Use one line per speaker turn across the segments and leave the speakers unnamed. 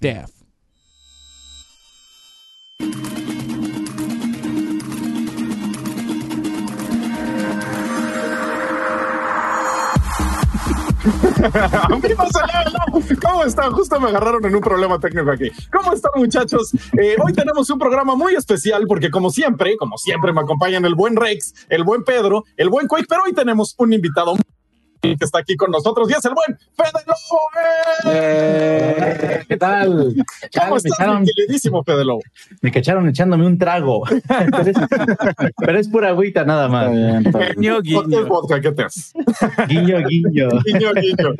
Death.
¿Cómo están? Justo me agarraron en un problema técnico aquí. ¿Cómo están, muchachos? Eh, hoy tenemos un programa muy especial porque, como siempre, como siempre, me acompañan el buen Rex, el buen Pedro, el buen Quake, pero hoy tenemos un invitado que está aquí con nosotros y es el buen Fede Lobo.
Eh, ¿Qué tal?
¿Cómo estás, queridísimo Fede Lobo?
Me cacharon echándome un trago. pero, es, pero es pura agüita nada más.
Guiño, guiño. vodka, ¿qué te haces?
Guiño, guiño.
Guiño, guiño.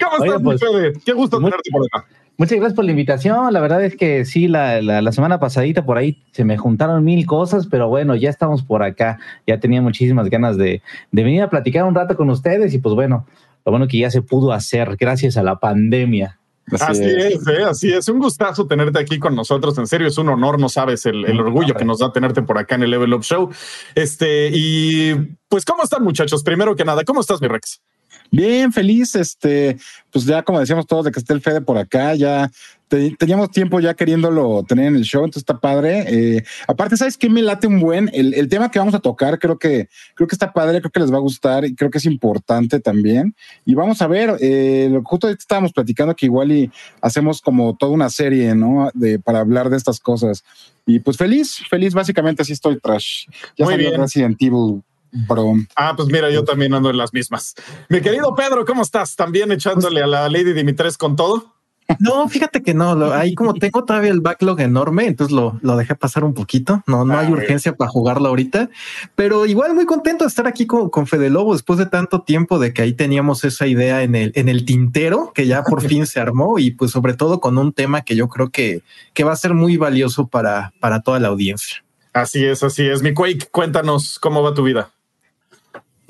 ¿Cómo
Oye,
estás,
pues,
mi Fede? Qué gusto
muy-
tenerte por acá.
Muchas gracias por la invitación. La verdad es que sí, la, la, la semana pasadita por ahí se me juntaron mil cosas, pero bueno, ya estamos por acá. Ya tenía muchísimas ganas de, de venir a platicar un rato con ustedes y pues bueno, lo bueno que ya se pudo hacer gracias a la pandemia.
Así, es, eh, así es. Un gustazo tenerte aquí con nosotros. En serio, es un honor, no sabes el, el orgullo que nos da tenerte por acá en el Level Up Show. Este, y pues, ¿cómo están, muchachos? Primero que nada, ¿cómo estás, mi Rex?
Bien, feliz, este, pues ya como decíamos todos de que esté el Fede por acá, ya te- teníamos tiempo ya queriéndolo tener en el show, entonces está padre. Eh, aparte, ¿sabes qué me late un buen? El, el tema que vamos a tocar, creo que, creo que está padre, creo que les va a gustar y creo que es importante también. Y vamos a ver, eh, justo estábamos platicando que igual y hacemos como toda una serie, ¿no? De, para hablar de estas cosas. Y pues feliz, feliz, básicamente así estoy trash. Ya
Muy bien.
Resident Evil, bro.
Ah, pues mira, yo también ando en las mismas. Mi querido Pedro, ¿cómo estás? ¿También echándole a la Lady Dimitres con todo?
No, fíjate que no, lo- ahí como tengo todavía el backlog enorme, entonces lo, lo dejé pasar un poquito. No, no
Ah,
hay urgencia para jugarlo ahorita, pero igual muy contento de estar aquí con, con Fede Lobo después de tanto tiempo de que ahí teníamos esa idea en el, en el tintero que ya por fin se armó y pues sobre todo con un tema que yo creo que, que va a ser muy valioso para, para toda la audiencia.
Así es, así es. Mi Quake, cuéntanos cómo va tu vida.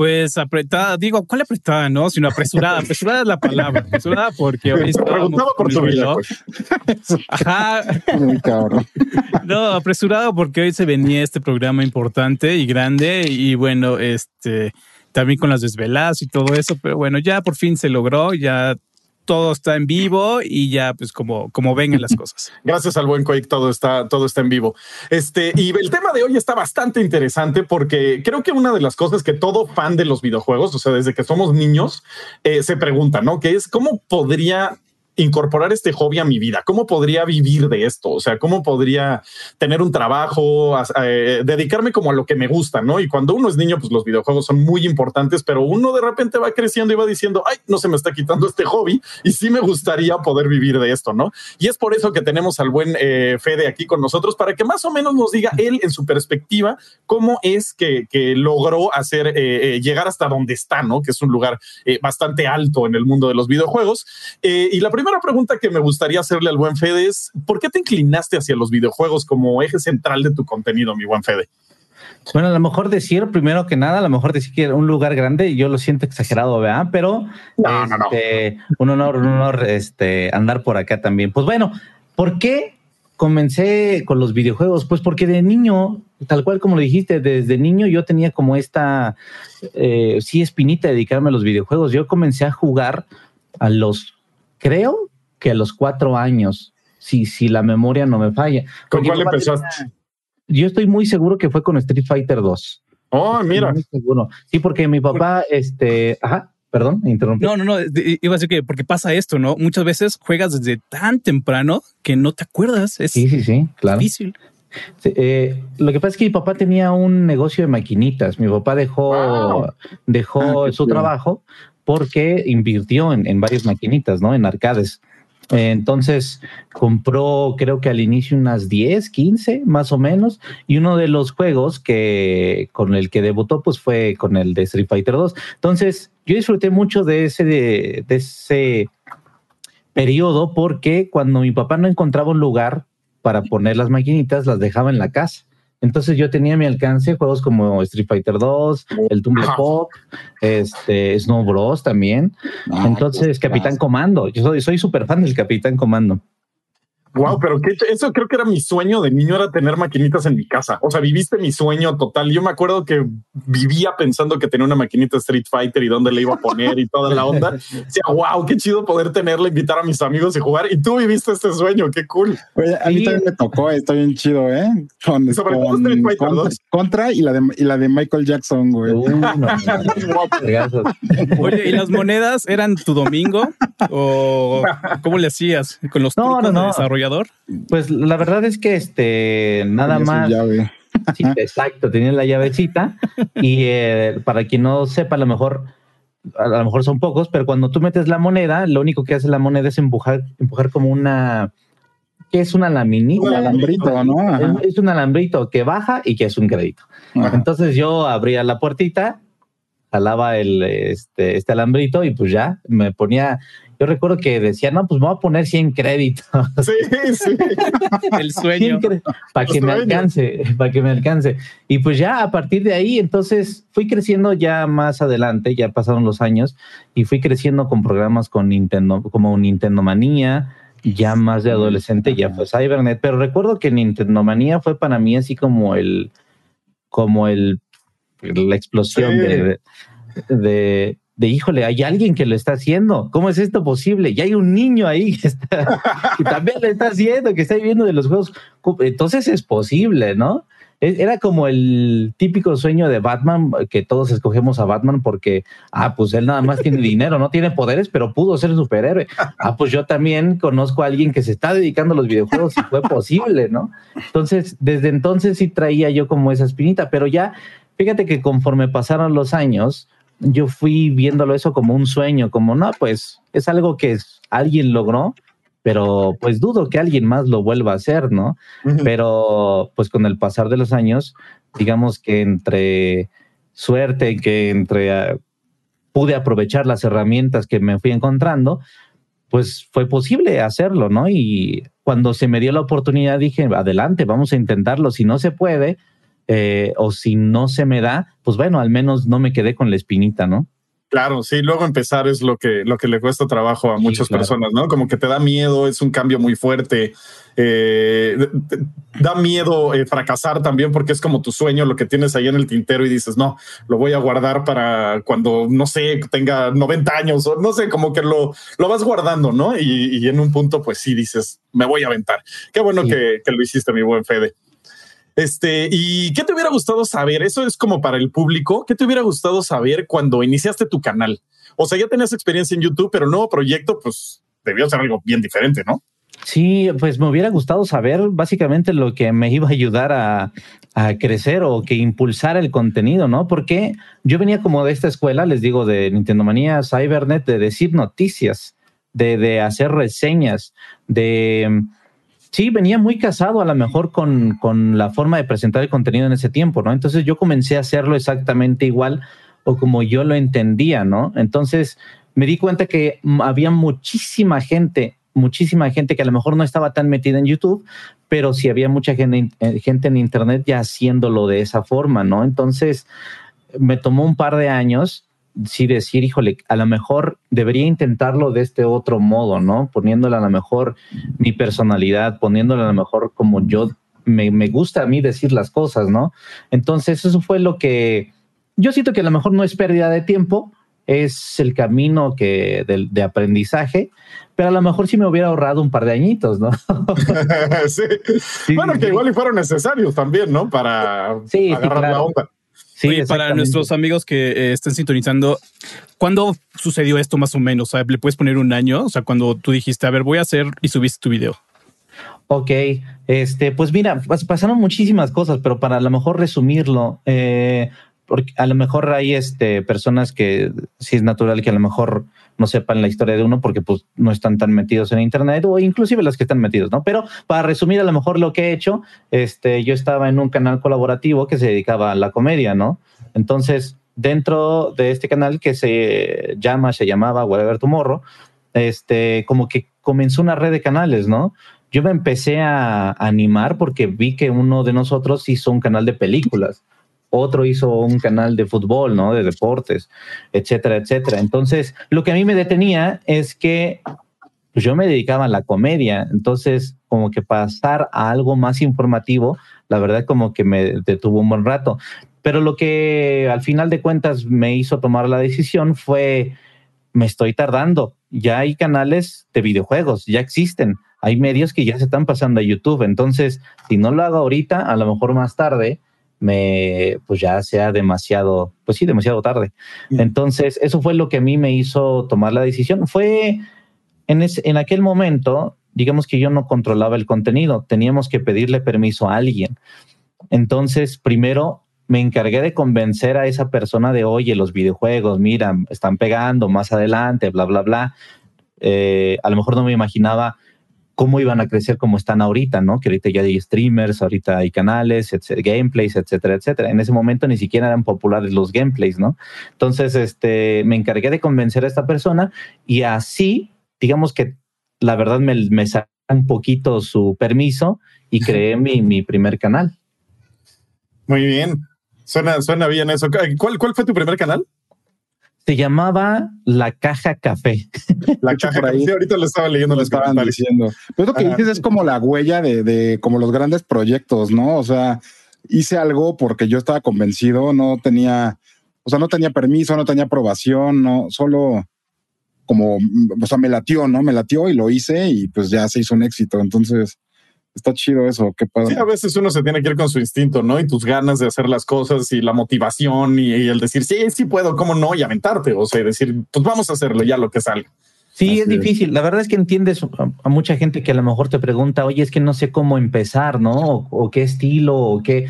Pues apretada, digo, ¿cuál apretada? No, sino apresurada. Apresurada es la palabra. Apresurada porque hoy
Preguntaba por tu vida. Quake.
Ajá.
Muy cabrón.
No, apresurado porque hoy se venía este programa importante y grande y bueno, este también con las desveladas y todo eso, pero bueno, ya por fin se logró, ya todo está en vivo y ya pues como como vengan las cosas.
Gracias al buen Quake, todo está, todo está en vivo. Este, y el tema de hoy está bastante interesante porque creo que una de las cosas que todo fan de los videojuegos, o sea, desde que somos niños, eh, se pregunta, ¿no? Que es cómo podría incorporar este hobby a mi vida? ¿Cómo podría vivir de esto? O sea, ¿cómo podría tener un trabajo, eh, dedicarme como a lo que me gusta, ¿no? Y cuando uno es niño, pues los videojuegos son muy importantes, pero uno de repente va creciendo y va diciendo, ay, no se me está quitando este hobby y sí me gustaría poder vivir de esto, ¿no? Y es por eso que tenemos al buen eh, Fede aquí con nosotros para que más o menos nos diga él en su perspectiva cómo es que, logró hacer eh, eh, llegar hasta donde está, ¿no? Que es un lugar eh, bastante alto en el mundo de los videojuegos. Y la primera pregunta que me gustaría hacerle al buen Fede es, ¿por qué te inclinaste hacia los videojuegos como eje central de tu contenido, mi buen Fede?
Bueno, a lo mejor decir, primero que nada, a lo mejor decir que era un lugar grande, yo lo siento exagerado, ¿verdad? Pero
No, no, no.
este, un honor, un honor este, andar por acá también. Pues bueno, ¿por qué comencé con los videojuegos? Pues porque de niño, tal cual como lo dijiste, desde niño yo tenía como esta, eh, sí, espinita de dedicarme a los videojuegos. Yo comencé a jugar a los, creo que a los cuatro años, si, si la memoria no me falla.
¿Con cuál empezaste?
tenía- yo estoy muy seguro que fue con Street Fighter 2.
Oh, mira.
Muy seguro. Sí, porque mi papá, este, ajá, perdón, me interrumpí.
No, no, no, de- iba a decir que porque pasa esto, ¿no? Muchas veces juegas desde tan temprano que no te acuerdas, es
Sí, sí, sí, claro.
difícil.
Sí, eh, lo que pasa es que mi papá tenía un negocio de maquinitas. Mi papá dejó,
Wow.
dejó
Ah,
su trabajo porque invirtió en, varias maquinitas, ¿no? En arcades. Entonces compró, creo que al inicio unas 10, 15 más o menos, y uno de los juegos que con el que debutó, pues fue con el de Street Fighter 2. Entonces, yo disfruté mucho de ese, de, de ese periodo porque cuando mi papá no encontraba un lugar para poner las maquinitas, las dejaba en la casa. Entonces yo tenía a mi alcance juegos como Street Fighter 2, el Tumble. Pop, este, Snow Bros también. Entonces, Capitán. Comando. Yo soy, soy súper fan del Capitán Comando.
Wow, pero que eso creo que era mi sueño de niño, era tener maquinitas en mi casa. O sea, viviste mi sueño total. Yo me acuerdo que vivía pensando que tenía una maquinita Street Fighter y dónde le iba a poner y toda la onda. Decía, wow, qué chido poder tenerla, invitar a mis amigos y jugar. Y tú viviste este sueño, qué cool.
Oye, a mí también me tocó, está bien chido, ¿eh?
Con, Sobre todo Street Fighter
contra, 2. contra y la, de, y la de Michael Jackson, güey.
Uh, no, no, no.
Oye, ¿y las monedas eran tu domingo? ¿O cómo le hacías? ¿Con los
No,
trucos
no, no.
Desarrollador?
Pues la verdad es que este nada
Tenía su
más.
llave.
Sí, exacto, tenía la llavecita y eh, para quien no sepa, a lo mejor a lo mejor son pocos, pero cuando tú metes la moneda, lo único que hace la moneda es empujar, empujar como una que es una laminita.
Un alambrito, ¿no? Ajá.
Es, es un alambrito que baja y que es un crédito.
Ajá.
Entonces yo abría la puertita, jalaba el este, este alambrito y pues ya me ponía. Yo recuerdo que decía, no, pues me voy a poner 100 créditos.
Sí, sí.
El sueño.
para que me alcance, para que me alcance. Y pues ya a partir de ahí, entonces fui creciendo ya más adelante, ya pasaron los años y fui creciendo con programas con Nintendo, como Nintendo Manía, ya más de adolescente, ya fue Cybernet. Pero recuerdo que Nintendo Manía fue para mí así como el, como el, la explosión
Sí.
de, de, de, híjole, hay alguien que lo está haciendo. ¿Cómo es esto posible? Y hay un niño ahí que, está, también lo está haciendo, que está viviendo de los juegos. Entonces es posible, ¿no? Es- Era como el típico sueño de Batman, que todos escogemos a Batman porque, ah, pues él nada más tiene dinero, no tiene poderes, pero pudo ser superhéroe. Ah, pues yo también conozco a alguien que se está dedicando a los videojuegos y fue posible, ¿no? Entonces, desde entonces sí traía yo como esa espinita, pero ya, fíjate que conforme pasaron los años, yo fui viéndolo eso como un sueño, como, no, pues es algo que es- alguien logró, pero pues dudo que alguien más lo vuelva a hacer, ¿no? Pero pues con el pasar de los años, digamos que entre suerte, que entre ah, pude aprovechar las herramientas que me fui encontrando, pues fue posible hacerlo, ¿no? Y cuando se me dio la oportunidad dije, adelante, vamos a intentarlo. Si no se puede eh, o si no se me da, pues bueno, al menos no me quedé con la espinita, ¿no?
Claro, sí, luego empezar es lo que, lo que le cuesta trabajo a
Sí,
muchas
claro.
personas, ¿no? Como que te da miedo, es un cambio muy fuerte, eh, da miedo eh, fracasar también porque es como tu sueño, lo que tienes ahí en el tintero y dices, no, lo voy a guardar para cuando, no sé, tenga 90 años o no sé, como que lo, lo vas guardando, ¿no? Y, y en un punto, pues sí, dices, me voy a aventar. Qué bueno
Sí.
que, que lo hiciste, mi buen Fede. Este, ¿y qué te hubiera gustado saber? Eso es como para el público. ¿Qué te hubiera gustado saber cuando iniciaste tu canal? O sea, ya tenías experiencia en YouTube, pero el nuevo proyecto, pues debió ser algo bien diferente, ¿no?
Sí, pues me hubiera gustado saber básicamente lo que me iba a ayudar a, a crecer o que impulsara el contenido, ¿no? Porque yo venía como de esta escuela, les digo, de Nintendo Manía, Cybernet, de decir noticias, de, de hacer reseñas, de... Sí, venía muy casado a lo mejor con, con la forma de presentar el contenido en ese tiempo, ¿no? Entonces yo comencé a hacerlo exactamente igual o como yo lo entendía, ¿no? Entonces me di cuenta que había muchísima gente, muchísima gente que a lo mejor no estaba tan metida en YouTube, pero sí había mucha gente, eh, gente en Internet ya haciéndolo de esa forma, ¿no? Entonces me tomó un par de años sí decir, híjole, a lo mejor debería intentarlo de este otro modo, ¿no? Poniéndole a lo mejor mi personalidad, poniéndole a lo mejor como yo me, me gusta a mí decir las cosas, ¿no? Entonces eso fue lo que yo siento que a lo mejor no es pérdida de tiempo, es el camino que de, de aprendizaje, pero a lo mejor sí me hubiera ahorrado un par de añitos, ¿no?
sí.
Sí,
bueno,
sí,
que
sí.
igual y fueron necesarios también, ¿no? Para
Sí,
agarrar la onda.
Sí,
Oye, para nuestros amigos que eh, estén sintonizando, ¿cuándo sucedió esto más o menos? O sea, ¿le puedes poner un año? O sea, cuando tú dijiste, a ver, voy a hacer y subiste tu video.
Ok, este, pues mira, pas- pasaron muchísimas cosas, pero para a lo mejor resumirlo, eh, porque a lo mejor hay este, personas que sí es natural que a lo mejor no sepan la historia de uno porque pues no están tan metidos en internet o inclusive los que están metidos, ¿no? Pero para resumir a lo mejor lo que he hecho, este, yo estaba en un canal colaborativo que se dedicaba a la comedia, ¿no? Entonces, dentro de este canal que se llama, se llamaba Whatever Tomorrow, este, como que comenzó una red de canales, ¿no? Yo me empecé a animar porque vi que uno de nosotros hizo un canal de películas, otro hizo un canal de fútbol, ¿no? De deportes, etcétera, etcétera. Entonces, lo que a mí me detenía es que pues yo me dedicaba a la comedia. Entonces, como que pasar a algo más informativo, la verdad como que me detuvo un buen rato. Pero lo que al final de cuentas me hizo tomar la decisión fue, me estoy tardando. Ya hay canales de videojuegos, ya existen. Hay medios que ya se están pasando a YouTube. Entonces, si no lo hago ahorita, a lo mejor más tarde, me, pues ya sea demasiado, pues sí, demasiado tarde. Entonces, eso fue lo que a mí me hizo tomar la decisión. Fue en, en aquel momento, digamos que yo no controlaba el contenido, teníamos que pedirle permiso a alguien. Entonces, primero me encargué de convencer a esa persona de, oye, los videojuegos, mira, están pegando más adelante, bla, bla, bla. Eh, a lo mejor no me imaginaba cómo iban a crecer como están ahorita, ¿no? Que ahorita ya hay streamers, ahorita hay canales, gameplays, etcétera, etcétera. En ese momento ni siquiera eran populares los gameplays, ¿no? Entonces, este, me encargué de convencer a esta persona y así, digamos que la verdad me, me un poquito su permiso y creé mi, mi primer canal.
Muy bien. Suena, suena bien eso. ¿Cuál, ¿Cuál fue tu primer canal?
Se llamaba La Caja Café.
La Caja Café. Sí, ahorita lo estaba leyendo. Lo estaban
diciendo. Pero lo que dices es como la huella de, de como los grandes proyectos, ¿no? O sea, hice algo porque yo estaba convencido, no tenía, o sea, no tenía permiso, no tenía aprobación, no, solo como, o sea, me latió, ¿no? Me latió y lo hice y pues ya se hizo un éxito. Entonces, está chido eso, qué padre.
Sí, a veces uno se tiene que ir con su instinto, ¿no? Y tus ganas de hacer las cosas y la motivación y, el decir, sí, sí puedo, cómo no, y aventarte, o sea, decir, pues vamos a hacerlo ya lo que salga.
Sí, es difícil. La verdad es que entiendes a, mucha gente que a lo mejor te pregunta, oye, es que no sé cómo empezar, ¿no? O, qué estilo, o qué.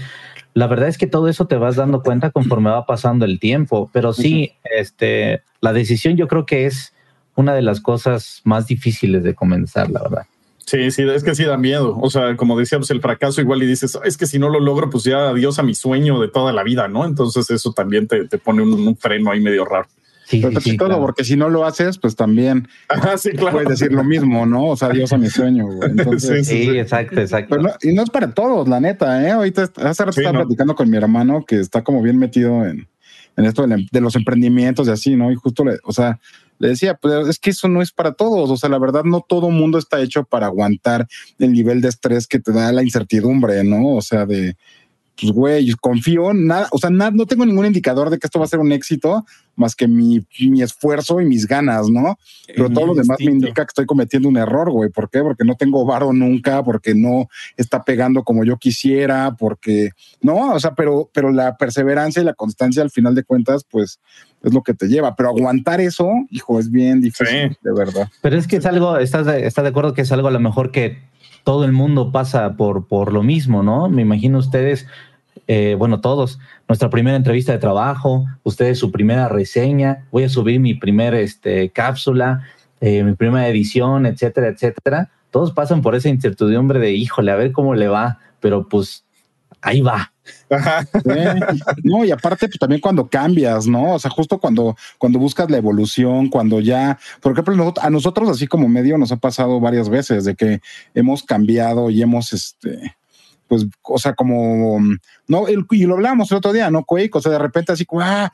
La verdad es que todo eso te vas dando cuenta conforme va pasando el tiempo. Pero sí, este, la decisión yo creo que es una de las cosas más difíciles de comenzar, la verdad.
Sí, sí, es que sí da miedo. O sea, como decíamos, el fracaso igual y dices, es que si no lo logro, pues ya adiós a mi sueño de toda la vida, ¿no? Entonces eso también te, pone un, freno ahí medio raro.
Sí, sí, todo, porque si no lo haces, pues también
sí, claro.
puedes decir lo mismo, ¿no? O sea, adiós a mi sueño.
Entonces, sí, exacto, exacto.
y no es para todos, la neta, ¿eh? Ahorita hace rato estaba platicando con mi hermano que está como bien metido en, en esto de, de, los emprendimientos y así, ¿no? Y justo, le, o sea, le decía, pues es que eso no es para todos. O sea, la verdad, no todo mundo está hecho para aguantar el nivel de estrés que te da la incertidumbre, ¿no? O sea, de, pues, güey, confío, nada, o sea, nada, no tengo ningún indicador de que esto va a ser un éxito más que mi, mi esfuerzo y mis ganas, ¿no? Pero todo lo demás me indica que estoy cometiendo un error, güey. ¿Por qué? Porque no tengo varo nunca, porque no está pegando como yo quisiera, porque no, o sea, pero, pero la perseverancia y la constancia al final de cuentas, pues es lo que te lleva. Pero aguantar eso, hijo, es bien difícil, de verdad.
Pero es que es algo, estás de, estás de acuerdo que es algo a lo mejor que todo el mundo pasa por, por lo mismo, ¿no? Me imagino ustedes eh, bueno, todos, nuestra primera entrevista de trabajo, ustedes su primera reseña, voy a subir mi primera este, cápsula, eh, mi primera edición, etcétera, etcétera. Todos pasan por esa incertidumbre de, híjole, a ver cómo le va, pero pues ahí va.
No, y aparte, pues también cuando cambias, ¿no? O sea, justo cuando, cuando buscas la evolución, cuando ya, por ejemplo, a nosotros, así como medio, nos ha pasado varias veces de que hemos cambiado y hemos, este, pues, o sea, como, no, y lo hablamos el otro día, ¿no? Quake, o sea, de repente así como, ah,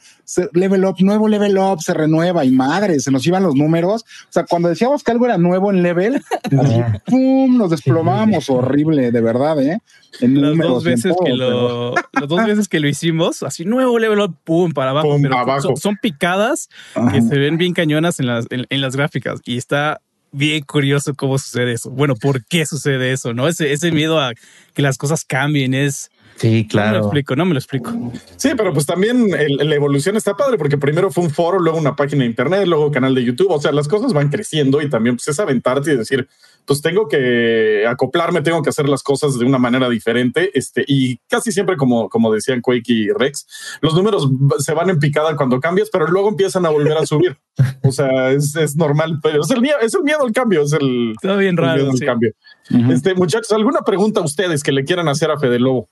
level up, nuevo level up, se renueva y madre, se nos iban los números. O sea, cuando decíamos que algo era nuevo en level, así, pum, nos desplomábamos horrible, de verdad, ¿eh?
En las dos veces que lo, las dos veces que lo hicimos, así nuevo level up, pum, para abajo, pero Son, picadas que se ven bien cañonas en las, en las gráficas y está bien curioso cómo sucede eso. Bueno, ¿por qué sucede eso? ¿No? Ese, ese miedo a que las cosas cambien es...
Sí, claro.
No me lo explico, no me lo explico.
Sí, pero pues también la evolución está padre porque primero fue un foro, luego una página de internet, luego canal de YouTube. O sea, las cosas van creciendo y también pues es aventarte y decir, pues tengo que acoplarme, tengo que hacer las cosas de una manera diferente. Este, y casi siempre, como, como decían Quake y Rex, los números se van en picada cuando cambias, pero luego empiezan a volver a subir. o sea, es, es, normal, pero es el miedo, es el miedo al cambio, es el,
Todo bien raro,
cambio. Este, muchachos, ¿alguna pregunta a ustedes que le quieran hacer a Fede Lobo?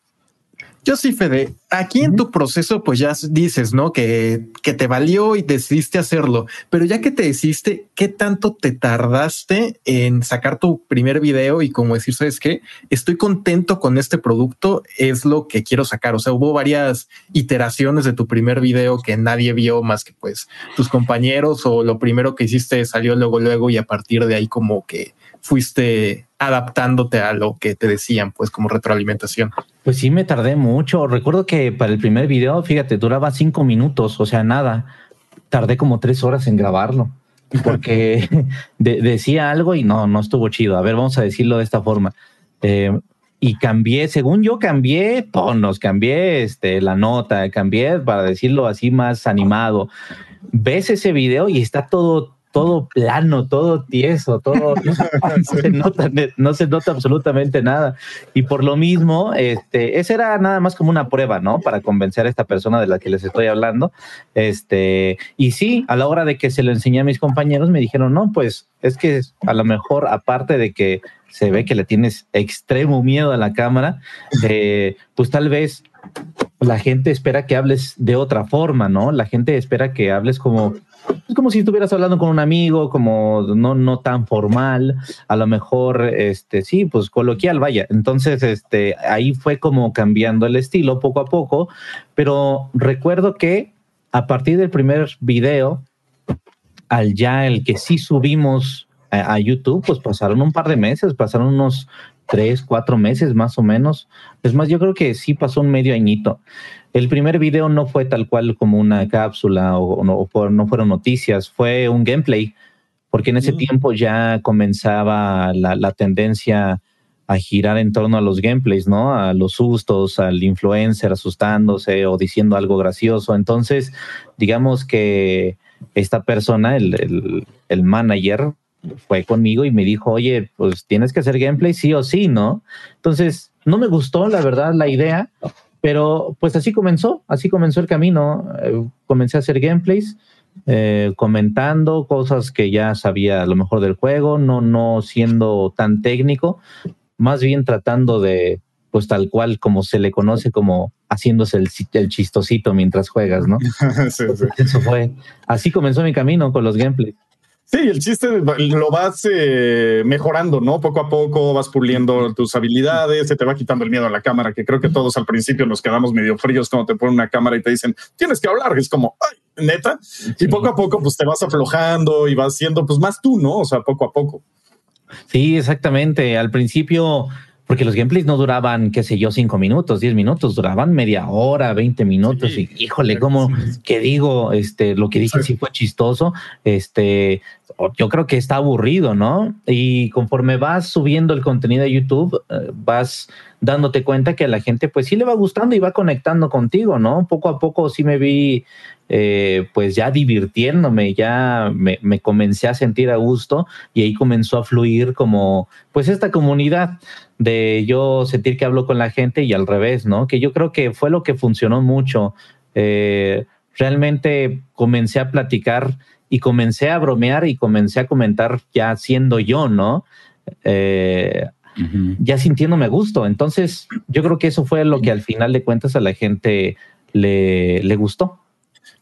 Yo sí, Fede. Aquí en tu proceso, pues ya dices, ¿no? Que, que te valió y decidiste hacerlo. Pero ya que te decidiste, ¿qué tanto te tardaste en sacar tu primer video y como decir, sabes qué? Estoy contento con este producto, es lo que quiero sacar. O sea, hubo varias iteraciones de tu primer video que nadie vio más que pues tus compañeros o lo primero que hiciste salió luego, luego y a partir de ahí como que fuiste adaptándote a lo que te decían, pues como retroalimentación.
Pues sí, me tardé mucho. Recuerdo que para el primer video, fíjate, duraba cinco minutos, o sea, nada. Tardé como tres horas en grabarlo porque decía algo y no, no estuvo chido. A ver, vamos a decirlo de esta forma. Eh, y cambié, según yo cambié tonos, cambié este, la nota, cambié para decirlo así más animado. Ves ese video y está todo todo plano, todo tieso, todo no, se nota, no se nota absolutamente nada. Y por lo mismo, este, esa era nada más como una prueba, ¿no? Para convencer a esta persona de la que les estoy hablando. Este, y sí, a la hora de que se lo enseñé a mis compañeros, me dijeron, no, pues es que a lo mejor, aparte de que se ve que le tienes extremo miedo a la cámara, eh, pues tal vez la gente espera que hables de otra forma, ¿no? La gente espera que hables como es como si estuvieras hablando con un amigo, como no, no tan formal, a lo mejor, este, sí, pues coloquial, vaya. Entonces, este, ahí fue como cambiando el estilo poco a poco, pero recuerdo que a partir del primer video, al ya el que sí subimos a, a YouTube, pues pasaron un par de meses, pasaron unos tres, cuatro meses más o menos. Es más, yo creo que sí pasó un medio añito. El primer video no fue tal cual como una cápsula o, no, fueron noticias, fue un gameplay, porque en ese mm. tiempo ya comenzaba la, tendencia a girar en torno a los gameplays, ¿no? A los sustos, al influencer asustándose o diciendo algo gracioso. Entonces, digamos que esta persona, el, el manager, fue conmigo y me dijo, oye, pues tienes que hacer gameplay sí o sí, ¿no? Entonces, no me gustó, la verdad, la idea, pero pues así comenzó, así comenzó el camino. Eh, comencé a hacer gameplays, eh, comentando cosas que ya sabía a lo mejor del juego, no, no siendo tan técnico, más bien tratando de, pues tal cual como se le conoce como haciéndose el, el chistosito mientras juegas, ¿no? Eso fue. Así comenzó mi camino con los gameplays.
Sí, el chiste lo vas eh, mejorando, ¿no? Poco a poco vas puliendo tus habilidades, se te va quitando el miedo a la cámara, que creo que todos al principio nos quedamos medio fríos cuando te ponen una cámara y te dicen, tienes que hablar, es como, ay, neta. Y poco a poco pues te vas aflojando y vas siendo pues más tú, ¿no? O sea, poco a poco.
Sí, exactamente. Al principio porque los gameplays no duraban, qué sé yo, cinco minutos, diez minutos, duraban media hora, veinte minutos. y híjole, como que digo, este, lo que dije sí fue chistoso. Este, yo creo que está aburrido, ¿no? Y conforme vas subiendo el contenido de YouTube, eh, vas dándote cuenta que a la gente, pues sí le va gustando y va conectando contigo, ¿no? Poco a poco sí me vi eh, pues ya divirtiéndome, ya me, comencé a sentir a gusto y ahí comenzó a fluir como pues esta comunidad de yo sentir que hablo con la gente y al revés, ¿no? Que yo creo que fue lo que funcionó mucho. Eh, realmente comencé a platicar y comencé a bromear y comencé a comentar ya siendo yo, ¿no? Eh, ya sintiéndome gusto. Entonces, yo creo que eso fue lo que al final de cuentas a la gente le, le gustó.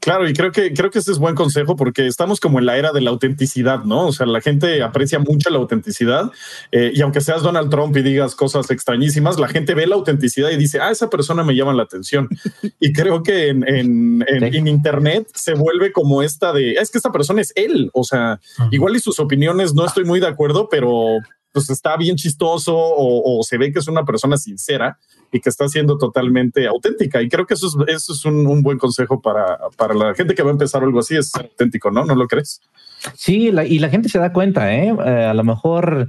Claro, y creo que creo que ese es buen consejo porque estamos como en la era de la autenticidad, ¿no? O sea, la gente aprecia mucho la autenticidad eh, y aunque seas Donald Trump y digas cosas extrañísimas, la gente ve la autenticidad y dice, ah, esa persona me llama la atención. y creo que en, en, en, Internet se vuelve como esta de, es que esta persona es él, o sea, igual y sus opiniones no estoy muy de acuerdo, pero pues está bien chistoso o, se ve que es una persona sincera y que está siendo totalmente auténtica. Y creo que eso es, eso es un, buen consejo para, para la gente que va a empezar algo así, es auténtico, ¿no? ¿No lo crees?
Sí, y la gente se da cuenta, ¿eh? ¿eh? A lo mejor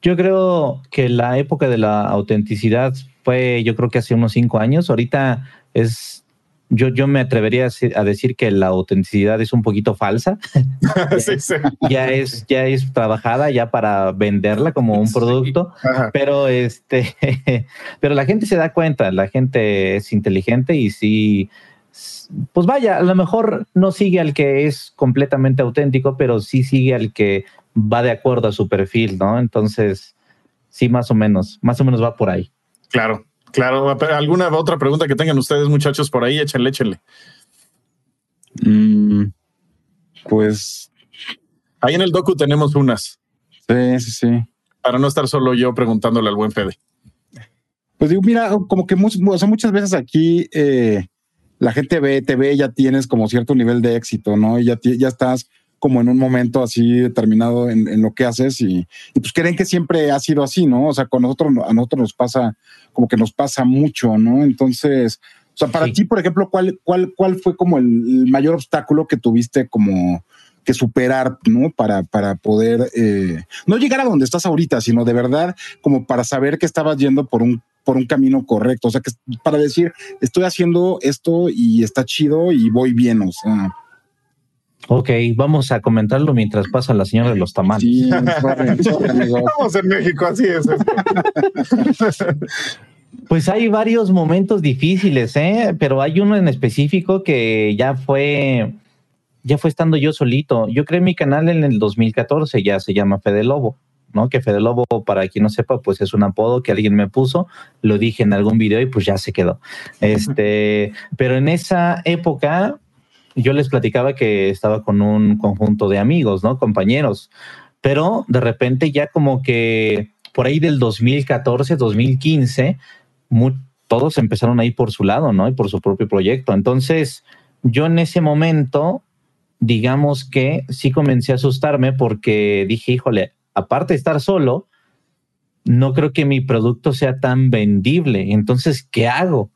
yo creo que la época de la autenticidad fue, yo creo que hace unos cinco años. Ahorita es yo, yo me atrevería a decir que la autenticidad es un poquito falsa. Ya es, ya es trabajada ya para venderla como un producto, pero este, pero la gente se da cuenta, la gente es inteligente y sí, pues vaya, a lo mejor no sigue al que es completamente auténtico, pero sí sigue al que va de acuerdo a su perfil, ¿no? Entonces, sí, más o menos, más o menos va por ahí.
Claro. Claro, ¿alguna otra pregunta que tengan ustedes, muchachos, por ahí? Échenle, échenle.
Mm, pues.
Ahí en el docu tenemos unas.
Sí, sí, sí.
Para no estar solo yo preguntándole al buen Fede.
Pues digo, mira, como que muchas veces aquí eh, la gente ve, te ve, ya tienes como cierto nivel de éxito, ¿no? Y ya, ya estás como en un momento así determinado en, lo que haces y, pues creen que siempre ha sido así, ¿no? O sea, con nosotros, a nosotros nos pasa, como que nos pasa mucho, ¿no? Entonces, o sea, para ti, por ejemplo, ¿cuál, cuál, ¿cuál fue como el mayor obstáculo que tuviste como que superar, ¿no? Para, para poder eh, no llegar a donde estás ahorita, sino de verdad como para saber que estabas yendo por un por un camino correcto, o sea, que para decir, estoy haciendo esto y está chido y voy bien, o sea.
Ok, vamos a comentarlo mientras pasa la señora de los tamales. Sí,
Estamos en México, así es.
Pues hay varios momentos difíciles, ¿eh? pero hay uno en específico que ya fue ya fue estando yo solito. Yo creé mi canal en el 2014, ya se llama Fede Lobo, ¿no? Que Fede Lobo, para quien no sepa, pues es un apodo que alguien me puso, lo dije en algún video y pues ya se quedó. Este, pero en esa época yo les platicaba que estaba con un conjunto de amigos, ¿no? Compañeros, pero de repente ya como que por ahí del 2014, 2015, todos empezaron a ir por su lado, ¿no? Y por su propio proyecto. Entonces, yo en ese momento digamos que sí comencé a asustarme porque dije, híjole, aparte de estar solo, no creo que mi producto sea tan vendible. Entonces, ¿qué hago?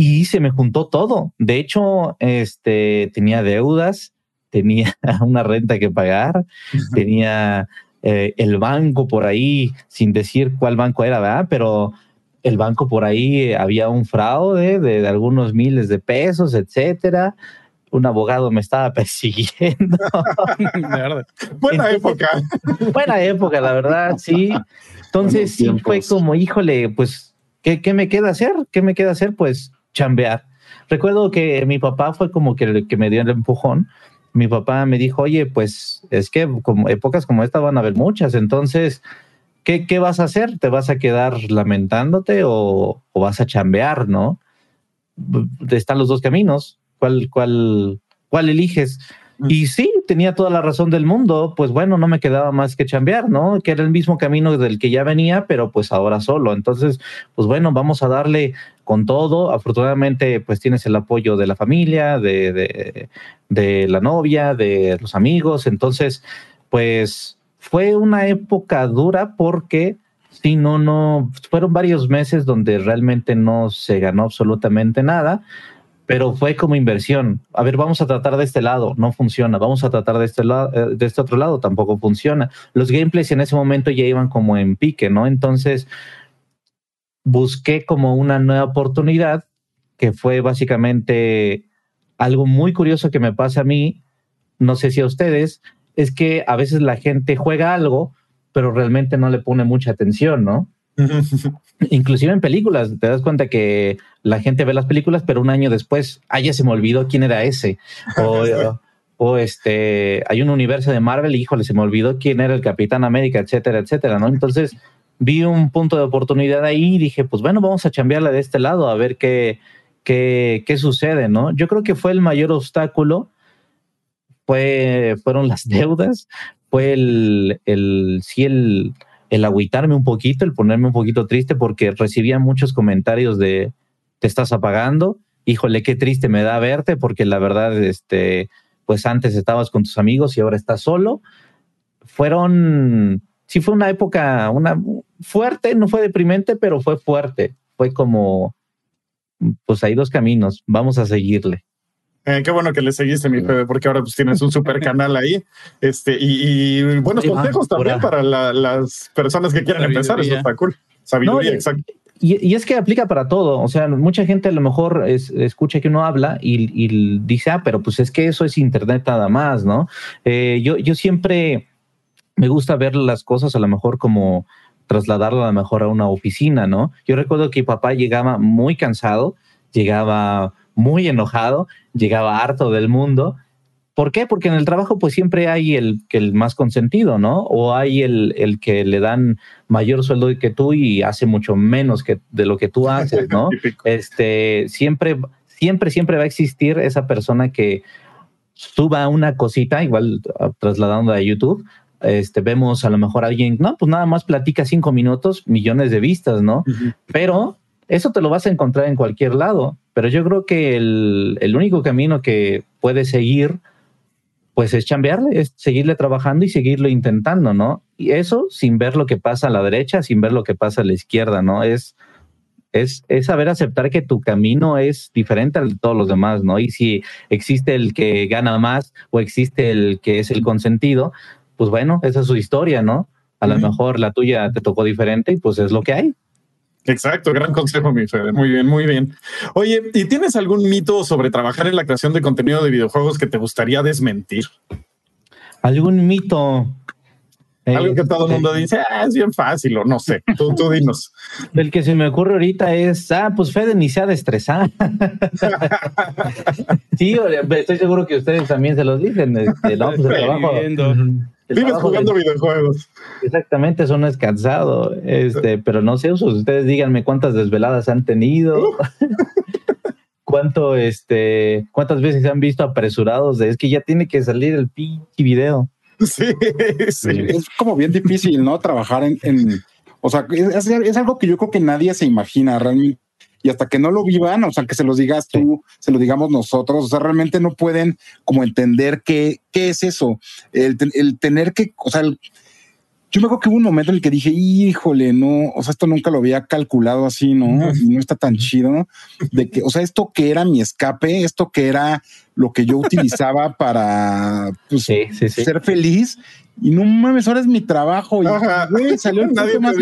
Y se me juntó todo. De hecho, este, tenía deudas, tenía una renta que pagar, tenía eh, el banco por ahí, sin decir cuál banco era, ¿verdad? Pero el banco por ahí había un fraude de, de algunos miles de pesos, etcétera un abogado me estaba persiguiendo.
buena época.
Buena época, la verdad, sí. Entonces sí fue como, híjole, pues, ¿qué, ¿qué, me queda hacer? ¿Qué me queda hacer? Pues chambear. Recuerdo que mi papá fue como que que me dio el empujón. Mi papá me dijo, oye, pues es que como épocas como esta van a haber muchas, entonces, ¿qué, qué vas a hacer? ¿Te vas a quedar lamentándote o, o vas a chambear, no? Están los dos caminos cuál, cuál, cuál eliges. Y sí, tenía toda la razón del mundo, pues bueno, no me quedaba más que chambear, ¿no? Que era el mismo camino del que ya venía, pero pues ahora solo. Entonces, pues bueno, vamos a darle con todo. Afortunadamente, pues tienes el apoyo de la familia, de, de, de la novia, de los amigos. Entonces, pues fue una época dura porque sí, no, no, fueron varios meses donde realmente no se ganó absolutamente nada pero fue como inversión. A ver, vamos a tratar de este lado, no funciona. Vamos a tratar de este lado, eh, de este otro lado, tampoco funciona. Los gameplays en ese momento ya iban como en pique, ¿no? Entonces busqué como una nueva oportunidad que fue básicamente algo muy curioso que me pasa a mí, no sé si a ustedes, es que a veces la gente juega algo, pero realmente no le pone mucha atención, ¿no? Inclusive en películas, te das cuenta que la gente ve las películas, pero un año después, ah, ya se me olvidó quién era ese. O, este, hay un universo de Marvel, y, híjole, se me olvidó quién era el Capitán América, etcétera, etcétera, ¿no? Entonces vi un punto de oportunidad ahí y dije, pues bueno, vamos a cambiarla de este lado, a ver qué, qué, qué sucede, ¿no? Yo creo que fue el mayor obstáculo, fue, fueron las deudas, fue el, el sí, el el agüitarme un poquito, el ponerme un poquito triste porque recibía muchos comentarios de te estás apagando, híjole, qué triste me da verte porque la verdad, este, pues antes estabas con tus amigos y ahora estás solo. Fueron, sí fue una época, una fuerte, no fue deprimente, pero fue fuerte. Fue como, pues hay dos caminos, vamos a seguirle.
Eh, qué bueno que le seguiste, mi Fede, porque ahora pues tienes un super canal ahí. Este, y, buenos consejos también para las personas que quieran empezar. Eso está cool. Sabiduría, exacto.
Y, es que aplica para todo. O sea, mucha gente a lo mejor escucha que uno habla y, dice, ah, pero pues es que eso es Internet nada más, ¿no? Eh, yo, yo siempre me gusta ver las cosas a lo mejor como trasladarlo a lo mejor a una oficina, ¿no? Yo recuerdo que mi papá llegaba muy cansado, llegaba muy enojado, llegaba harto del mundo ¿Por qué? Porque en el trabajo pues siempre hay el que el más consentido, ¿no? O hay el, el que le dan mayor sueldo que tú y hace mucho menos que de lo que tú haces, ¿no? este, siempre, siempre, siempre va a existir esa persona que suba una cosita, igual trasladando a YouTube, este, vemos a lo mejor alguien, no, pues nada más platica cinco minutos, millones de vistas, ¿no? Pero eso te lo vas a encontrar en cualquier lado. Pero yo creo que el, el único camino que puedes seguir pues es chambearle, es seguirle trabajando y seguirlo intentando, ¿no? Y eso sin ver lo que pasa a la derecha, sin ver lo que pasa a la izquierda, ¿no? Es, es, es saber aceptar que tu camino es diferente al de todos los demás, ¿no? Y si existe el que gana más o existe el que es el consentido, pues bueno, esa es su historia, ¿no? A lo mejor la tuya te tocó diferente y pues es lo que hay.
Exacto, gran consejo, mi Fede. Muy bien, muy bien. Oye, ¿y tienes algún mito sobre trabajar en la creación de contenido de videojuegos que te gustaría desmentir?
¿Algún mito?
Algo que todo el mundo dice, ah, es bien fácil o no sé. Tú, tú dinos.
El que se me ocurre ahorita es, ah, pues Fede ni se ha de estresar. sí, estoy seguro que ustedes también se los dicen. Este, no, pues el trabajo,
Vives jugando videojuegos.
Exactamente, eso no es cansado. Este, pero no sé, ustedes díganme cuántas desveladas han tenido. Cuánto, este, cuántas veces se han visto apresurados de es que ya tiene que salir el pinche video.
Sí, sí.
Es como bien difícil, ¿no? Trabajar en, o sea, es, algo que yo creo que nadie se imagina realmente y hasta que no lo vivan, o sea, que se los digas tú, se lo digamos nosotros, o sea, realmente no pueden como entender qué, qué es eso, el, el tener que, o sea, yo me acuerdo que hubo un momento en el que dije, híjole, no, o sea, esto nunca lo había calculado así, ¿no? Y no está tan chido de que, o sea, esto que era mi escape, esto que era lo que yo utilizaba para pues, ser feliz. Y no mames, ahora es mi trabajo. Y salió el Nadie más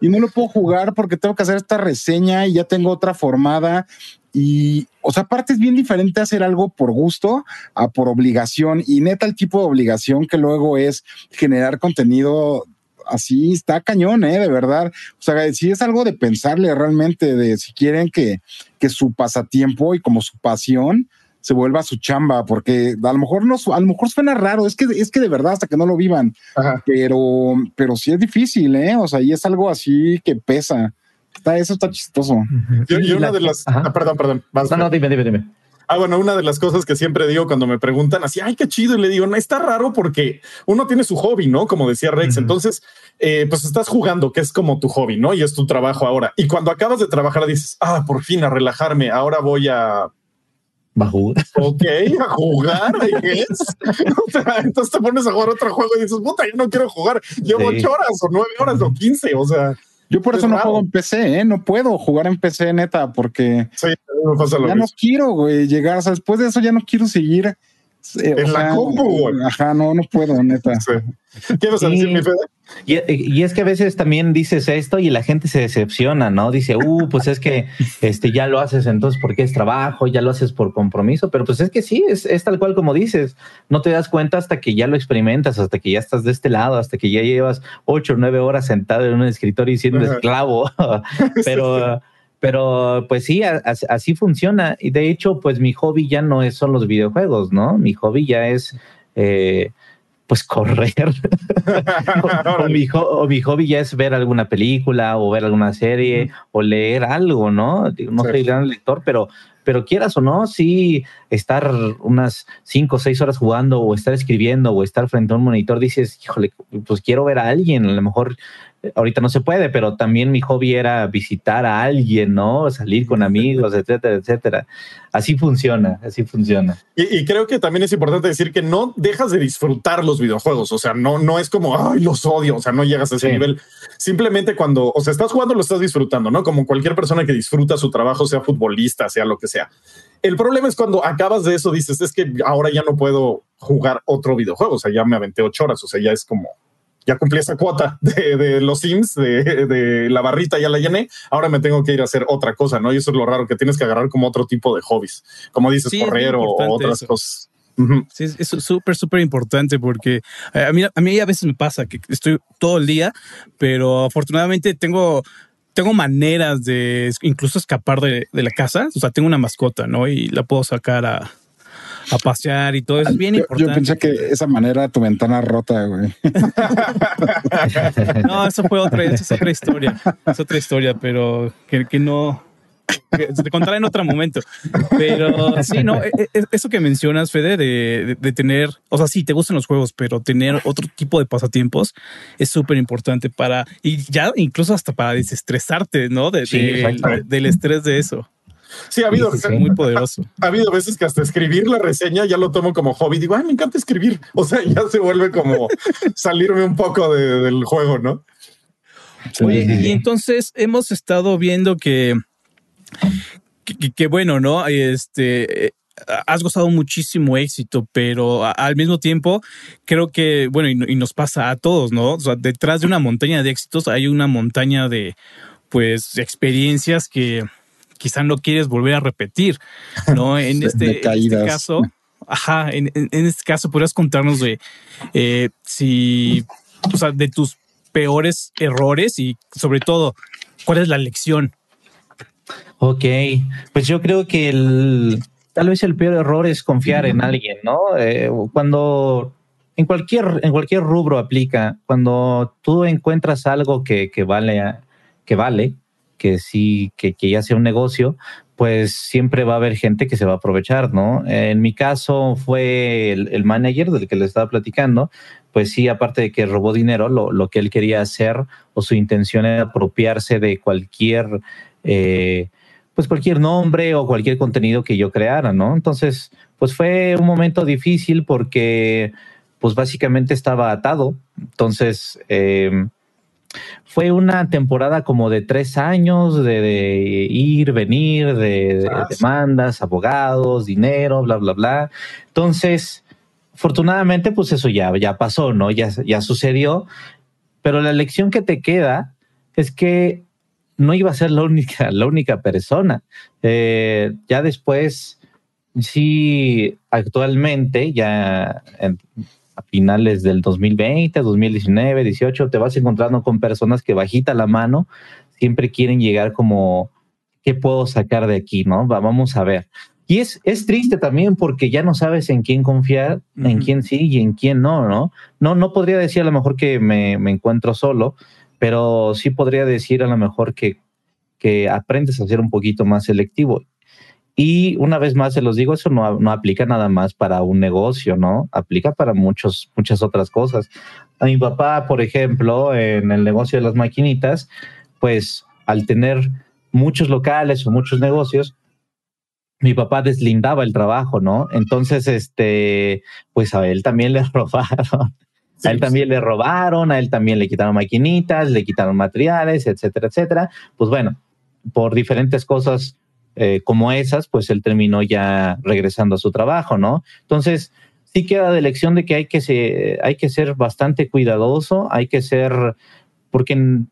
y no lo puedo jugar porque tengo que hacer esta reseña y ya tengo otra formada. Y, o sea, aparte es bien diferente hacer algo por gusto a por obligación. Y neta, el tipo de obligación que luego es generar contenido así está cañón, ¿eh? De verdad. O sea, si es algo de pensarle realmente, de si quieren que, que su pasatiempo y como su pasión se vuelva su chamba, porque a lo mejor no, a lo mejor suena raro, es que, es que de verdad hasta que no lo vivan, pero, pero sí es difícil, ¿eh? O sea, y es algo así que pesa. Está, eso está chistoso.
y, una de las, ah, perdón, perdón.
no, no, dime, dime, dime.
Ah, bueno, una de las cosas que siempre digo cuando me preguntan así, ay, qué chido, y le digo, no, está raro porque uno tiene su hobby, ¿no? Como decía Rex, entonces, eh, pues estás jugando, que es como tu hobby, ¿no? Y es tu trabajo ahora. Y cuando acabas de trabajar dices, ah, por fin a relajarme, ahora voy a
Va a jugar.
Ok, a jugar, entonces te pones a jugar otro juego y dices, puta, yo no quiero jugar. Llevo ocho horas o nueve horas o quince, o sea.
Yo por eso no juego en PC, ¿eh? No puedo jugar en PC, neta, porque ya no quiero, güey, llegar. O sea, después de eso ya no quiero seguir.
Eh, en la compu, güey.
Ajá, no, no puedo, neta.
¿Qué vas a decir, mi Fede?
Y, es que a veces también dices esto y la gente se decepciona, ¿no? Dice, uh, pues es que este, ya lo haces entonces porque es trabajo, ya lo haces por compromiso, pero pues es que sí, es, tal cual como dices, no te das cuenta hasta que ya lo experimentas, hasta que ya estás de este lado, hasta que ya llevas ocho o nueve horas sentado en un escritorio y siendo esclavo, pero... Pero pues sí, así funciona. Y de hecho, pues mi hobby ya no es, son los videojuegos, ¿no? Mi hobby ya es eh, pues correr. o, mi hobby ya es ver alguna película o ver alguna serie o leer algo, ¿no? No soy gran lector, pero, pero quieras o no, sí estar unas cinco o seis horas jugando o estar escribiendo o estar frente a un monitor, dices, híjole, pues quiero ver a alguien, a lo mejor ahorita no se puede, pero también mi hobby era visitar a alguien, ¿no? Salir con amigos, etcétera, etcétera. Así funciona, así funciona.
Y, creo que también es importante decir que no dejas de disfrutar los videojuegos, o sea, no, no es como, ay, los odio, o sea, no llegas a ese nivel. Simplemente cuando, o sea, estás jugando, lo estás disfrutando, ¿no? Como cualquier persona que disfruta su trabajo, sea futbolista, sea lo que sea. El problema es cuando acabas de eso, dices, es que ahora ya no puedo jugar otro videojuego, o sea, ya me aventé ocho horas, o sea, ya es como, ya cumplí esa cuota de, los Sims, de, la barrita ya la llené, ahora me tengo que ir a hacer otra cosa, ¿no? Y eso es lo raro, que tienes que agarrar como otro tipo de hobbies, como dices, correr o otras cosas.
Sí, es súper, súper importante porque eh, a mí, a mí a veces me pasa que estoy todo el día, pero afortunadamente tengo, tengo maneras de incluso escapar de, de la casa. O sea, tengo una mascota, ¿no? Y la puedo sacar a, a pasear y todo eso es bien
Yo,
importante.
yo pensé que esa manera tu ventana rota, güey.
No, eso fue otra, esa es otra historia. Es otra historia, pero que, que no. te contará en otro momento. Pero sí, no, e- e- eso que mencionas, Fede, de, de- de tener, o sea, sí, te gustan los juegos, pero tener otro tipo de pasatiempos es súper importante para, y ya incluso hasta para desestresarte, ¿no? De,
Sí,
del estrés de eso.
Sí, ha habido,
Sí, sí, sí.
Muy poderoso.
ha habido veces que hasta escribir la reseña ya lo tomo como hobby. Digo, ay, me encanta escribir. O sea, ya se vuelve como salirme un poco de- del juego, ¿no?
Oye, y entonces hemos estado viendo que, que, que- que bueno, ¿no? Este, eh, has gozado muchísimo éxito, pero al mismo tiempo creo que, bueno, y, y nos pasa a todos, ¿no? O sea, detrás de una montaña de éxitos hay una montaña de, pues, experiencias que quizá no quieres volver a repetir, ¿no? En este, en este caso, ajá, en, en- en este caso, ¿podrías contarnos de eh, si, o sea, de tus peores errores y sobre todo, cuál es la lección?
Ok, pues yo creo que el, tal vez el peor error es confiar en alguien, ¿no? Eh, cuando en cualquier, en cualquier rubro aplica, cuando tú encuentras algo que, que vale, que vale, que sí, que, ya sea un negocio, pues siempre va a haber gente que se va a aprovechar, ¿no? En mi caso fue el, el manager del que le estaba platicando, pues sí, aparte de que robó dinero, lo, lo que él quería hacer o su intención era apropiarse de cualquier, eh, pues cualquier nombre o cualquier contenido que yo creara, ¿no? Entonces, pues fue un momento difícil porque, pues básicamente estaba atado. Entonces, eh, fue una temporada como de tres años de, de ir, venir, de, de
Ah, sí.
demandas, abogados, dinero, bla, bla, bla. Entonces, afortunadamente, pues eso ya, ya pasó, ¿no? Ya, ya sucedió. Pero la lección que te queda es que no iba a ser la única, la única persona. Eh, ya después, sí, actualmente, ya en- a finales del 2020, 2019, 18, te vas encontrando con personas que bajita la mano siempre quieren llegar como, ¿qué puedo sacar de aquí? ¿No? Va- vamos a ver. Y es, es triste también porque ya no sabes en quién confiar, en quién sí y en quién no, ¿no? No, no podría decir a lo mejor que me, me encuentro solo, pero sí podría decir a lo mejor que, que aprendes a ser un poquito más selectivo. Y una vez más se los digo, eso no, no aplica nada más para un negocio, ¿no? Aplica para muchos, muchas otras cosas. A mi papá, por ejemplo, en el negocio de las maquinitas, pues al tener muchos locales o muchos negocios, mi papá deslindaba el trabajo, ¿no? Entonces, este, pues a él también le robaron.
Sí,
a él también le robaron, a él también le quitaron maquinitas, le quitaron materiales, etcétera, etcétera. Pues bueno, por diferentes cosas eh, como esas, pues él terminó ya regresando a su trabajo, ¿no? Entonces, sí queda de lección de que hay que, se, hay que ser bastante cuidadoso, hay que ser, porque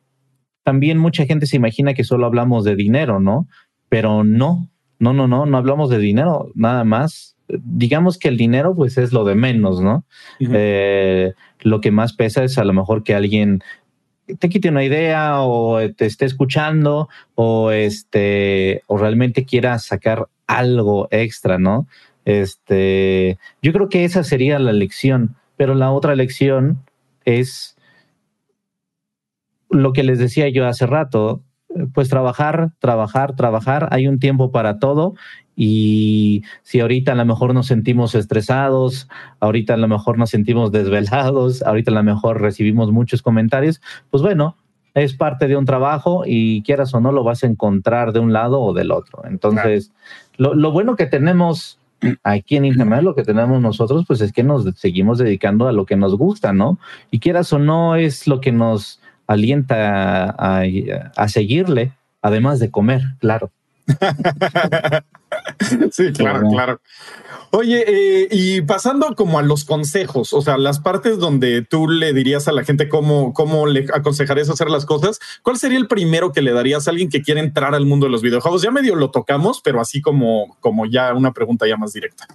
también mucha gente se imagina que solo hablamos de dinero, ¿no? Pero no, no, no, no, no hablamos de dinero, nada más. Digamos que el dinero, pues es lo de menos, ¿no? Eh, lo que más pesa es a lo mejor que alguien te quite una idea o te esté escuchando o este o realmente quiera sacar algo extra, ¿no? Este, yo creo que esa sería la lección, pero la otra lección es lo que les decía yo hace rato, pues trabajar, trabajar, trabajar, hay un tiempo para todo y si ahorita a lo mejor nos sentimos estresados, ahorita a lo mejor nos sentimos desvelados, ahorita a lo mejor recibimos muchos comentarios, pues bueno, es parte de un trabajo y quieras o no lo vas a encontrar de un lado o del otro. Entonces, lo, lo bueno que tenemos aquí en Internet, lo que tenemos nosotros, pues es que nos seguimos dedicando a lo que nos gusta, ¿no? Y quieras o no es lo que nos alienta a, a- a seguirle, además de comer, claro.
Sí, claro,
Claro.
Oye, eh, y pasando como a los consejos, o sea, las partes donde tú le dirías a la gente cómo, cómo le aconsejarías hacer las cosas, ¿cuál sería el primero que le darías a alguien que quiere entrar al mundo de los videojuegos? Ya medio lo tocamos, pero así como, como ya una pregunta ya más directa.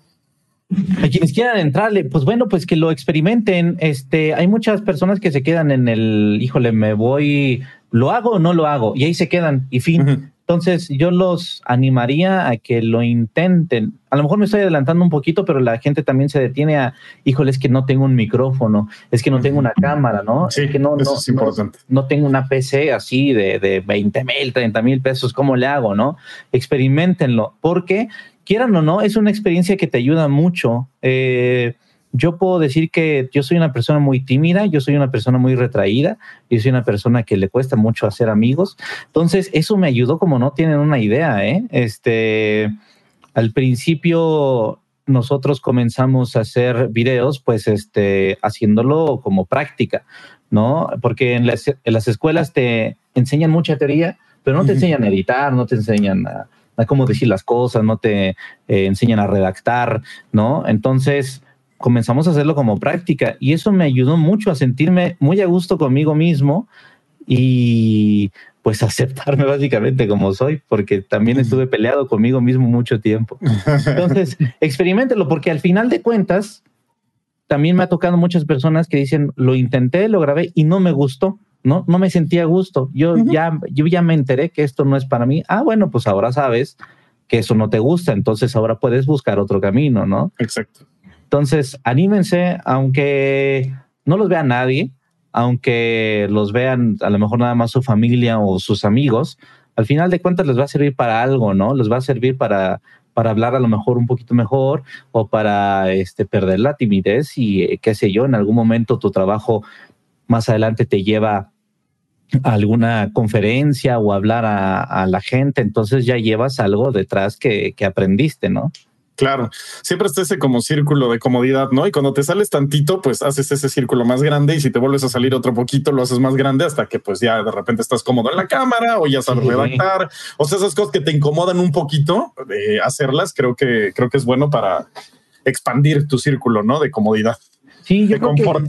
A quienes quieran entrarle, pues bueno, pues que lo experimenten. Este, hay muchas personas que se quedan en el, híjole, me voy, lo hago o no lo hago, y ahí se quedan, y fin. Entonces, yo los animaría a que lo intenten. A lo mejor me estoy adelantando un poquito, pero la gente también se detiene a, híjole, es que no tengo un micrófono, es que no tengo una cámara, ¿no?
Sí,
es que no,
eso
no-
es importante.
No, no tengo una PC así de, de 20 mil, 30 mil pesos, ¿cómo le hago, no? Experimentenlo, porque quieran o no, es una experiencia que te ayuda mucho. Eh, yo puedo decir que yo soy una persona muy tímida, yo soy una persona muy retraída, yo soy una persona que le cuesta mucho hacer amigos. Entonces, eso me ayudó como no tienen una idea, ¿eh? Este, al principio nosotros comenzamos a hacer videos, pues, este, haciéndolo como práctica, ¿no? Porque en las, en las escuelas te enseñan mucha teoría, pero no te enseñan a editar, no te enseñan a, a cómo decir las cosas, no te eh, enseñan a redactar, ¿no? Entonces comenzamos a hacerlo como práctica y eso me ayudó mucho a sentirme muy a gusto conmigo mismo y pues aceptarme básicamente como soy, porque también estuve peleado conmigo mismo mucho tiempo. Entonces, experimentenlo, porque al final de cuentas, también me ha tocado muchas personas que dicen, lo intenté, lo grabé y no me gustó, ¿no? No me sentía a gusto. Yo,
Ujú.
ya, yo ya me enteré que esto no es para mí. Ah, bueno, pues ahora sabes que eso no te gusta, entonces ahora puedes buscar otro camino, ¿no?
Exacto.
Entonces, anímense, aunque no los vea nadie, aunque los vean a lo mejor nada más su familia o sus amigos, al final de cuentas les va a servir para algo, ¿no? Les va a servir para, para hablar a lo mejor un poquito mejor o para este, perder la timidez y eh, qué sé yo, en algún momento tu trabajo más adelante te lleva a alguna conferencia o hablar a, la gente, entonces ya llevas algo detrás que aprendiste, ¿no?
Claro, siempre está ese como círculo de comodidad, ¿no? Y cuando te sales tantito, pues haces ese círculo más grande y si te vuelves a salir otro poquito, lo haces más grande hasta que pues ya de repente estás cómodo en la cámara o ya sabes
Sí.
redactar. O sea, esas cosas que te incomodan un poquito de hacerlas, creo que creo que es bueno para expandir tu círculo, ¿no? De comodidad,
Sí, yo
de
creo que-.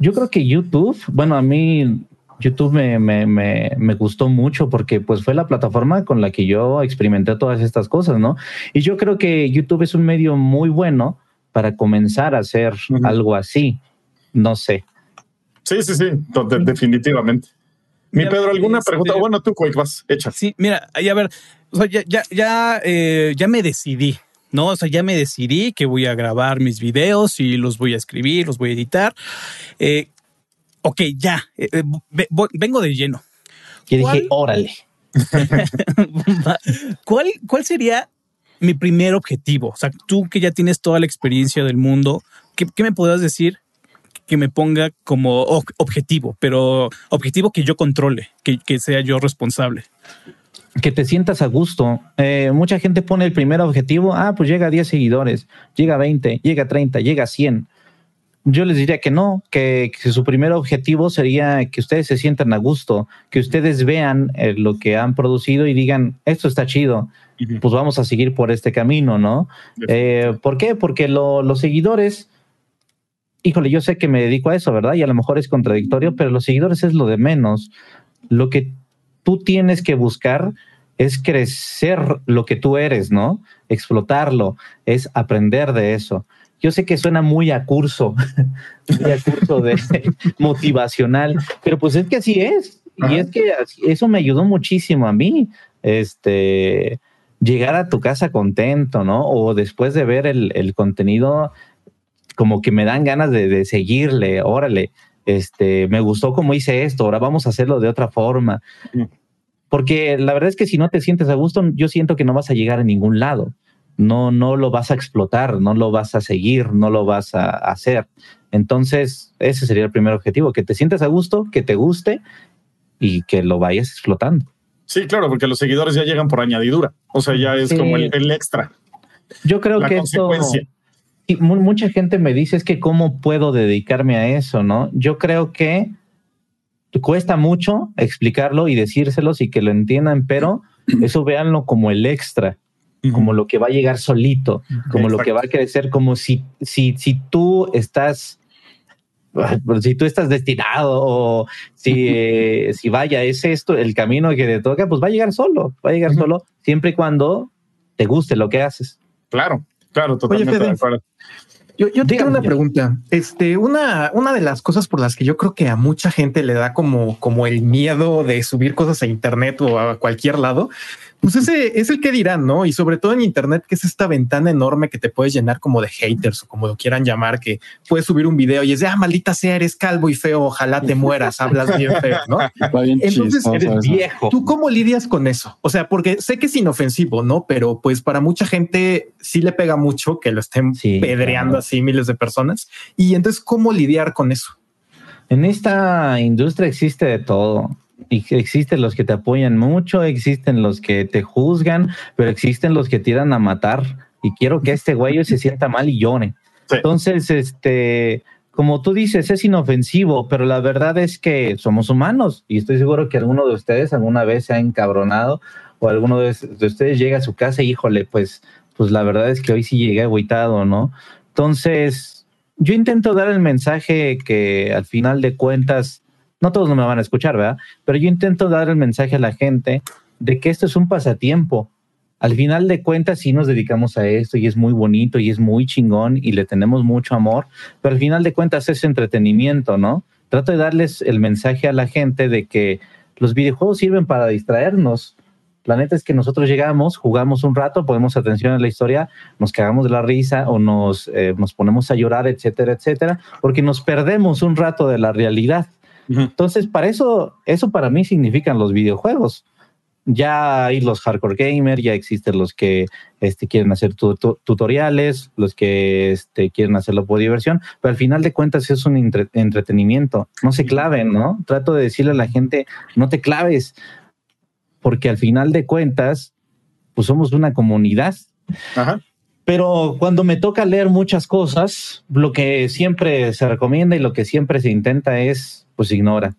Yo creo que YouTube, bueno, a mí YouTube me, me, me, me gustó mucho porque pues fue la plataforma con la que yo experimenté todas estas cosas, ¿no? Y yo creo que YouTube es un medio muy bueno para comenzar a hacer algo así. No sé.
Sí, sí, sí, definitivamente. Mi
Mira,
Pedro, ¿alguna
este-
pregunta? Bueno, tú, Quake, vas, echa.
Sí, mira, ahí a ver, o sea, ya, ya, ya, eh, ya me decidí, ¿no? O sea, ya me decidí que voy a grabar mis videos y los voy a escribir, los voy a editar. Eh, ok, ya, eh, eh, voy- vengo de lleno.
Y dije, órale.
¿Cuál, ¿Cuál sería mi primer objetivo? O sea, tú que ya tienes toda la experiencia del mundo, ¿qué, qué me podrás decir que me ponga como ob- objetivo, pero objetivo que yo controle, que, que sea yo responsable?
que te sientas a gusto. Eh, mucha gente pone el primer objetivo, ah, pues llega a 10 seguidores, llega a 20, llega a 30, llega a 100. Yo les diría que no, que, que su primer objetivo sería que ustedes se sientan a gusto, que ustedes vean eh, lo que han producido y digan, esto está chido, pues vamos a seguir por este camino, ¿no? Eh, ¿Por qué? Porque lo- los seguidores, híjole, yo sé que me dedico a eso, ¿verdad? Y a lo mejor es contradictorio, pero los seguidores es lo de menos. Lo que tú tienes que buscar es crecer lo que tú eres, ¿no? Explotarlo, es aprender de eso. Yo sé que suena muy a curso, muy a curso de motivacional, pero pues es que así es. Y es que eso me ayudó muchísimo a mí. Este, llegar a tu casa contento, ¿no? O después de ver el, el contenido, como que me dan ganas de, de seguirle, órale, este, me gustó cómo hice esto, ahora vamos a hacerlo de otra forma. Porque la verdad es que si no te sientes a gusto, yo siento que no vas a llegar a ningún lado. No, no lo vas a explotar, no lo vas a seguir, no lo vas a hacer. Entonces, ese sería el primer objetivo, que te sientas a gusto, que te guste y que lo vayas explotando.
Sí, claro, porque los seguidores ya llegan por añadidura. O sea, ya es
Sí.
como el, el extra,
Yo creo
la
que esto, y mu- mucha gente me dice es que cómo puedo dedicarme a eso, ¿no? Yo creo que cuesta mucho explicarlo y decírselos y que lo entiendan, pero eso véanlo como el extra, como lo que va a llegar solito, como lo que va a crecer, como si, si, si tú estás, si tú estás destinado o si, eh, si vaya, es esto el camino que te toca, pues va a llegar solo, va a llegar solo, siempre y cuando te guste lo que haces.
Claro, claro, totalmente
Fede.
de acuerdo.
Yo, yo tengo una
ya.
pregunta. Este, una, una de las cosas por las que yo creo que a mucha gente le da como, como el miedo de subir cosas a internet o a cualquier lado, pues ese es el que dirán, ¿no? Y sobre todo en Internet, que es esta ventana enorme que te puedes llenar como de haters o como lo quieran llamar, que puedes subir un video y es de, ah, maldita sea, eres calvo y feo, ojalá te mueras, hablas bien feo, ¿no? Entonces, eres viejo. ¿Tú cómo lidias con eso? O sea, porque sé que es inofensivo, ¿no? Pero pues para mucha gente sí le pega mucho que lo estén pedreando así miles de personas. Y entonces, ¿cómo lidiar con eso?
En esta industria existe de todo. Y existen los que te apoyan mucho, existen los que te juzgan, pero existen los que tiran a matar. Y quiero que este güey se sienta mal y llore. Entonces, este, como tú dices, es inofensivo, pero la verdad es que somos humanos y estoy seguro que alguno de ustedes alguna vez se ha encabronado o alguno de, ustedes llega a su casa y híjole, pues, pues la verdad es que hoy sí llegué agüitado, ¿no? Entonces, yo intento dar el mensaje que al final de cuentas no todos no me van a escuchar, ¿verdad? Pero yo intento dar el mensaje a la gente de que esto es un pasatiempo. Al final de cuentas, sí nos dedicamos a esto y es muy bonito y es muy chingón y le tenemos mucho amor, pero al final de cuentas es entretenimiento, ¿no? Trato de darles el mensaje a la gente de que los videojuegos sirven para distraernos. La neta es que nosotros llegamos, jugamos un rato, ponemos atención a la historia, nos cagamos de la risa o nos, eh, nos ponemos a llorar, etcétera, etcétera, porque nos perdemos un rato de la realidad. Entonces, para eso, eso para mí significan los videojuegos. Ya hay los hardcore gamers, ya existen los que este, quieren hacer tutoriales, los que este, quieren hacerlo por diversión, pero al final de cuentas es un entretenimiento. No se claven, ¿no? Trato de decirle a la gente, no te claves, porque al final de cuentas, pues somos una comunidad. Pero cuando me toca leer muchas cosas, lo que siempre se recomienda y lo que siempre se intenta es pues ignora.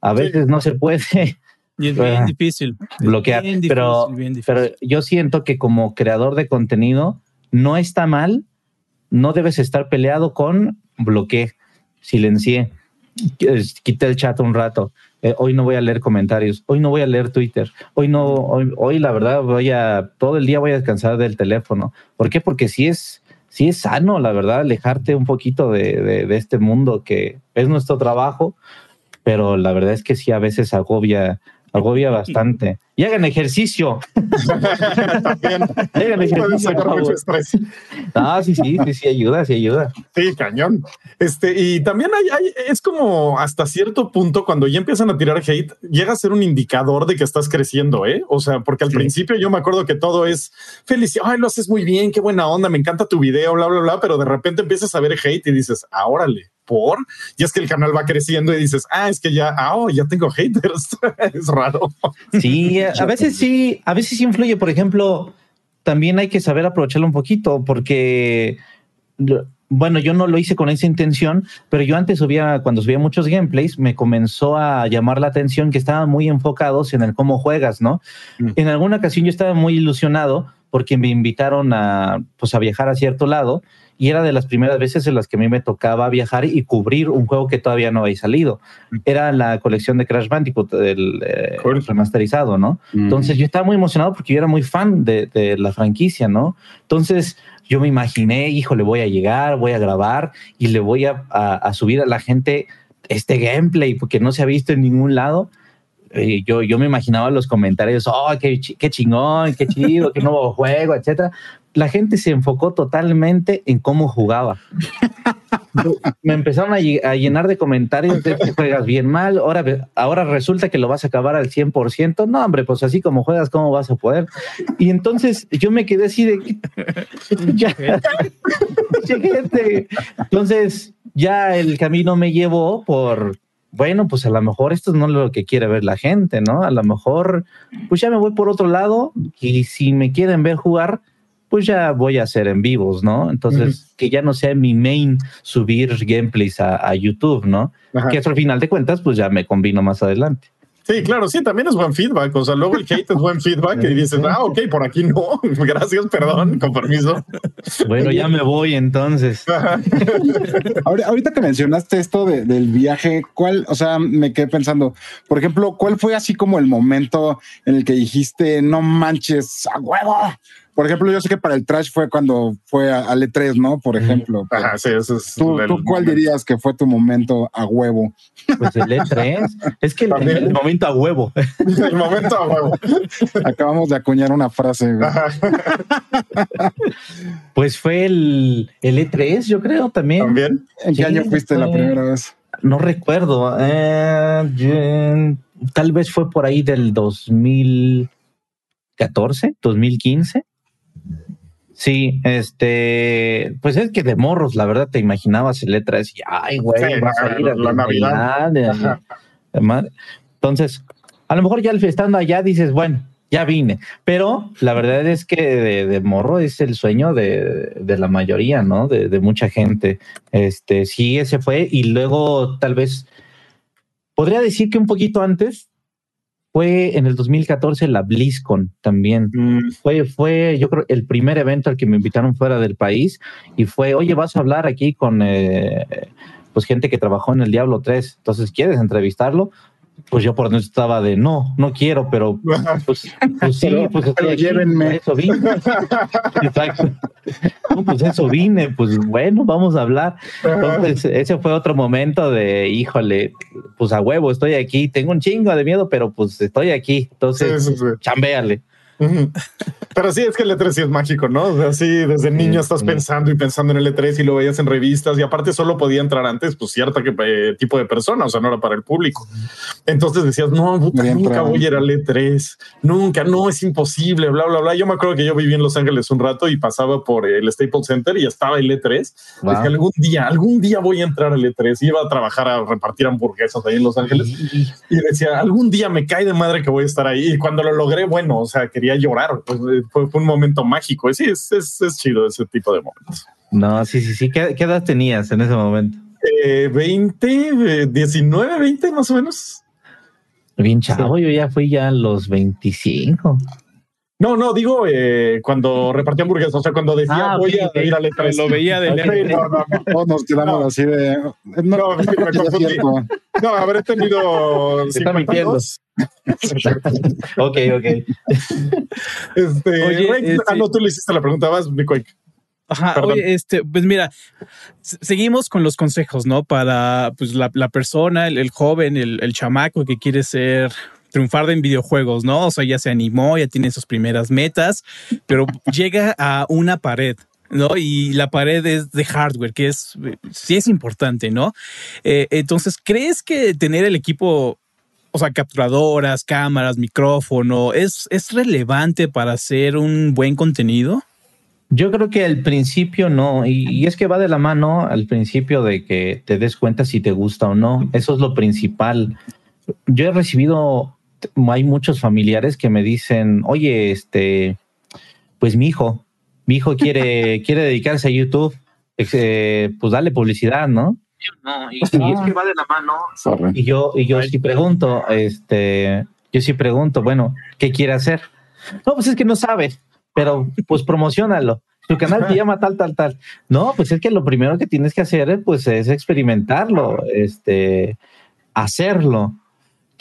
A veces no se puede.
Y es bien difícil.
Bloquear. pero, pero yo siento que como creador de contenido no está mal, no debes estar peleado con bloqueé, silencié, quité el chat un rato. Eh, hoy no voy a leer comentarios, hoy no voy a leer Twitter, hoy no, hoy, la verdad voy a, todo el día voy a descansar del teléfono. ¿Por qué? Porque si es, sí es sano, la verdad, alejarte un poquito de, de, este mundo que es nuestro trabajo, pero la verdad es que sí a veces agobia, agobia bastante. Y hagan ejercicio.
También. hagan ejercicio. mucho estrés.
Ah, sí, sí, sí, sí, ayuda, sí ayuda.
Sí, cañón. Este, y también hay, hay, es como hasta cierto punto, cuando ya empiezan a tirar hate, llega a ser un indicador de que estás creciendo, ¿eh? O sea, porque al principio yo me acuerdo que todo es felicidad, ay, lo haces muy bien, qué buena onda, me encanta tu video, bla, bla, bla, pero de repente empiezas a ver hate y dices, ah, órale, por, y es que el canal va creciendo y dices, ah, es que ya, ah, oh, ya tengo haters. es raro.
Sí, a veces sí, a veces sí influye. Por ejemplo, también hay que saber aprovecharlo un poquito porque, bueno, yo no lo hice con esa intención, pero yo antes subía, cuando subía muchos gameplays, me comenzó a llamar la atención que estaban muy enfocados en el cómo juegas, ¿no? Mm. En alguna ocasión yo estaba muy ilusionado porque me invitaron a, pues, a viajar a cierto lado y era de las primeras veces en las que a mí me tocaba viajar y cubrir un juego que todavía no había salido. Era la colección de Crash Bandicoot, el eh, remasterizado, ¿no? Entonces yo estaba muy emocionado porque yo era muy fan de, de, la franquicia, ¿no? Entonces yo me imaginé, hijo, le voy a llegar, voy a grabar y le voy a, a, subir a la gente este gameplay porque no se ha visto en ningún lado. Eh, yo, yo me imaginaba los comentarios, oh, qué, qué chingón, qué chido, qué nuevo juego, etcétera la gente se enfocó totalmente en cómo jugaba. Me empezaron a, llenar de comentarios que juegas bien mal, ahora, ahora resulta que lo vas a acabar al 100%. No, hombre, pues así como juegas, ¿cómo vas a poder? Y entonces yo me quedé así de... ya, entonces ya el camino me llevó por... Bueno, pues a lo mejor esto no es lo que quiere ver la gente, ¿no? A lo mejor, pues ya me voy por otro lado y si me quieren ver jugar, pues ya voy a hacer en vivos, ¿no? Entonces, que ya no sea mi main subir gameplays a, YouTube, ¿no? Que eso al final de cuentas, pues ya me combino más adelante.
Sí, claro, sí, también es buen feedback. O sea, luego el hate es buen feedback y dices, ah, ok, por aquí no. Gracias, perdón, con permiso.
Bueno, ya me voy entonces.
Ahorita que mencionaste esto del viaje, ¿cuál? O sea, me quedé pensando, por ejemplo, ¿cuál fue así como el momento en el que dijiste, no manches, a huevo? Por ejemplo, yo sé que para el trash fue cuando fue al E3, ¿no? Por ejemplo.
Ajá, sí, eso es.
¿Tú, cuál
momento.
dirías que fue tu momento a huevo?
Pues el E3. es que el, momento a huevo.
El momento a huevo.
Acabamos de acuñar una frase.
Pues fue el, el E3, yo creo también.
También.
¿En qué
Sí,
año fuiste la
fue-
primera vez?
No recuerdo. eh, tal vez fue por ahí del 2014, 2015. Sí, este, pues es que de morros, la verdad, te imaginabas el E3 y, ay, güey,
Sí,
vas a
la-
ir a
la Navidad.
madre. Entonces, a lo mejor ya estando allá dices, bueno, ya vine, pero la verdad es que de, de morro es el sueño de, de la mayoría, ¿no? De, de mucha gente. Este, sí, ese fue, y luego tal vez podría decir que un poquito antes fue en el 2014 la BlizzCon también.
Mm,
Fue, fue, yo creo, el primer evento al que me invitaron fuera del país y fue, oye, vas a hablar aquí con eh, pues gente que trabajó en el Diablo 3. Entonces, ¿quieres entrevistarlo? Pues yo por dentro estaba de no, no quiero, pero pues, pues sí,
Pero-
pues estoy
pero
aquí,
llévenme.
por Eso vine. Exacto. No, pues eso vine, pues bueno, vamos a hablar. Entonces, ese fue otro momento de, híjole, pues a huevo, estoy aquí, tengo un chingo de miedo, pero pues estoy aquí. Entonces,
Sí, sí, sí.
chambéale.
Pero sí, es que el E3 sí es mágico, ¿no? O sea, sí, desde niño estás pensando y pensando en el E3 y lo veías en revistas y aparte solo podía entrar antes, pues cierta que, eh, tipo de persona, o sea, no era para el público. Entonces decías, no, puta, nunca voy a ir al E3, nunca, no, es imposible, bla, bla, bla. Yo me acuerdo que yo viví en Los Ángeles un rato y pasaba por el Staples Center y estaba el E3.
Wow.
Decía, algún día, algún día voy a entrar al E3. Iba a trabajar a repartir hamburguesas ahí en Los Ángeles y decía, algún día me cae de madre que voy a estar ahí. Y cuando lo logré, bueno, o sea, quería llorar. Pues, eh, fue, fue un momento mágico. Sí, es, es, es chido ese tipo de momentos.
No, sí, sí, sí. ¿Qué, qué edad tenías en ese momento?
Eh, 20, eh, 19, 20 más o menos.
Bien chavo, yo ya fui ya a los 25.
No, no, digo eh, cuando repartía hamburguesas, o sea, cuando decía
Ah,
voy
ok,
a ir al E3.
Lo veía de
Sí,
lejos.
no, no, no.
Nos quedamos
No.
así de. No,
No, me confundí. No, habré tenido
está mintiendo.
52.
Ok, ok.
Este,
Oye, eh,
ah,
sí.
no, tú le hiciste la pregunta, vas, mi Quake.
Ajá,
Perdón.
oye, este, pues mira, seguimos con los consejos, ¿no? Para pues la, la persona, el, el joven, el, el chamaco que quiere ser triunfar en videojuegos, ¿no? O sea, ya se animó, ya tiene sus primeras metas, pero llega a una pared. ¿no? Y la pared es de hardware, que es, sí es importante, ¿no? Eh, entonces, ¿crees que tener el equipo, o sea, capturadoras, cámaras, micrófono, es, es relevante para hacer un buen contenido?
Yo creo que al principio no, y, y, es que va de la mano al principio de que te des cuenta si te gusta o no. Eso es lo principal. Yo he recibido, hay muchos familiares que me dicen, oye, este, pues mi hijo, mi hijo quiere, quiere dedicarse a YouTube, eh, pues dale publicidad, ¿no? No, y, y, es que va de la mano.
Sorry.
Y yo, y yo sí pregunto, este, yo sí pregunto, bueno, ¿qué quiere hacer? No, pues es que no sabe pero pues promocionalo. Tu canal te llama tal, tal, tal. No, pues es que lo primero que tienes que hacer pues es experimentarlo, este, hacerlo.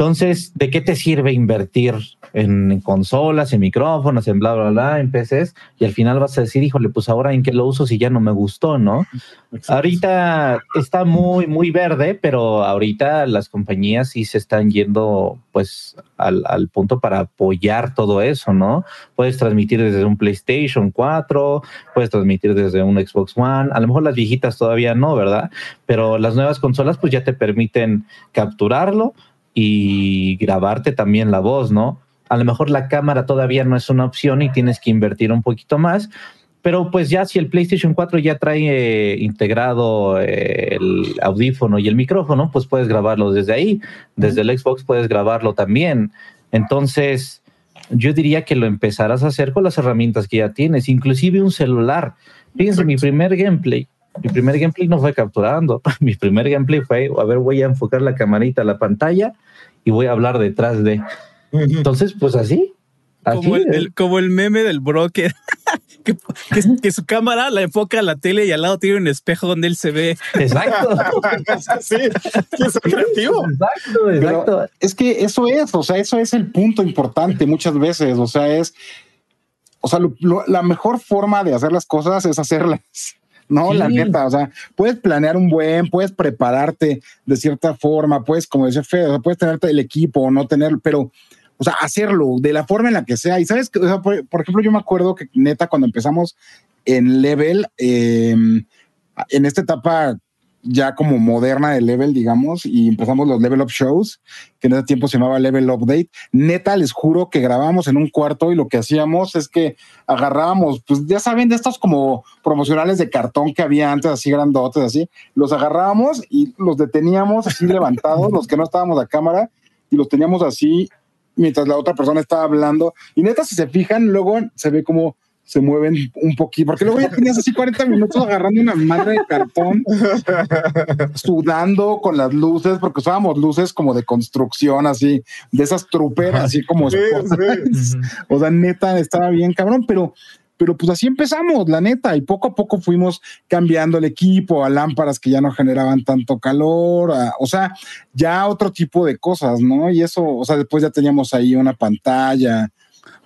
Entonces, ¿de qué te sirve invertir en, en, consolas, en micrófonos, en bla, bla, bla, en PCs? Y al final vas a decir, híjole, pues ahora en qué lo uso si ya no me gustó, ¿no? Exacto. Ahorita está muy, muy verde, pero ahorita las compañías sí se están yendo pues al, al punto para apoyar todo eso, ¿no? Puedes transmitir desde un PlayStation 4, puedes transmitir desde un Xbox One, a lo mejor las viejitas todavía no, ¿verdad? Pero las nuevas consolas pues ya te permiten capturarlo y grabarte también la voz, ¿no? A lo mejor la cámara todavía no es una opción y tienes que invertir un poquito más, pero pues ya si el PlayStation 4 ya trae eh, integrado eh, el audífono y el micrófono, pues puedes grabarlo desde ahí. Desde el Xbox puedes grabarlo también. Entonces, yo diría que lo empezarás a hacer con las herramientas que ya tienes, inclusive un celular. Fíjense, mi primer gameplay mi primer gameplay no fue capturando. Mi primer gameplay fue, a ver, voy a enfocar la camarita a la pantalla y voy a hablar detrás de. Entonces, pues así. así
como, el, el, como el meme del broker. que, que, que, su cámara la enfoca a la tele y al lado tiene un espejo donde él se ve.
Exacto.
sí, es creativo.
Exacto, exacto.
Pero es que eso es, o sea, eso es el punto importante muchas veces. O sea, es o sea, la mejor forma de hacer las cosas es hacerlas. No, la neta, o sea, puedes planear un buen, puedes prepararte de cierta forma, puedes, como decía Fede, o sea, puedes tenerte el equipo o no tenerlo, pero, o sea, hacerlo de la forma en la que sea. Y sabes, que, por, ejemplo, yo me acuerdo que neta, cuando empezamos en Level, em, en esta etapa ya como moderna de Level, digamos, y empezamos los Level Up Shows, que en ese tiempo se llamaba Level Update. Neta, les juro que grabábamos en un cuarto y lo que hacíamos es que agarrábamos, pues ya saben, de estos como promocionales de cartón que había antes, así grandotes, así, los agarrábamos y los deteníamos así levantados, los que no estábamos a cámara, y los teníamos así mientras la otra persona estaba hablando. Y neta, si se fijan, luego se ve como se mueven un poquito, porque luego ya tenías así 40 minutos agarrando una madre de cartón, sudando con las luces, porque usábamos luces como de construcción, así, de esas truperas, así como... O sea, neta, estaba bien cabrón, pero pero pues así empezamos, la neta, y poco a poco fuimos cambiando el equipo a lámparas que ya no generaban tanto calor, o sea, ya otro tipo de cosas, ¿no? Y eso, o sea, después ya teníamos ahí una pantalla,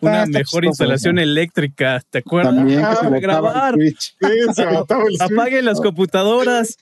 una ah, mejor instalación eléctrica, ¿te acuerdas?
También que se grabar.
Apaguen las computadoras.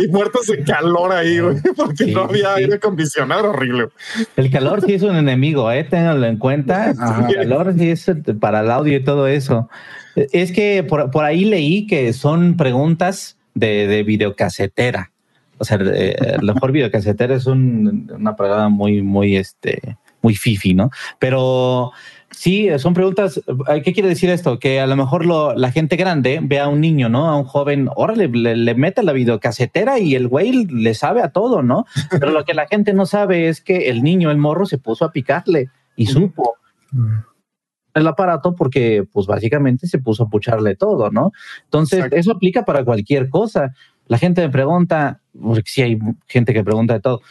Y muertos de calor ahí, güey, porque no había aire acondicionado horrible.
El calor sí es un enemigo, eh, ténganlo en cuenta. El calor sí es para el audio y todo eso. Es que por, por ahí leí que son preguntas de, de videocasetera. O sea, eh, el mejor videocasetera es un, una palabra muy, muy, este, muy fifi, ¿no? Pero Sí, son preguntas. Eh, ¿Qué quiere decir esto? Que a lo mejor la gente grande ve a un niño, ¿no? A un joven, órale, le, le, mete la videocasetera y el güey le sabe a todo, ¿no? Pero lo que la gente no sabe es que el niño, el morro, se puso a picarle y supo el aparato porque, pues básicamente se puso a pucharle todo, ¿no? Entonces, eso aplica para cualquier cosa. La gente me pregunta, porque sí hay gente que pregunta de todo,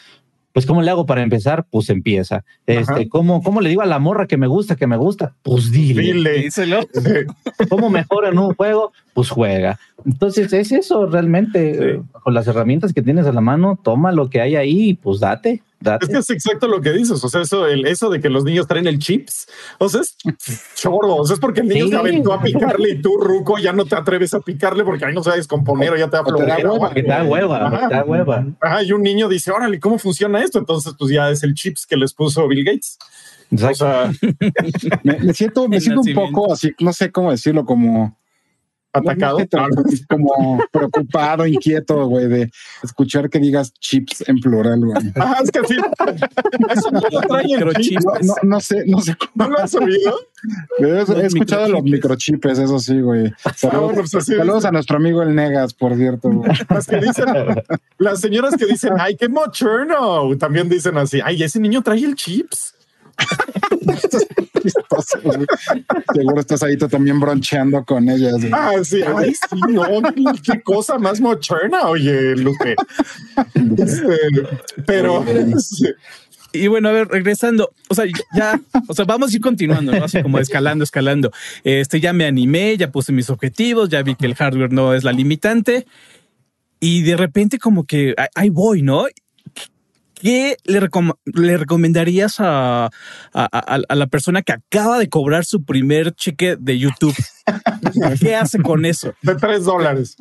pues ¿cómo le hago para empezar? Pues empieza. Este, ¿cómo, ¿Cómo le digo a la morra que me gusta, que me gusta? Pues dile.
Dile. Díselo.
¿Cómo mejora en un juego? Pues juega. Entonces es eso realmente. Con las herramientas que tienes a la mano, toma lo que hay ahí y pues date.
Es que es exacto lo que dices. O sea, eso, el, eso de que los niños traen el chips, o sea, es chorro. O sea, es porque el niño se aventó a picarle y tú, Ruco, ya no te atreves a picarle porque ahí no se va a descomponer o ya te va a
florear. Que te da hueva, te da hueva.
Ajá, y un niño dice, órale, ¿cómo funciona esto? Entonces, pues ya es el chips que les puso Bill Gates. O sea,
me, siento, me siento un poco así, no sé cómo decirlo, como
atacado.
como preocupado, inquieto, güey, de escuchar que digas chips en plural, güey.
Ah, es que sí. Eso no lo
No, no, sé, no sé
cómo. ¿No lo has oído?
He, escuchado los microchips, eso sí, güey. Ah, saludos, saludos a nuestro amigo el Negas, por cierto.
Las que dicen, las señoras que dicen, ay, qué mocherno, también dicen así, ay, ese niño trae el chips.
Seguro estás ahí tú también broncheando con ellas.
Ah, sí, ay, sí, no, qué cosa más moderna, oye, Lupe. Este, pero.
Y bueno, a ver, regresando, o sea, ya, o sea, vamos a ir continuando, ¿no? Así como escalando, escalando. Este, ya me animé, ya puse mis objetivos, ya vi que el hardware no es la limitante. Y de repente como que ahí voy, ¿no? ¿Qué le, le recomendarías a, la persona que acaba de cobrar su primer cheque de YouTube? ¿Qué hace con eso?
De tres dólares.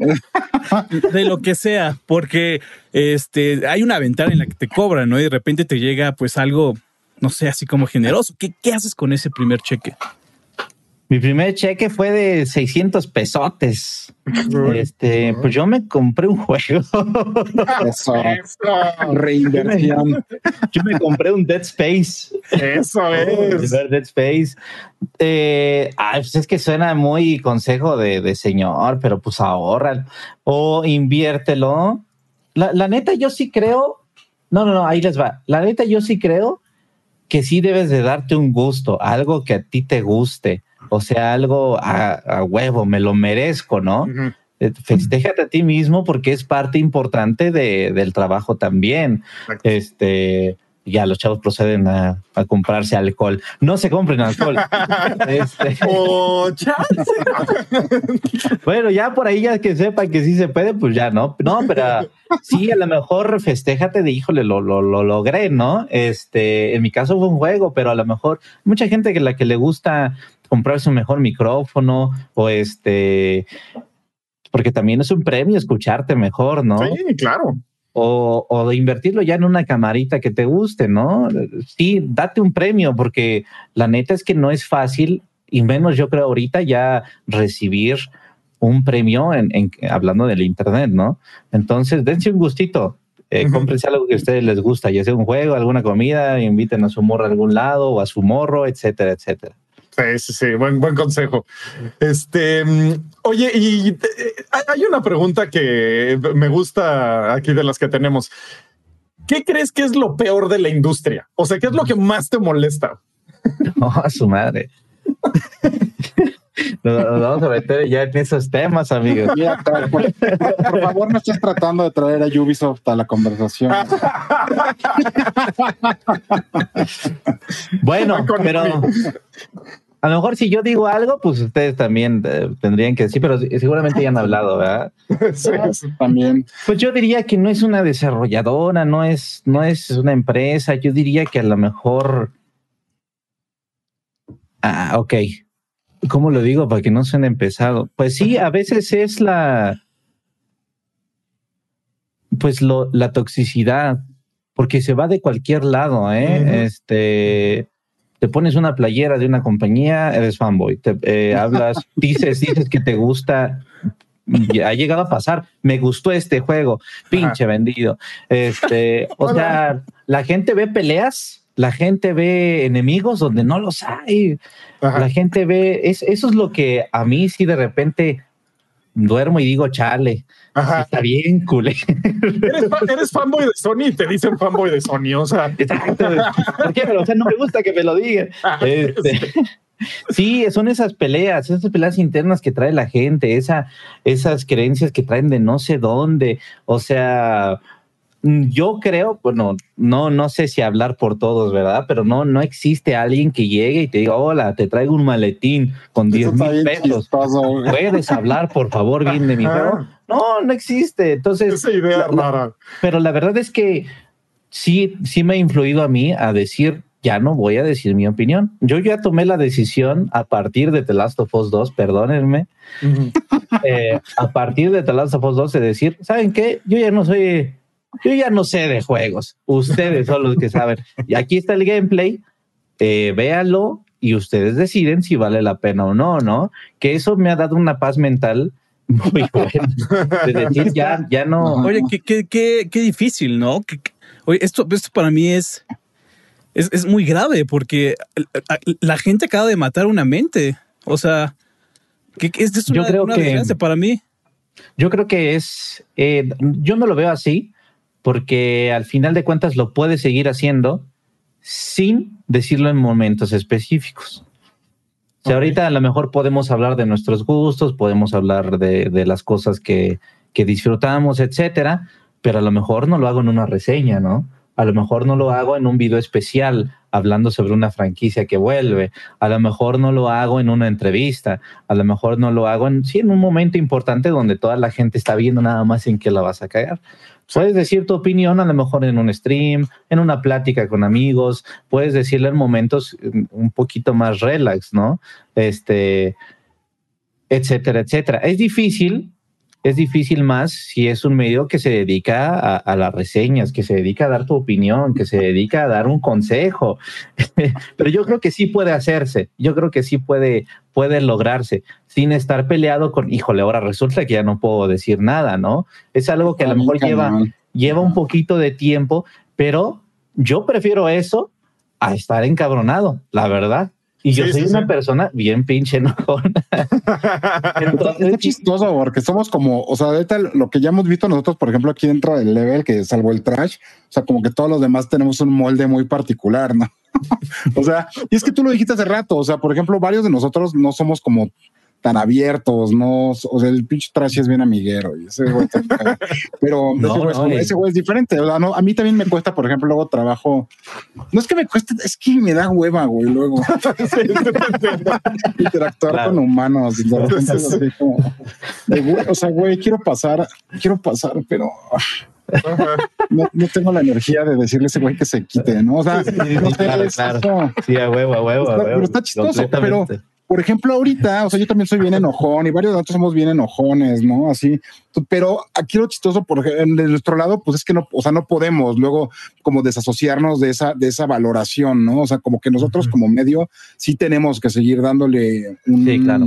De lo que sea, porque este, hay una ventana en la que te cobran, ¿no? Y de repente te llega pues algo, no sé, así como generoso. ¿Qué, qué haces con ese primer cheque?
Mi primer cheque fue de 600 pesotes. Este, pues yo me compré un juego.
Eso. Reinversión.
Yo me compré un Dead Space.
Eso es.
Dead Space. Eh, pues es que suena muy consejo de, señor, pero pues ahorra o inviértelo. La, la neta, yo sí creo. No, no, no, ahí les va. La neta, yo sí creo que sí debes de darte un gusto, algo que a ti te guste o sea, algo a, huevo, me lo merezco, ¿no? Eh, Festéjate a ti mismo porque es parte importante de, del trabajo también. Este, ya los chavos proceden a, a comprarse alcohol. No se compren alcohol. Este,
Oh,
bueno, ya por ahí ya que sepan que sí se puede, pues ya no. No, pero sí, a lo mejor festéjate de híjole, lo, lo, lo logré, ¿no? Este, en mi caso fue un juego, pero a lo mejor mucha gente que la que le gusta comprarse un mejor micrófono o este, porque también es un premio escucharte mejor, ¿no?
Sí, claro.
O, o de invertirlo ya en una camarita que te guste, ¿no? Sí, date un premio, porque la neta es que no es fácil, y menos yo creo ahorita ya recibir un premio en, en- hablando del internet, ¿no? Entonces, dense un gustito. Eh. Cómprense algo que a ustedes les gusta, ya sea un juego, alguna comida, inviten a su morro a algún lado o a su morro, etcétera, etcétera.
Sí, sí, sí, buen, buen consejo. Este, mm, oye, y eh, hay- una pregunta que me gusta aquí de las que tenemos. ¿Qué crees que es lo peor de la industria? O sea, ¿qué es lo que más te molesta?
Oh, a su madre. Nos, nos vamos a meter ya en esos temas, amigos.
Mira, por, por- por favor, no estés tratando de traer a Ubisoft a la conversación.
Bueno, pero a lo mejor si yo digo algo, pues ustedes también eh, tendrían que decir, pero seguramente ya han hablado, ¿verdad?
Sí, sí.
También.
Pues yo diría que no es una desarrolladora, no es, no es una empresa. Yo diría que a lo mejor. Ah, ok. ¿Cómo lo digo para que no suene pesado? Pues sí, a veces es la. Pues lo, la toxicidad, porque se va de cualquier lado, ¿eh? Este. Te pones una playera de una compañía, eres fanboy. Te eh, hablas, dices, dices que te gusta, ha llegado a pasar. Me gustó este juego, pinche vendido. Este, o sea, la gente ve peleas, la gente ve enemigos donde no los hay.
Ajá.
La gente ve, es, eso es lo que a mí sí de repente duermo y digo, chale,
Ajá.
está bien, culé.
Eres, fa- eres fanboy de Sony y te dicen fanboy de Sony. O sea,
Exacto. ¿Por qué? Pero, o sea, no me gusta que me lo digan. Este, sí, son esas peleas, esas peleas internas que trae la gente, esa, esas creencias que traen de no sé dónde. O sea, yo creo, bueno, no, no sé si hablar por todos, ¿verdad? Pero no, no existe alguien que llegue y te diga, hola, te traigo un maletín con 10
Eso está
mil pesos.
chistoso.
¿Puedes hablar, por favor, bien de mi juego? No, no existe. Entonces,
esa idea
la-
rara.
pero la verdad es que sí, sí me ha influido a mí a decir, ya no voy a decir mi opinión. Yo ya tomé la decisión a partir de The Last of Us 2, perdónenme, eh, a partir de The Last of Us 2 de decir, ¿saben qué? Yo ya no soy, yo ya no sé de juegos. Ustedes son los que saben. Y aquí está el gameplay, eh, véanlo y ustedes deciden si vale la pena o no, ¿no? Que eso me ha dado una paz mental muy buena. De decir, ya, ya no.
Oye, qué, qué, qué, qué difícil, ¿no? Que- oye, esto, esto para mí es, es, es muy grave porque la, gente acaba de matar una mente. O sea, que, que es, es
Yo
una,
creo
una
que-
para mí.
Yo creo que es, eh, yo no lo veo así, porque al final de cuentas lo puedes seguir haciendo sin decirlo en momentos específicos. O sea, ahorita a lo mejor podemos hablar de nuestros gustos, podemos hablar de, de las cosas que, que disfrutamos, etcétera, pero a lo mejor no lo hago en una reseña, ¿no? A lo mejor no lo hago en un video especial hablando sobre una franquicia que vuelve. A lo mejor no lo hago en una entrevista. A lo mejor no lo hago en, sí, en un momento importante donde toda la gente está viendo nada más en qué la vas a caer. Puedes decir tu opinión a lo mejor en un stream, en una plática con amigos, puedes decirle en momentos mm, un poquito más relax, ¿no? Este, etcétera, etcétera. Es difícil, es difícil más si es un medio que se dedica a, a las reseñas, que se dedica a dar tu opinión, que se dedica a dar un consejo. Pero yo creo que sí puede hacerse, yo creo que sí puede, puede lograrse sin estar peleado con, híjole, ahora resulta que ya no puedo decir nada, ¿no? Es algo que a lo mejor lleva, lleva un poquito de tiempo, pero yo prefiero eso a estar encabronado, la verdad. Y yo
Sí,
soy
sí,
una
sí.
persona bien pinche enojona. Entonces,
Está chistoso porque somos como, o sea, ahorita lo que ya hemos visto nosotros, por ejemplo, aquí dentro del level, que salvo el trash, o sea, como que todos los demás tenemos un molde muy particular, ¿no? o sea, y es que tú lo dijiste hace rato, o sea, por ejemplo, varios de nosotros no somos como tan abiertos, ¿no? O sea, el pinche trash es bien amiguero. Y ese güey pero ese, güey, no, ese, güey, es diferente. O sea, no, a mí también me cuesta, por ejemplo, luego trabajo. No es que me cueste, es que me da hueva, güey, luego. Interactuar con humanos. Y de repente así como, o sea, güey, quiero pasar, quiero pasar, pero no, no, tengo la energía de decirle a ese güey que se quite, ¿no? O sea, sí, no sé,
claro, claro. sí, a huevo, a huevo, a huevo.
Pero está chistoso, pero por ejemplo, ahorita, o sea, yo también soy bien enojón y varios de nosotros somos bien enojones, ¿no? Así, pero aquí lo chistoso, por de nuestro lado, pues es que no, o sea, no podemos luego como desasociarnos de esa, de esa valoración, ¿no? O sea, como que nosotros como medio sí tenemos que seguir dándole un,
sí, claro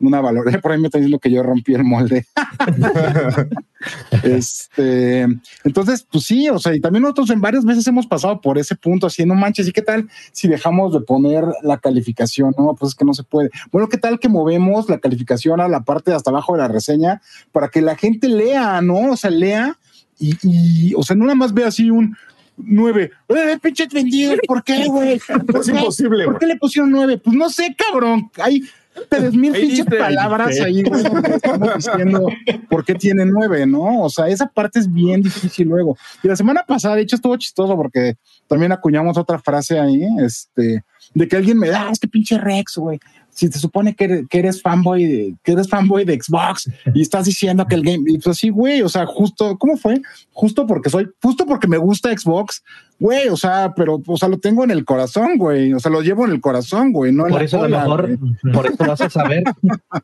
una valor. Por ahí me está diciendo que yo rompí el molde. este, entonces, pues sí, o sea, y también nosotros en varias veces hemos pasado por ese punto, así, no manches, ¿y qué tal si dejamos de poner la calificación? No, pues es que no se puede. Bueno, ¿qué tal que movemos la calificación a la parte de hasta abajo de la reseña para que la gente lea, ¿no? O sea, lea y, y o sea, no nada más ve así un, nueve. ¡Eh, pinche vendido! ¿Por qué, güey?
Es imposible.
¿Por qué le pusieron nueve? Pues no sé, cabrón. Hay tres mil pinches palabras ahí, güey, estamos diciendo por qué tiene nueve, ¿no? O sea, esa parte es bien difícil luego. Y la semana pasada, de hecho, estuvo chistoso porque también acuñamos otra frase ahí, este, de que alguien me da, ah, es que pinche Rex, güey si te supone que eres, que eres fanboy de, que eres fanboy de Xbox y estás diciendo que el game, y pues sí, güey, o sea, justo, ¿cómo fue? Justo porque soy, justo porque me gusta Xbox, güey, o sea, pero, o sea, lo tengo en el corazón, güey, o sea, lo llevo en el corazón, güey, no en
por eso
cola,
a lo mejor, por eso vas a saber,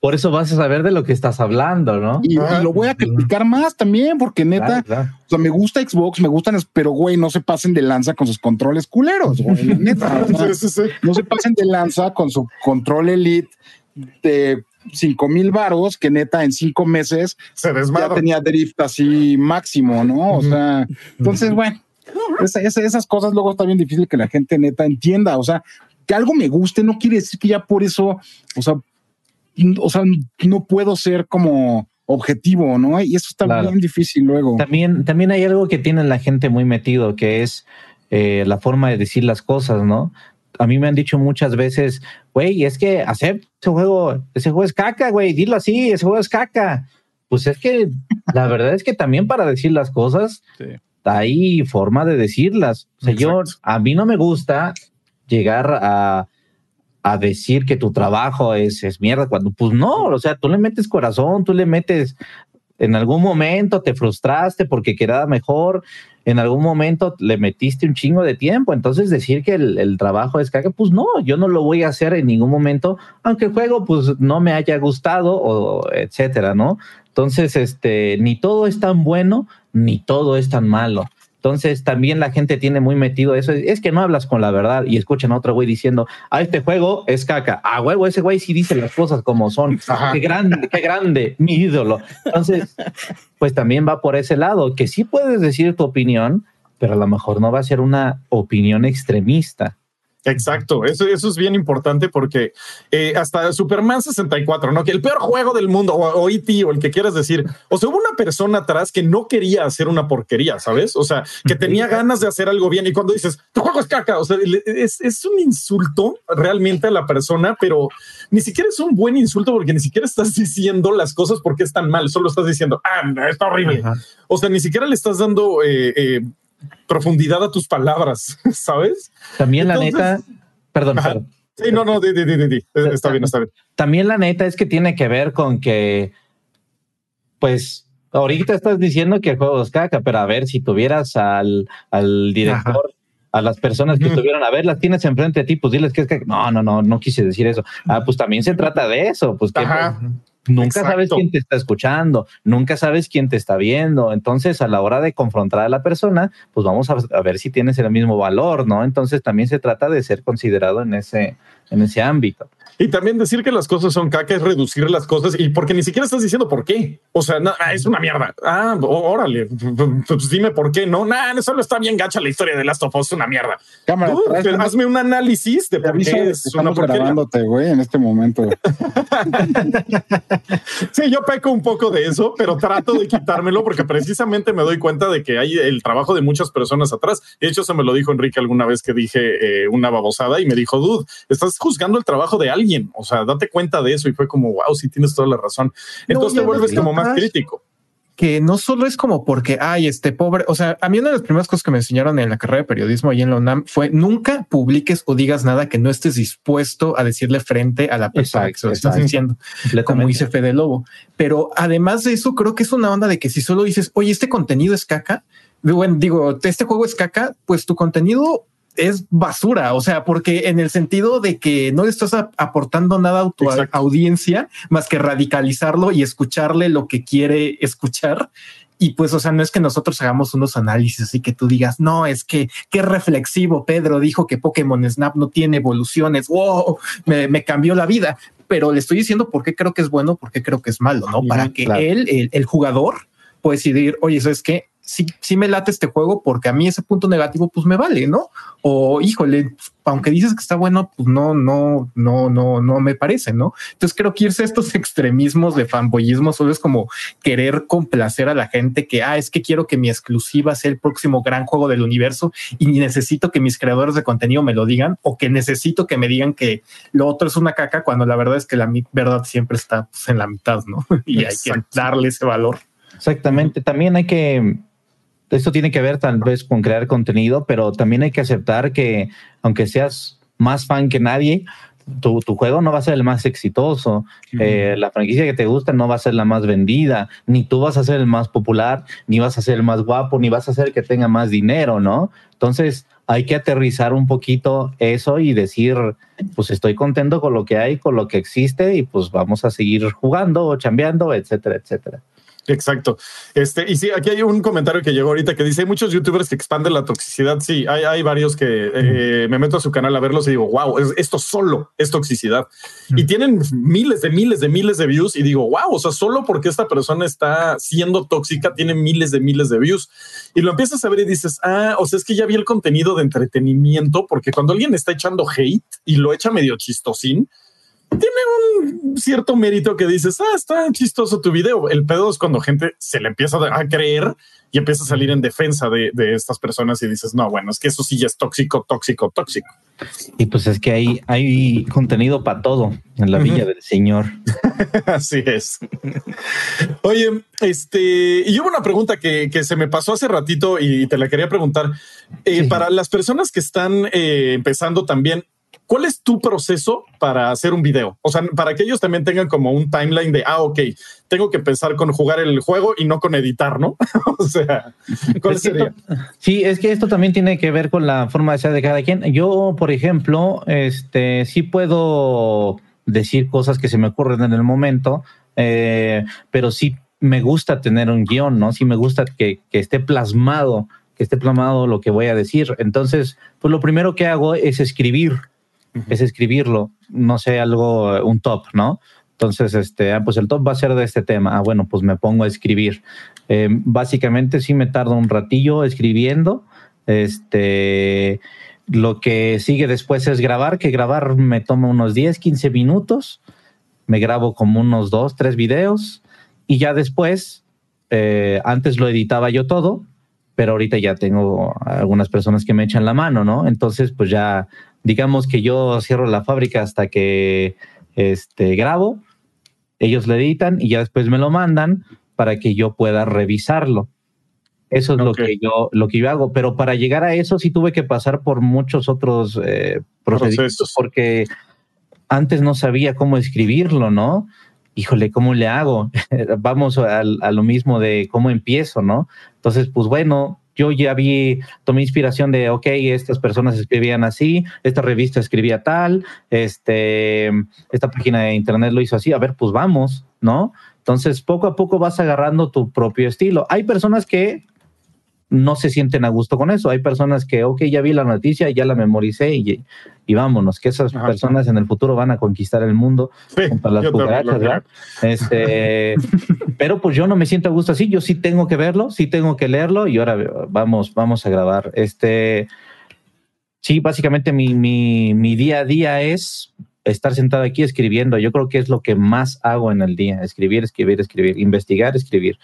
por eso vas a saber de lo que estás hablando, ¿no?
Y, y lo voy a criticar más también, porque neta, claro, claro. o sea, me gusta Xbox, me gustan, pero güey, no se pasen de lanza con sus controles culeros, güey, neta, o sea, sí, sí, sí. no se pasen de lanza con su control Elite de cinco mil varos que neta en cinco meses
se
ya tenía drift así máximo, ¿no? O sea, entonces, bueno, esa, esa, esas cosas luego está bien difícil que la gente neta entienda, o sea, que algo me guste no quiere decir que ya por eso, o sea, o sea, no puedo ser como objetivo, ¿no? Y eso está claro. bien difícil luego.
También, también hay algo que tiene la gente muy metido, que es eh, la forma de decir las cosas, ¿no? a mí me han dicho muchas veces, güey, es que acepta ese juego, ese juego es caca, güey, dilo así, ese juego es caca. Pues es que la verdad es que también para decir las cosas, sí. Hay forma de decirlas. O sea, yo, a mí no me gusta llegar a, a decir que tu trabajo es, es mierda cuando, pues no, o sea, tú le metes corazón, tú le metes en algún momento te frustraste porque quedaba mejor, en algún momento le metiste un chingo de tiempo, entonces decir que el, el, trabajo es caca, pues no, yo no lo voy a hacer en ningún momento, aunque el juego pues no me haya gustado o etcétera, ¿no? Entonces, este, ni todo es tan bueno, ni todo es tan malo. Entonces también la gente tiene muy metido eso. Es que no hablas con la verdad y escuchan a otro güey diciendo, ah, este juego es caca. Ah, huevo, ese güey sí dice las cosas como son. Ajá. Qué grande, qué grande, mi ídolo. Entonces, pues también va por ese lado, que sí puedes decir tu opinión, pero a lo mejor no va a ser una opinión extremista.
Exacto, eso, eso es bien importante porque eh, hasta Superman 64, ¿no? Que el peor juego del mundo, o, o E.T., o el que quieras decir, o sea, hubo una persona atrás que no quería hacer una porquería, ¿sabes? O sea, que tenía ganas de hacer algo bien y cuando dices, tu juego es caca, o sea, es, es un insulto realmente a la persona, pero ni siquiera es un buen insulto porque ni siquiera estás diciendo las cosas porque es tan mal, solo estás diciendo, ah, está horrible. Ajá. O sea, ni siquiera le estás dando... Eh, eh, profundidad a tus palabras, ¿sabes?
También Entonces, la neta, perdón, perdón.
Sí, no, no, di, di, di, di. está bien, está bien.
También la neta es que tiene que ver con que, pues, ahorita estás diciendo que el juego es caca, pero a ver, si tuvieras al, al director, Ajá. a las personas que estuvieron, a ver, las tienes enfrente de ti, pues diles que es caca. No, no, no, no quise decir eso. Ah, pues también se trata de eso, pues que...
Ajá.
Nunca
Exacto.
sabes quién te está escuchando, nunca sabes quién te está viendo. Entonces, a la hora de confrontar a la persona, pues vamos a, a, ver si tienes el mismo valor, ¿no? Entonces, también se trata de ser considerado en ese, en ese ámbito.
Y también decir que las cosas son caca es reducir las cosas y porque ni siquiera estás diciendo por qué. O sea, no, es una mierda. Ah, órale, pues dime por qué. No, nada, solo está bien gacha la historia de Last of Us, una mierda.
Cámara, traes,
hazme un análisis de por qué es
una grabándote, güey, en este momento.
sí, yo peco un poco de eso, pero trato de quitármelo porque precisamente me doy cuenta de que hay el trabajo de muchas personas atrás. De hecho, se me lo dijo Enrique alguna vez que dije eh, una babosada y me dijo, dude, estás juzgando el trabajo de alguien. O sea, date cuenta de eso y fue como, wow, sí tienes toda la razón. Entonces te vuelves como más crítico
que no solo es como porque, ay, este pobre, o sea, a mí una de las primeras cosas que me enseñaron en la carrera de periodismo y en la UNAM fue nunca publiques o digas nada que no estés dispuesto a decirle frente a la persona que se lo estás diciendo, como dice Fede Lobo. Pero además de eso, creo que es una onda de que si solo dices, oye, este contenido es caca, bueno, digo, este juego es caca, pues tu contenido es basura, o sea, porque en el sentido de que no le estás aportando nada a tu audiencia más que radicalizarlo y escucharle lo que quiere escuchar. Y pues, o sea, no es que nosotros hagamos unos análisis y que tú digas, no, es que qué reflexivo. Pedro dijo que Pokémon Snap no tiene evoluciones. Wow, me, cambió la vida. Pero le estoy diciendo por qué creo que es bueno, por qué creo que es malo, no? Para que él, el, el jugador, pueda decidir, oye, eso es que sí, sí me late este juego porque a mí ese punto negativo pues me vale, ¿no? O híjole, aunque dices que está bueno, pues no, no, no, no, no me parece, ¿no? Entonces creo que irse a estos extremismos de fanboyismo solo es como querer complacer a la gente que, ah, es que quiero que mi exclusiva sea el próximo gran juego del universo y necesito que mis creadores de contenido me lo digan o que necesito que me digan que lo otro es una caca cuando la verdad es que la verdad siempre está pues, en la mitad, ¿no? y hay que darle ese valor.
Exactamente. También hay que esto tiene que ver tal vez con crear contenido, pero también hay que aceptar que aunque seas más fan que nadie, tu, juego no va a ser el más exitoso, eh, la franquicia que te gusta no va a ser la más vendida, ni tú vas a ser el más popular, ni vas a ser el más guapo, ni vas a ser el que tenga más dinero, ¿no? Entonces hay que aterrizar un poquito eso y decir, pues estoy contento con lo que hay, con lo que existe y pues vamos a seguir jugando o chambeando, etcétera, etcétera.
Exacto. Este, y sí, aquí hay un comentario que llegó ahorita que dice: hay muchos youtubers que expanden la toxicidad. Sí, hay, hay varios que eh, me meto a su canal a verlos y digo, wow, esto solo es toxicidad. Y tienen miles de miles de miles de views. Y digo, wow, o sea, solo porque esta persona está siendo tóxica, tiene miles de miles de views. Y lo empiezas a ver y dices, ah, o sea, es que ya vi el contenido de entretenimiento, porque cuando alguien está echando hate y lo echa medio chistosín, tiene un cierto mérito que dices, ah, está chistoso tu video. El pedo es cuando gente se le empieza a creer y empieza a salir en defensa de, estas personas y dices, no, bueno, es que eso sí ya es tóxico, tóxico, tóxico.
Y pues es que hay, hay contenido para todo en la Villa del Señor.
Así es. Oye, este, y hubo una pregunta que, se me pasó hace ratito y te la quería preguntar. Eh, para las personas que están eh, empezando también, ¿Cuál es tu proceso para hacer un video? O sea, para que ellos también tengan como un timeline de, ah, ok, tengo que empezar con jugar el juego y no con editar, ¿no? o sea, ¿cuál sería?
sí, es que esto también tiene que ver con la forma de ser de cada quien. Yo, por ejemplo, este, sí puedo decir cosas que se me ocurren en el momento, eh, pero sí me gusta tener un guion, ¿no? Sí me gusta que, que esté plasmado, que esté plasmado lo que voy a decir. Entonces, pues lo primero que hago es escribir es escribirlo, no sé, algo, un top, ¿no? Entonces, este, ah, pues el top va a ser de este tema. Ah, bueno, pues me pongo a escribir. Eh, básicamente sí me tardo un ratillo escribiendo. Este, lo que sigue después es grabar, que grabar me toma unos 10, 15 minutos. Me grabo como unos dos, tres videos y ya después, eh, antes lo editaba yo todo, pero ahorita ya tengo algunas personas que me echan la mano, ¿no? Entonces, pues ya digamos que yo cierro la fábrica hasta que este, grabo, ellos le editan y ya después me lo mandan para que yo pueda revisarlo. Eso es lo que yo lo que yo hago, pero para llegar a eso sí tuve que pasar por muchos otros eh, procedimientos porque antes no sabía cómo escribirlo, ¿no? Híjole, ¿cómo le hago? Vamos a, a, lo mismo de cómo empiezo, ¿no? Entonces, pues bueno, yo ya vi, tomé inspiración de, ok, estas personas escribían así, esta revista escribía tal, este, esta página de internet lo hizo así, a ver, pues vamos, ¿no? Entonces, poco a poco vas agarrando tu propio estilo. Hay personas que no se sienten a gusto con eso. Hay personas que, ok, ya vi la noticia, ya la memoricé y, y vámonos, que esas personas en el futuro van a conquistar el mundo para las cucarachas, ¿verdad? Este, pero pues yo no me siento a gusto así, yo sí tengo que verlo, sí tengo que leerlo y ahora vamos, vamos a grabar. Este, sí, básicamente mi, mi, mi día a día es estar sentado aquí escribiendo. Yo creo que es lo que más hago en el día, escribir, escribir, escribir, investigar, escribir.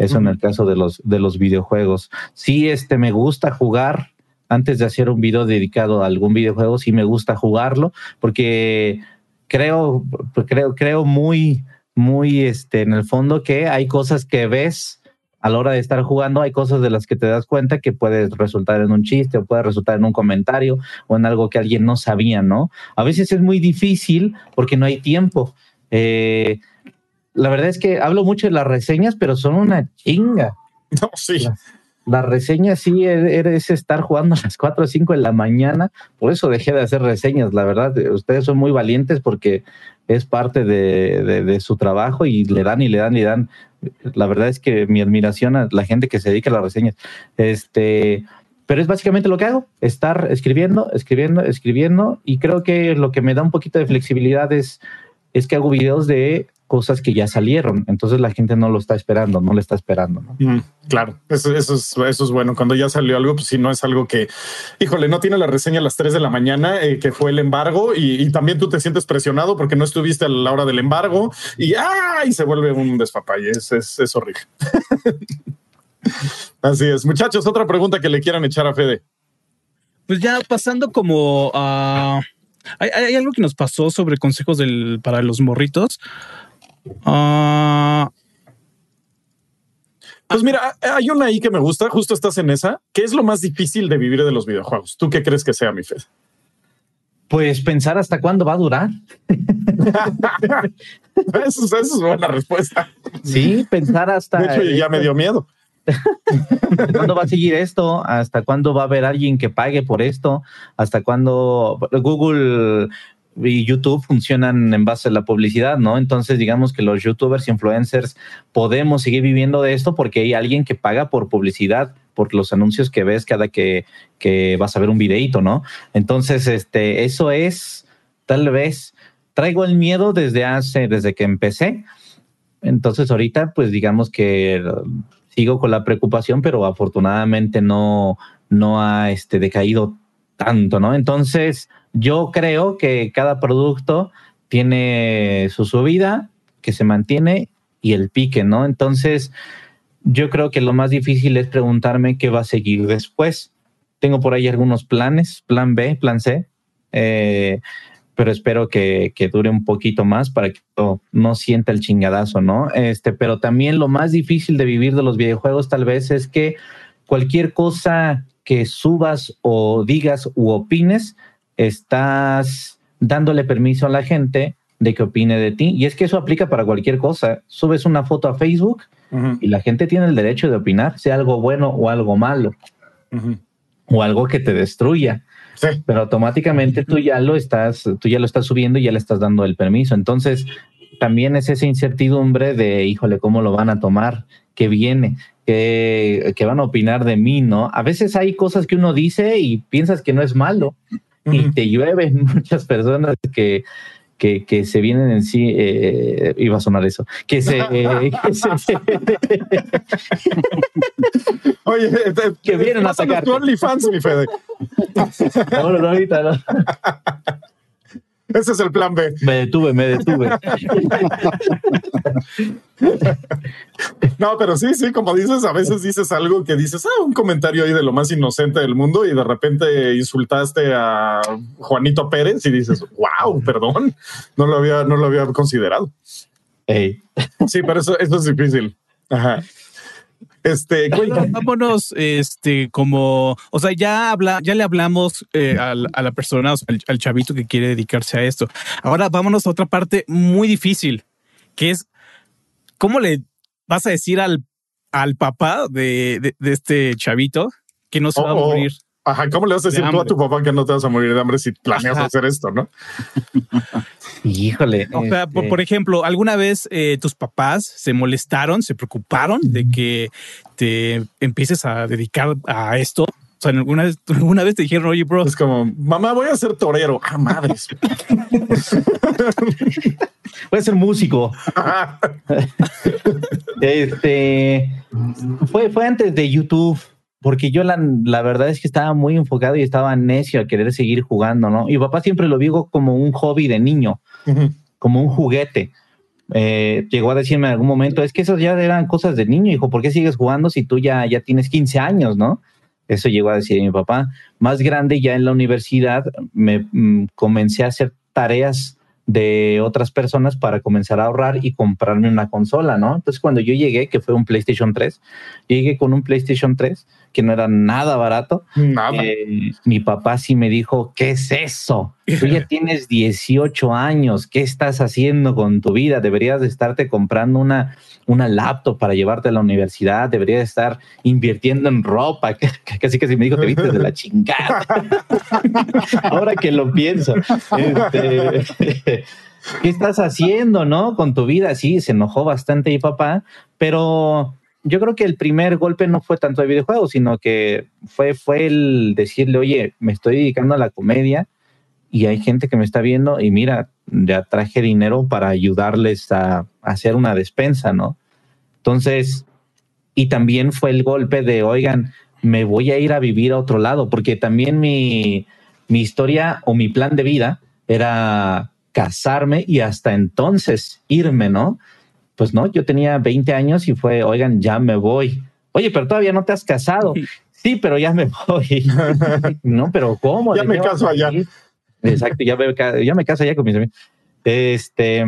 Eso en el caso de los, de los videojuegos. Sí, este, me gusta jugar. Antes de hacer un video dedicado a algún videojuego, sí me gusta jugarlo, porque creo, creo, creo muy, muy este, en el fondo que hay cosas que ves a la hora de estar jugando, hay cosas de las que te das cuenta que puede resultar en un chiste o puede resultar en un comentario o en algo que alguien no sabía, ¿no? A veces es muy difícil porque no hay tiempo. Eh, la verdad es que hablo mucho de las reseñas, pero son una chinga.
No, sí.
La, reseña sí es, estar jugando a las 4 o 5 de la mañana. Por eso dejé de hacer reseñas, la verdad. Ustedes son muy valientes porque es parte de, su trabajo y le dan y le dan y le dan. La verdad es que mi admiración a la gente que se dedica a las reseñas. Este, pero es básicamente lo que hago, estar escribiendo, escribiendo, escribiendo. Y creo que lo que me da un poquito de flexibilidad es, es que hago videos de cosas que ya salieron. Entonces la gente no lo está esperando, no le está esperando.
Mm, claro, eso, eso, es, eso es bueno. Cuando ya salió algo, pues si no es algo que, híjole, no tiene la reseña a las 3 de la mañana, eh, que fue el embargo, y, también tú te sientes presionado porque no estuviste a la hora del embargo y, ¡ay! se vuelve un despapalle. Es, es, horrible. Así es. Muchachos, otra pregunta que le quieran echar a Fede.
Pues ya pasando como a... hay, algo que nos pasó sobre consejos del, para los morritos. Ah.
pues mira, hay una ahí que me gusta, justo estás en esa. ¿Qué es lo más difícil de vivir de los videojuegos? ¿Tú qué crees que sea, mi fe?
Pues pensar hasta cuándo va a durar.
eso, es buena respuesta.
Sí, pensar hasta.
De hecho, ya me dio miedo.
¿Cuándo va a seguir esto? ¿Hasta cuándo va a haber alguien que pague por esto? ¿Hasta cuándo Google y YouTube funcionan en base a la publicidad, ¿no? Entonces, digamos que los youtubers, influencers, podemos seguir viviendo de esto porque hay alguien que paga por publicidad, por los anuncios que ves cada que, que vas a ver un videito, ¿no? Entonces, este, eso es, tal vez, traigo el miedo desde hace, desde que empecé. Entonces, ahorita, pues digamos que sigo con la preocupación, pero afortunadamente no, no ha este, decaído tanto, ¿no? Entonces, yo creo que cada producto tiene su subida que se mantiene y el pique, ¿no? Entonces, yo creo que lo más difícil es preguntarme qué va a seguir después. Tengo por ahí algunos planes, plan B, plan C, eh, pero espero que, dure un poquito más para que no, no, sienta el chingadazo, ¿no? Este, pero también lo más difícil de vivir de los videojuegos tal vez es que cualquier cosa que subas o digas u opines, estás dándole permiso a la gente de que opine de ti. Y es que eso aplica para cualquier cosa. Subes una foto a Facebook y la gente tiene el derecho de opinar, sea algo bueno o algo malo, o algo que te destruya. Pero automáticamente tú ya lo estás, tú ya lo estás subiendo y ya le estás dando el permiso. Entonces, también es esa incertidumbre de, híjole, ¿cómo lo van a tomar? ¿Qué viene? ¿Qué, qué van a opinar de mí? ¿No? A veces hay cosas que uno dice y piensas que no es malo, y te llueven muchas personas que, que, se vienen en sí, eh, iba a sonar eso, que se...
Oye, que vienen a sacar. OnlyFans, mi Fede.
no, no, ahorita no.
Ese es el plan B.
Me detuve, me detuve.
no, pero sí, sí, como dices, a veces dices algo que dices, ah, un comentario ahí de lo más inocente del mundo y de repente insultaste a Juanito Pérez y dices, wow, perdón, no lo había, no lo había considerado. Sí, pero eso, eso es difícil. Ajá. Este,
vámonos, este, como, o sea, ya habla, ya le hablamos eh, a, la persona, al, chavito que quiere dedicarse a esto. Ahora vámonos a otra parte muy difícil, que es cómo le vas a decir al, al papá de, este chavito que no se va a morir.
Ajá, ¿cómo le vas a decir tú a tu papá que no te vas a morir de hambre si planeas hacer esto, no?
Híjole.
O sea, por, este ejemplo, ¿alguna vez eh, tus papás se molestaron, se preocuparon de que te empieces a dedicar a esto? O sea, alguna vez, alguna vez te dijeron, oye, bro.
Es como, mamá, voy a ser torero. Ah, madres.
voy a ser músico. este fue, fue antes de YouTube porque yo la, la, verdad es que estaba muy enfocado y estaba necio a querer seguir jugando, ¿no? Y papá siempre lo vio como un hobby de niño, como un juguete. Eh, llegó a decirme en algún momento, es que esas ya eran cosas de niño, hijo, ¿por qué sigues jugando si tú ya, ya tienes 15 años, no? Eso llegó a decir mi papá. Más grande, ya en la universidad, me mm, comencé a hacer tareas de otras personas para comenzar a ahorrar y comprarme una consola, ¿no? Entonces cuando yo llegué, que fue un PlayStation 3, llegué con un PlayStation 3 que no era nada barato.
Nada.
Eh, mi papá sí me dijo, ¿qué es eso? Tú ya tienes 18 años, ¿qué estás haciendo con tu vida? Deberías de estarte comprando una, una laptop para llevarte a la universidad, deberías estar invirtiendo en ropa. Casi que si me dijo, te viste de la chingada. Ahora que lo pienso. Este, ¿Qué estás haciendo, no? Con tu vida. Sí, se enojó bastante mi papá, pero yo creo que el primer golpe no fue tanto de videojuegos, sino que fue, fue el decirle, oye, me estoy dedicando a la comedia y hay gente que me está viendo y mira, ya traje dinero para ayudarles a, hacer una despensa, ¿no? Entonces, y también fue el golpe de, oigan, me voy a ir a vivir a otro lado, porque también mi, mi historia o mi plan de vida era casarme y hasta entonces irme, ¿no? Pues no, yo tenía 20 años y fue, oigan, ya me voy. Oye, pero todavía no te has casado. Sí, pero ya me voy. no, pero ¿cómo?
Ya me caso allá.
Exacto, ya me, ya me caso allá con mis amigos. Este,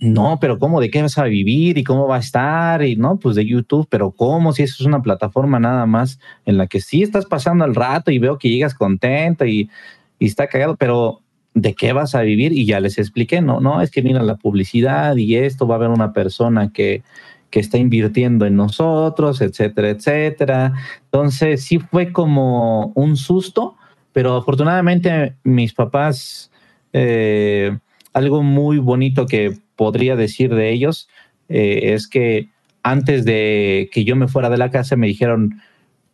no, pero ¿cómo? ¿De qué vas a vivir? ¿Y cómo va a estar? Y no, pues de YouTube, pero ¿cómo? Si eso es una plataforma nada más en la que sí estás pasando el rato y veo que llegas contento y, y está cagado, pero ¿de qué vas a vivir? Y ya les expliqué, no, no, es que mira la publicidad y esto, va a haber una persona que, que está invirtiendo en nosotros, etcétera, etcétera. Entonces sí fue como un susto, pero afortunadamente mis papás, eh, algo muy bonito que podría decir de ellos eh, es que antes de que yo me fuera de la casa me dijeron,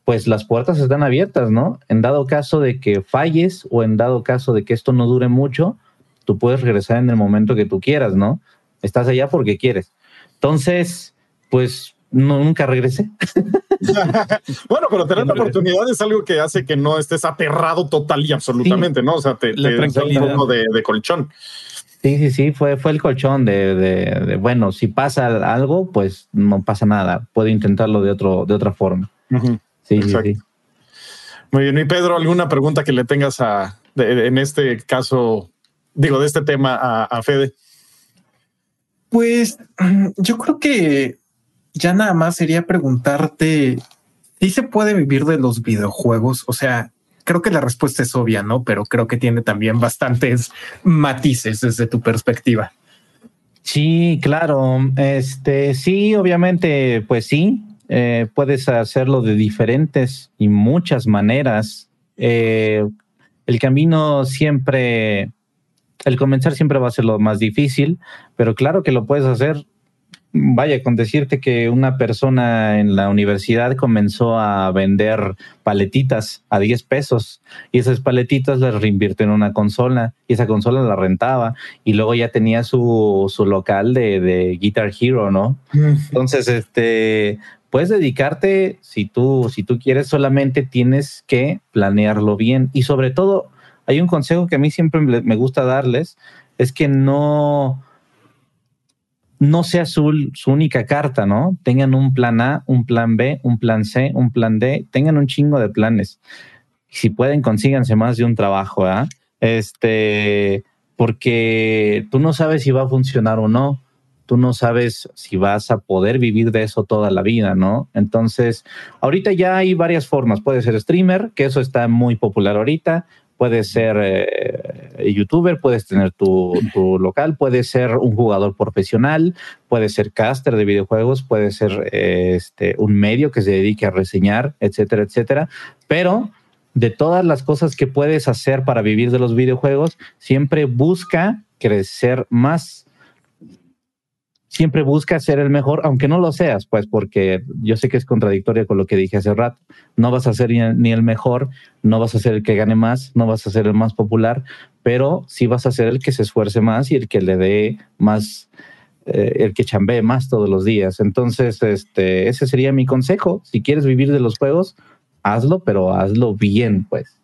pues las puertas están abiertas, ¿no? En dado caso de que falles o en dado caso de que esto no dure mucho, tú puedes regresar en el momento que tú quieras, ¿no? Estás allá porque quieres. Entonces, pues nunca regresé.
bueno, pero tener la oportunidad es algo que hace que no estés aterrado total y absolutamente, ¿no? O sea, te,
La
te da
tranquilidad.
un poco de, de colchón.
Sí, sí, sí, fue, fue el colchón de, de- de, bueno, si pasa algo, pues no pasa nada. Puedo intentarlo de, otro, de otra forma. Sí,
Exacto.
sí.
Muy bien. Y Pedro, ¿alguna pregunta que le tengas a, de- en este caso, digo, de este tema a, a Fede?
Pues yo creo que ya nada más sería preguntarte si se puede vivir de los videojuegos. O sea, creo que la respuesta es obvia, ¿no? Pero creo que tiene también bastantes matices desde tu perspectiva.
Sí, claro. Este, sí, obviamente, pues sí, eh, puedes hacerlo de diferentes y muchas maneras. Eh, el camino siempre, el comenzar siempre va a ser lo más difícil, pero claro que lo puedes hacer. Vaya, con decirte que una persona en la universidad comenzó a vender paletitas a 10 pesos y esas paletitas las reinvirtió en una consola y esa consola la rentaba y luego ya tenía su, su local de, de Guitar Hero, ¿no? Entonces, este, puedes dedicarte, si tú, si tú quieres, solamente tienes que planearlo bien. Y sobre todo, hay un consejo que a mí siempre me gusta darles, es que no, no sea su, su única carta, ¿no? Tengan un plan A, un plan B, un plan C, un plan D, tengan un chingo de planes. Si pueden, consíganse más de un trabajo, ¿ah? Este, porque tú no sabes si va a funcionar o no tú no sabes si vas a poder vivir de eso toda la vida, ¿no? Entonces, ahorita ya hay varias formas. Puede ser streamer, que eso está muy popular ahorita. Puedes ser eh, youtuber, puedes tener tu, local, puedes ser un jugador profesional, puedes ser caster de videojuegos, puedes ser eh, este, un medio que se dedique a reseñar, etcétera, etcétera. Pero de todas las cosas que puedes hacer para vivir de los videojuegos, siempre busca crecer más siempre busca ser el mejor, aunque no lo seas, pues porque yo sé que es contradictorio con lo que dije hace rato. No vas a ser ni el, ni el mejor, no vas a ser el que gane más, no vas a ser el más popular, pero sí vas a ser el que se esfuerce más y el que le dé más, eh, el que chambee más todos los días. Entonces, este, ese sería mi consejo. Si quieres vivir de los juegos, hazlo, pero hazlo bien, pues.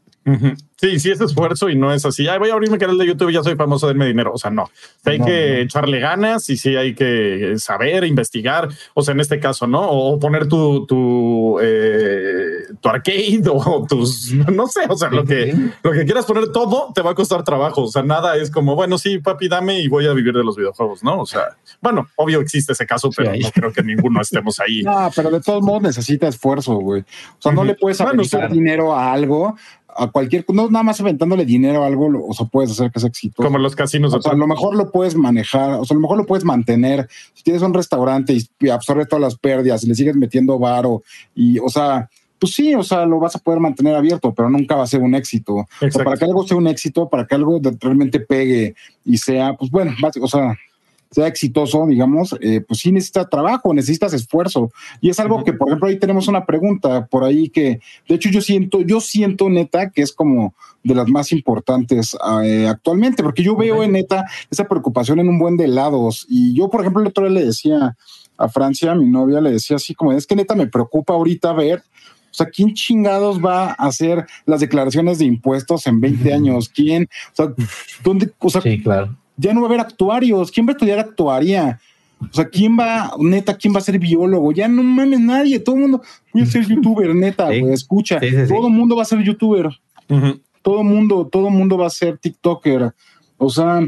Sí, sí es esfuerzo y no es así. Ay, voy a abrir mi canal de YouTube y ya soy famoso, denme dinero. O sea, no. hay
No,
que
no.
echarle ganas y sí hay que saber, investigar. O sea, en este caso, ¿no? O poner tu, tu, eh, tu arcade o tus, no sé, o sea, lo que, lo que quieras poner, todo te va a costar trabajo. O sea, nada es como, bueno, sí, papi, dame y voy a vivir de los videojuegos, ¿no? O sea, bueno, obvio existe ese caso, pero no creo que ninguno estemos ahí.
No, pero de todos modos necesita esfuerzo, güey. O sea, no le puedes
Bueno, sí.
dinero a algo, a cualquier, no nada más aventándole dinero a algo, lo- o sea, puedes hacer que sea exitoso.
Como los casinos.
O sea, a lo mejor lo puedes manejar, o sea, a lo mejor lo puedes mantener. Si tienes un restaurante y- y absorbe todas las pérdidas y le sigues metiendo varo y, o sea, pues sí, o sea, lo vas a poder mantener abierto, pero nunca va a ser un éxito. O sea, para que algo sea un éxito, para que algo realmente pegue y sea, pues bueno, o sea, sea exitoso, digamos, eh, pues sí necesitas trabajo, necesitas esfuerzo. Y es algo que, por ejemplo, ahí tenemos una pregunta por ahí que, de hecho, yo siento, yo siento neta que es como de las más importantes eh, actualmente, porque yo veo en neta esa preocupación en un buen de lados. Y yo, por ejemplo, el otro día le decía a Francia, a mi novia, le decía así como, es que neta me preocupa ahorita ver. O sea, ¿quién chingados va a hacer las declaraciones de impuestos en 20 años? ¿Quién? O sea, ¿dónde? O sea,
Sí, claro.
Ya no va a haber actuarios. ¿Quién va a estudiar actuaría? O sea, ¿quién va, neta, quién va a ser biólogo? Ya no mames nadie, todo el mundo, voy a ser youtuber, neta,
Sí.
escucha,
Sí, sí, sí.
todo el mundo va a ser youtuber,
Ujú.
todo el mundo, todo mundo va a ser TikToker. O sea,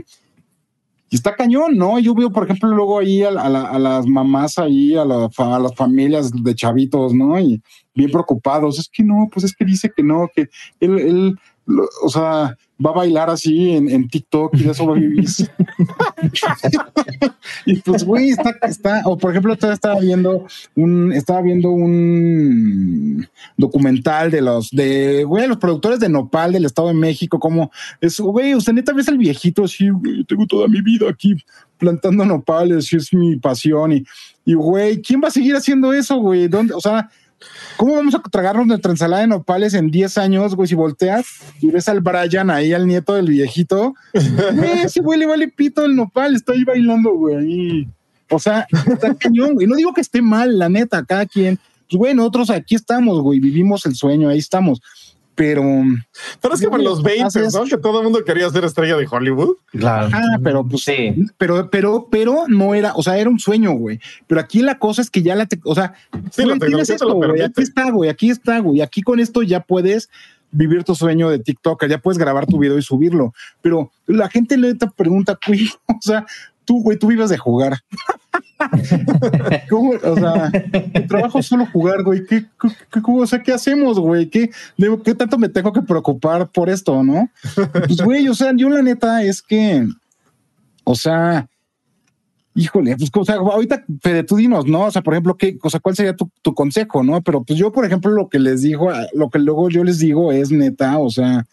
y está cañón, ¿no? Yo veo, por ejemplo, luego ahí a, a la- a las mamás ahí, a, la a las familias de chavitos, ¿no? Y bien preocupados. Es que no, pues es que dice que no, que él, él o sea, va a bailar así en, TikTok y de eso vivir. y pues, güey, está, está, o por ejemplo, estaba viendo un, estaba viendo un documental de los, de, güey, los productores de Nopal del Estado de México, como es, güey, usted neta ves al viejito así, güey, tengo toda mi vida aquí plantando nopales y es mi pasión y, y güey, ¿quién va a seguir haciendo eso, güey? ¿Dónde? O sea, ¿cómo vamos a tragarnos nuestra ensalada de nopales en 10 años, güey? Si volteas y ves al Brian ahí, al nieto del viejito, güey, ese güey le vale pito el nopal, está ahí bailando, güey. O sea, está cañón, güey. No digo que esté mal, la neta, cada quien. Pues, güey, nosotros aquí estamos, güey, vivimos el sueño, ahí estamos. Pero,
Pero es que por los 20,
Haces-
¿no? Que todo el mundo quería ser estrella de Hollywood.
Claro.
ah, pero pues
Sí.
pero, pero, pero no era, o sea, era un sueño, güey. Pero aquí la cosa es que ya la, te- o sea,
Sí, la
tienes esto, güey, aquí está, güey, aquí está, güey. Aquí con esto ya puedes vivir tu sueño de TikToker, ya puedes grabar tu video y subirlo. Pero la gente le pregunta, güey, o sea, tú, güey, tú vives de jugar. ¿Cómo? O sea, tu trabajo es solo jugar, güey. ¿Qué, qué, cómo- o sea, ¿qué hacemos, güey? ¿Qué, ¿Qué tanto me tengo que preocupar por esto, no? Pues, güey, o sea, yo la neta es que, o sea, híjole, pues, o sea, ahorita, Fede, tú dinos, ¿no? O sea, por ejemplo, ¿qué, o sea, ¿cuál sería tu, tu consejo, no? Pero pues yo, por ejemplo, lo que les digo, lo que luego yo les digo es neta, o sea,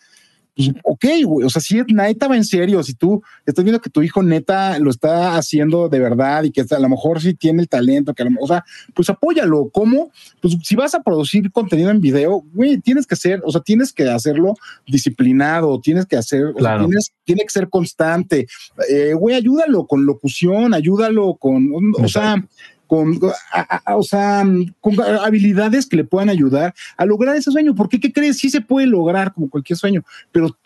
pues, ok, güey, o sea, si neta va en serio, si tú estás viendo que tu hijo neta lo está haciendo de verdad y que a lo mejor sí tiene el talento, que a lo mejor, o sea, pues apóyalo. ¿Cómo? Pues si vas a producir contenido en video, güey, tienes que ser, o sea, tienes que hacerlo disciplinado, tienes que hacer, o sea,
Claro.
tienes, tiene que ser constante. Eh, güey, ayúdalo con locución, ayúdalo con, o sea, con, o sea, con habilidades que le puedan ayudar a lograr ese sueño. Porque, ¿qué crees? Sí se puede lograr como cualquier sueño, pero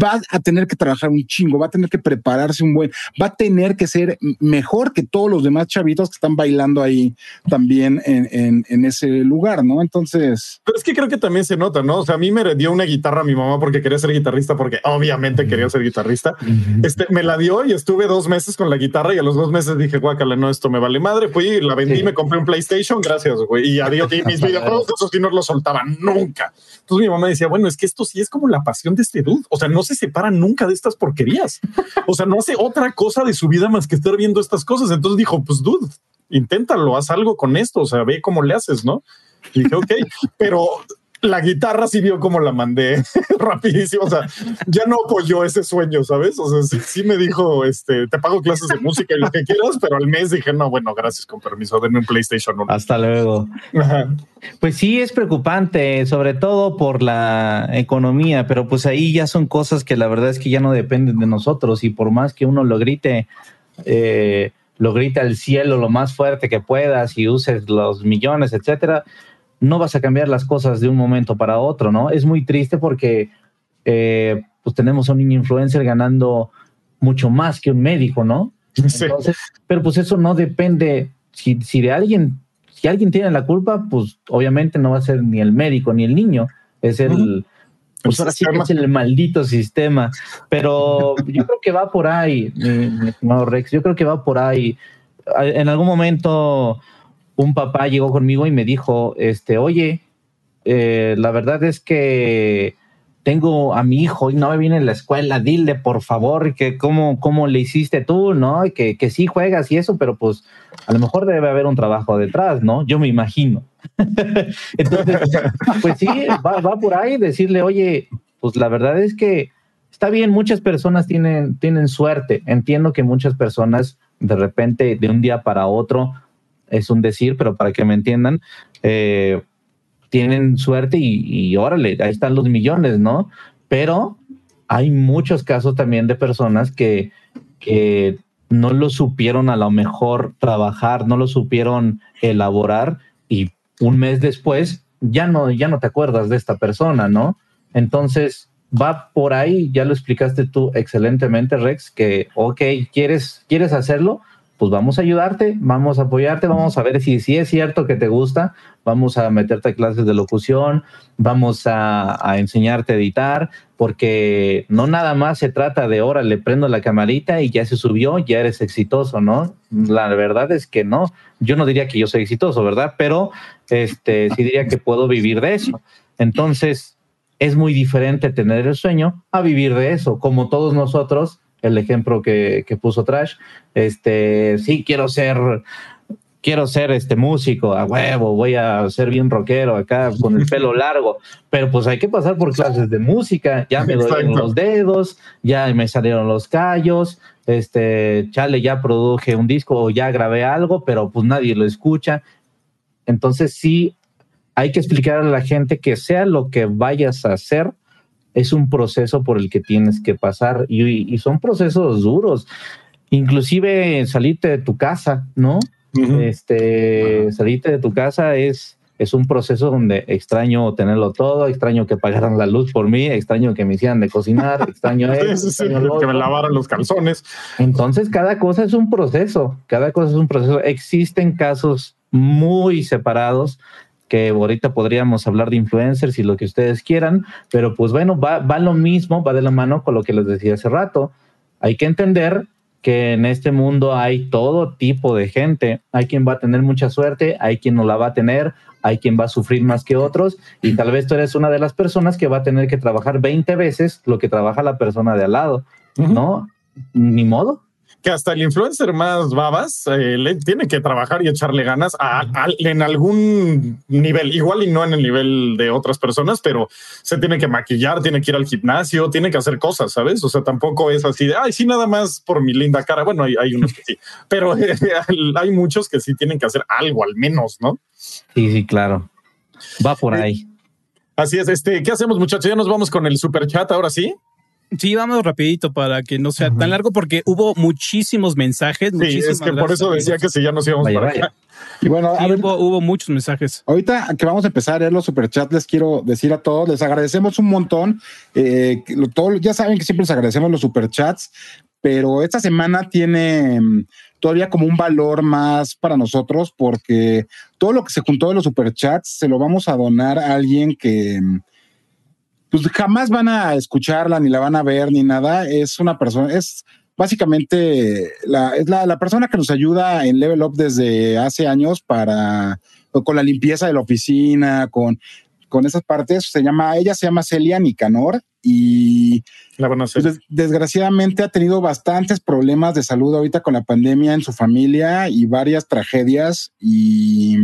va a tener que trabajar un chingo, va a tener que prepararse un buen, va a tener que ser mejor que todos los demás chavitos que están bailando ahí también en, en, en ese lugar, ¿no? Entonces,
Pero es que creo que también se nota, ¿no? O sea, a mí me dio una guitarra a mi mamá porque quería ser guitarrista, porque obviamente quería ser guitarrista. Este me la dio y estuve dos meses con la guitarra y a los dos meses dije, guácala, no, esto me vale madre. Fui, la vendí,
Sí.
me compré un PlayStation, gracias, güey. Y adiós, y mis videojuegos, esos sí no los soltaban nunca. Entonces mi mamá decía, bueno, es que esto sí es como la pasión de este dude. O sea, no se separa nunca de estas porquerías. O sea, no hace otra cosa de su vida más que estar viendo estas cosas. Entonces dijo, pues dude, inténtalo, haz algo con esto. O sea, ve cómo le haces, ¿no? Y dije, ok, pero la guitarra sí vio cómo la mandé rapidísimo. O sea, ya no apoyó ese sueño, ¿sabes? O sea, sí, sí me dijo, este, te pago clases de música y lo que quieras, pero al mes dije, no, bueno, gracias, con permiso, denme un PlayStation 1.
Hasta luego.
Ajá.
Pues sí, es preocupante, sobre todo por la economía, pero pues ahí ya son cosas que la verdad es que ya no dependen de nosotros y por más que uno lo grite, eh, lo grite al cielo lo más fuerte que puedas y uses los millones, etcétera, no vas a cambiar las cosas de un momento para otro, ¿no? Es muy triste porque eh, pues tenemos a un niño influencer ganando mucho más que un médico, ¿no? Entonces, pero pues eso no depende, si, si de alguien, si alguien tiene la culpa, pues obviamente no va a ser ni el médico ni el niño, es el, pues ahora sí que es el maldito sistema. Pero yo creo que va por ahí, mi, estimado Rex. Yo creo que va por ahí. En algún momento un papá llegó conmigo y me dijo, este, oye, eh, la verdad es que tengo a mi hijo y no me viene en la escuela, dile por favor que cómo, cómo le hiciste tú, ¿no? Y que, que sí juegas y eso, pero pues a lo mejor debe haber un trabajo detrás, ¿no? Yo me imagino. Entonces, pues sí, va, va, por ahí decirle, oye, pues la verdad es que está bien, muchas personas tienen, tienen suerte. Entiendo que muchas personas de repente, de un día para otro, es un decir, pero para que me entiendan, eh, tienen suerte y, órale, ahí están los millones, ¿no? Pero hay muchos casos también de personas que, que no lo supieron a lo mejor trabajar, no lo supieron elaborar y un mes después ya no, ya no te acuerdas de esta persona, ¿no? Entonces va por ahí, ya lo explicaste tú excelentemente, Rex, que, ok, ¿quieres, quieres hacerlo? Pues vamos a ayudarte, vamos a apoyarte, vamos a ver si, si es cierto que te gusta, vamos a meterte a clases de locución, vamos a, enseñarte a editar, porque no nada más se trata de, ahora le prendo la camarita y ya se subió, ya eres exitoso, ¿no? La verdad es que no, yo no diría que yo soy exitoso, ¿verdad? Pero este, sí diría que puedo vivir de eso. Entonces, es muy diferente tener el sueño a vivir de eso, como todos nosotros el ejemplo que, puso Trash. Este, sí, quiero ser, quiero ser este músico, a huevo, voy a ser bien rockero acá con el pelo largo, pero pues hay que pasar por clases de música, ya me duelen los dedos, ya me salieron los callos, este, chale, ya produje un disco o ya grabé algo, pero pues nadie lo escucha. Entonces sí, hay que explicar a la gente que sea lo que vayas a hacer, es un proceso por el que tienes que pasar y, son procesos duros. Inclusive salirte de tu casa, ¿no? Este, salirte de tu casa es, es un proceso donde extraño tenerlo todo, extraño que pagaran la luz por mí, extraño que me hicieran de cocinar, extraño,
que me lavaran los calzones.
Entonces, cada cosa es un proceso, cada cosa es un proceso. Existen casos muy separados que ahorita podríamos hablar de influencers y lo que ustedes quieran, pero pues bueno, va, va lo mismo, va de la mano con lo que les decía hace rato. Hay que entender que en este mundo hay todo tipo de gente. Hay quien va a tener mucha suerte, hay quien no la va a tener, hay quien va a sufrir más que otros y tal vez tú eres una de las personas que va a tener que trabajar 20 veces lo que trabaja la persona de al lado, ¿no? Ni modo
que hasta el influencer más babas eh, le tiene que trabajar y echarle ganas en algún nivel, igual y no en el nivel de otras personas, pero se tiene que maquillar, tiene que ir al gimnasio, tiene que hacer cosas, ¿sabes? O sea, tampoco es así de, ay, sí, nada más por mi linda cara. Bueno, hay, hay unos que sí, pero hay muchos que sí tienen que hacer algo al menos, ¿no?
Sí, sí, claro. Va por eh, ahí.
Así es. Este, ¿qué hacemos, muchachos? Ya nos vamos con el super chat ahora sí.
Sí, vamos rapidito para que no sea tan largo porque hubo muchísimos mensajes.
Sí, es que por eso decía que si ya nos íbamos para acá.
Y bueno,
hubo, muchos mensajes.
Ahorita que vamos a empezar a leer los superchats, les quiero decir a todos, les agradecemos un montón. Eh, todo, ya saben que siempre les agradecemos los superchats, pero esta semana tiene mm, todavía como un valor más para nosotros porque todo lo que se juntó de los superchats se lo vamos a donar a alguien que mm, pues jamás van a escucharla, ni la van a ver, ni nada. Es una persona, es básicamente la, es la, persona que nos ayuda en Level Up desde hace años para, con la limpieza de la oficina, con, con esas partes. Se llama, ella se llama Celia Nicanor y
la pues,
desgraciadamente ha tenido bastantes problemas de salud ahorita con la pandemia en su familia y varias tragedias. Y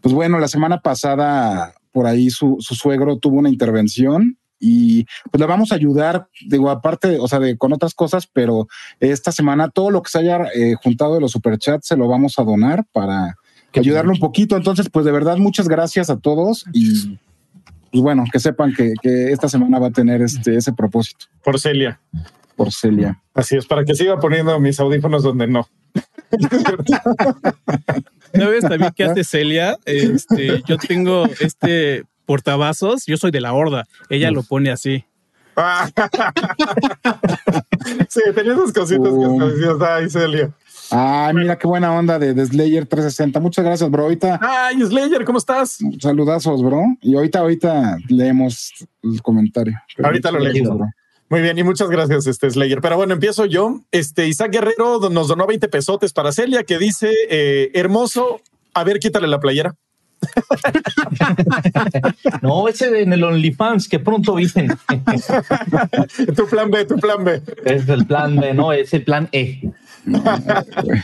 pues bueno, la semana pasada por ahí su, suegro tuvo una intervención y pues le vamos a ayudar, digo, aparte, o sea, de, con otras cosas, pero esta semana todo lo que se haya eh, juntado de los superchats se lo vamos a donar para ayudarle un poquito. Entonces, pues de verdad, muchas gracias a todos y pues bueno, que sepan que, que esta semana va a tener este, ese propósito.
Por Celia.
Por Celia.
Así es, para que siga poniendo mis audífonos donde no.
¿Sabes también qué hace Celia? Este, yo tengo este portavasos, yo soy de la horda. Ella lo pone así.
sí, tenía esas cositas que
Um.
hasta decías, ay, Celia.
Ay, mira qué buena onda de, de Slayer 360. Muchas gracias, bro. Ahorita
Ay, Slayer, ¿cómo estás?
saludazos, bro. Y ahorita, ahorita leemos el comentario.
Ahorita lo leemos.
bro.
Muy bien, y muchas gracias, este Slayer. Pero bueno, empiezo yo. Este Isaac Guerrero nos donó 20 pesotes para Celia, que dice: eh, Hermoso, a ver, quítale la playera.
No, ese en el OnlyFans que pronto vienen.
tu plan B, tu plan B.
es el plan B, no, es el plan E.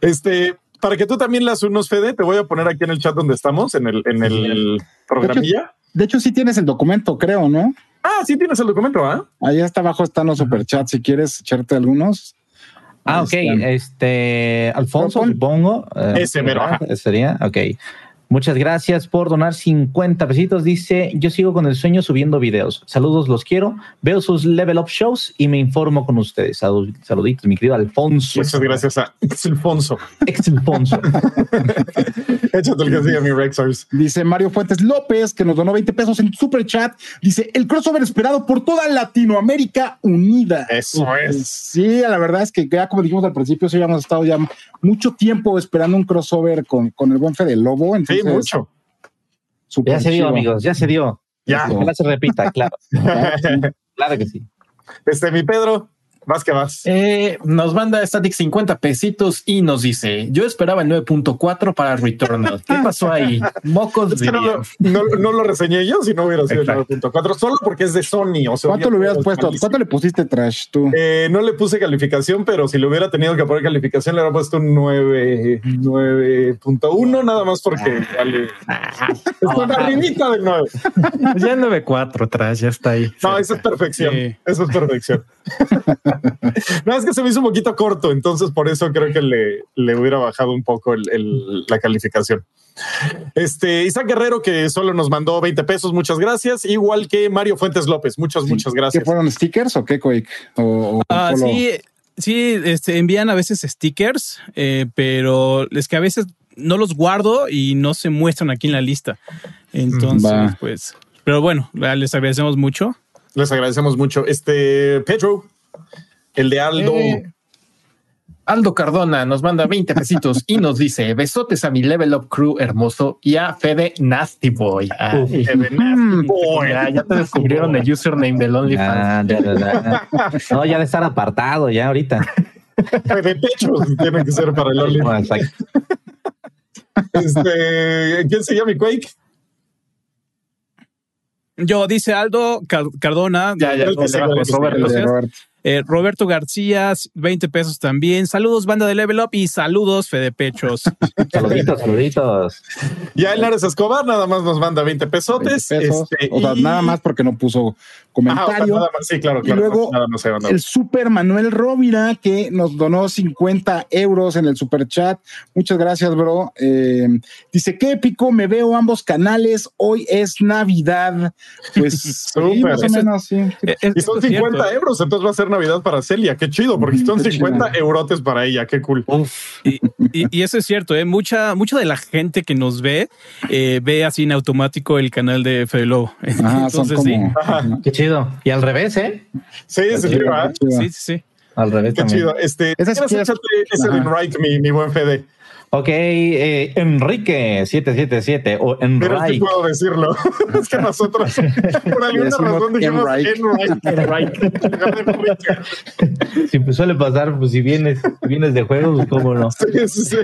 Este, para que tú también las unos, Fede, te voy a poner aquí en el chat donde estamos, en el, en el programilla.
De hecho, sí tienes el documento, creo, ¿no?
Ah, sí tienes el documento, ¿ah?
Ahí hasta abajo están los superchats. Si quieres echarte algunos.
Ah, ok. Este, Alfonso, supongo. eh,
Ese mero,
¿verdad?
ajá.
Sería, ok. Muchas gracias por donar 50 pesitos. Dice, yo sigo con el sueño subiendo videos. Saludos, los quiero. Veo sus level up shows y me informo con ustedes. Salud- Saluditos, mi querido Alfonso.
Muchas gracias a Alfonso.
Ex Alfonso.
Échate el que sigue, mi Rexars.
Dice Mario Fuentes López, que nos donó 20 pesos en super chat. Dice el crossover esperado por toda Latinoamérica unida.
Eso es.
Sí, la verdad es que ya como dijimos al principio, sí habíamos estado ya mucho tiempo esperando un crossover con, con el buen Fede Lobo.
Sí,
Entonces,
mucho.
Ya se dio,
chido.
amigos, ya se dio.
Ya.
Ojalá se repita, claro. Claro que sí.
Este, mi Pedro, vas que vas.
Eh, nos manda Static 50 pesitos y nos dice: Yo esperaba el 9.4 para Returnal. ¿Qué pasó ahí? Mocos
Es que no, lo, no- no lo reseñé yo si no hubiera sido el
Exacto.
9.4, solo porque es de Sony. O sea,
¿Cuánto le hubieras
es
puesto?
malísimo.
¿Cuánto le pusiste trash tú?
Eh, no le puse calificación, pero si le hubiera tenido que poner calificación, le hubiera puesto un 9, 9.1, nada más porque vale. Está arribita del 9.
Ya el 9.4 atrás, ya está ahí.
No, eso es perfección.
Sí.
Eso es perfección. no, es que se me hizo un poquito corto, entonces por eso creo que le, le hubiera bajado un poco el- el- la calificación. Este Isaac Guerrero, que solo nos mandó 20 pesos, muchas gracias. Igual que Mario Fuentes López, muchas, muchas
¿Qué
gracias.
fueron stickers o qué, Quake? O, o
Ah,
solo-
sí, sí, este, envían a veces stickers, eh, pero es que a veces no los guardo y no se muestran aquí en la lista. Entonces,
Va.
pues, pero bueno, les agradecemos mucho.
Les agradecemos mucho. Este Pedro, el de Aldo.
Eh, Aldo Cardona nos manda 20 pesitos y nos dice: Besotes a mi level up crew hermoso y a Fede Nasty Boy. Ay,
Mm,
Boy.
ya, ya te descubrieron el username del OnlyFans.
Ah, ya, ya, ya. No, ya de estar apartado ya ahorita.
de pechos tiene que ser para el
exacto.
Este, ¿quién se llama mi Quake?
Yo, dice Aldo Car- Cardona,
Ya, ya, de
gracias. Eh, Roberto García, 20 pesos también. Saludos, banda de Level Up y saludos, Fede Pechos.
Saluditos, saluditos.
Ya el Ares Escobar nada más nos manda 20 pesotes.
20 pesos.
Este,
o sea,
y-
nada más porque no puso
Ajá, o sea,
comentario.
nada más, sí, claro,
Y
claro.
luego
nada más se mandó.
el Super Manuel Rovira que nos donó 50 euros en el super chat. Muchas gracias, bro. Eh, dice qué épico, me veo ambos canales. Hoy es Navidad. Pues sí, más o menos, sí. sí.
Eh, eh,
Y son
esto es
50
cierto, ¿eh?
euros, entonces va a ser Navidad para Celia. Qué chido, porque son
Qué
50
chido.
eurotes para ella. Qué cool.
Y, y- y eso es cierto, ¿eh? mucha, mucha de la gente que nos ve eh, ve así en automático el canal de Fede Lobo.
Son
Entonces, sí.
Qué chido. Y al revés, ¿eh?
Sí, sí, sí,
chido, chido.
Sí, sí, sí.
Al revés
Qué
también.
chido. Este,
Esa sí
¿quieres ese invite, mi, mi buen Fede?
Ok, eh, Enrique777 o
Pero sí
Enrique.
puedo decirlo. es que nosotros, por alguna razón, dijimos
Enrique.
Enrique. Enrique.
Siempre suele pasar, pues si vienes, si vienes de juegos, cómo no.
Sí, sí, sí.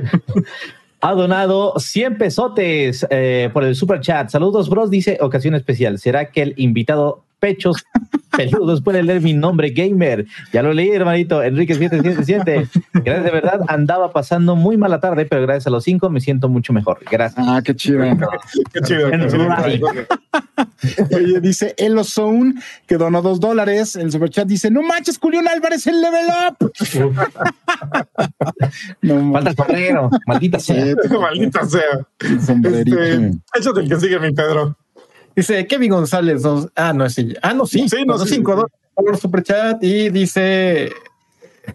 Ha donado 100 pesotes eh, por el super chat. Saludos, bros. Dice ocasión especial. ¿Será que el invitado Pechos Peludos puede leer mi nombre gamer? Ya lo leí, hermanito. Enrique 777. Gracias, de verdad. Andaba pasando muy mala tarde, pero gracias a los cinco me siento mucho mejor. Gracias.
Ah, qué chido.
Qué chido. qué chido.
Enrique.
Oye, dice Elo Zone, que donó dos dólares. El superchat dice: No manches, Julián Álvarez, el level up. No
Falta el sombrero. Maldita sea.
Maldita sea. Este, échate el que sigue, mi Pedro.
Dice Kevin González. dos- ah, no, sí. Ah, no, sí.
Sí, no, sí,
cinco dólares por superchat y dice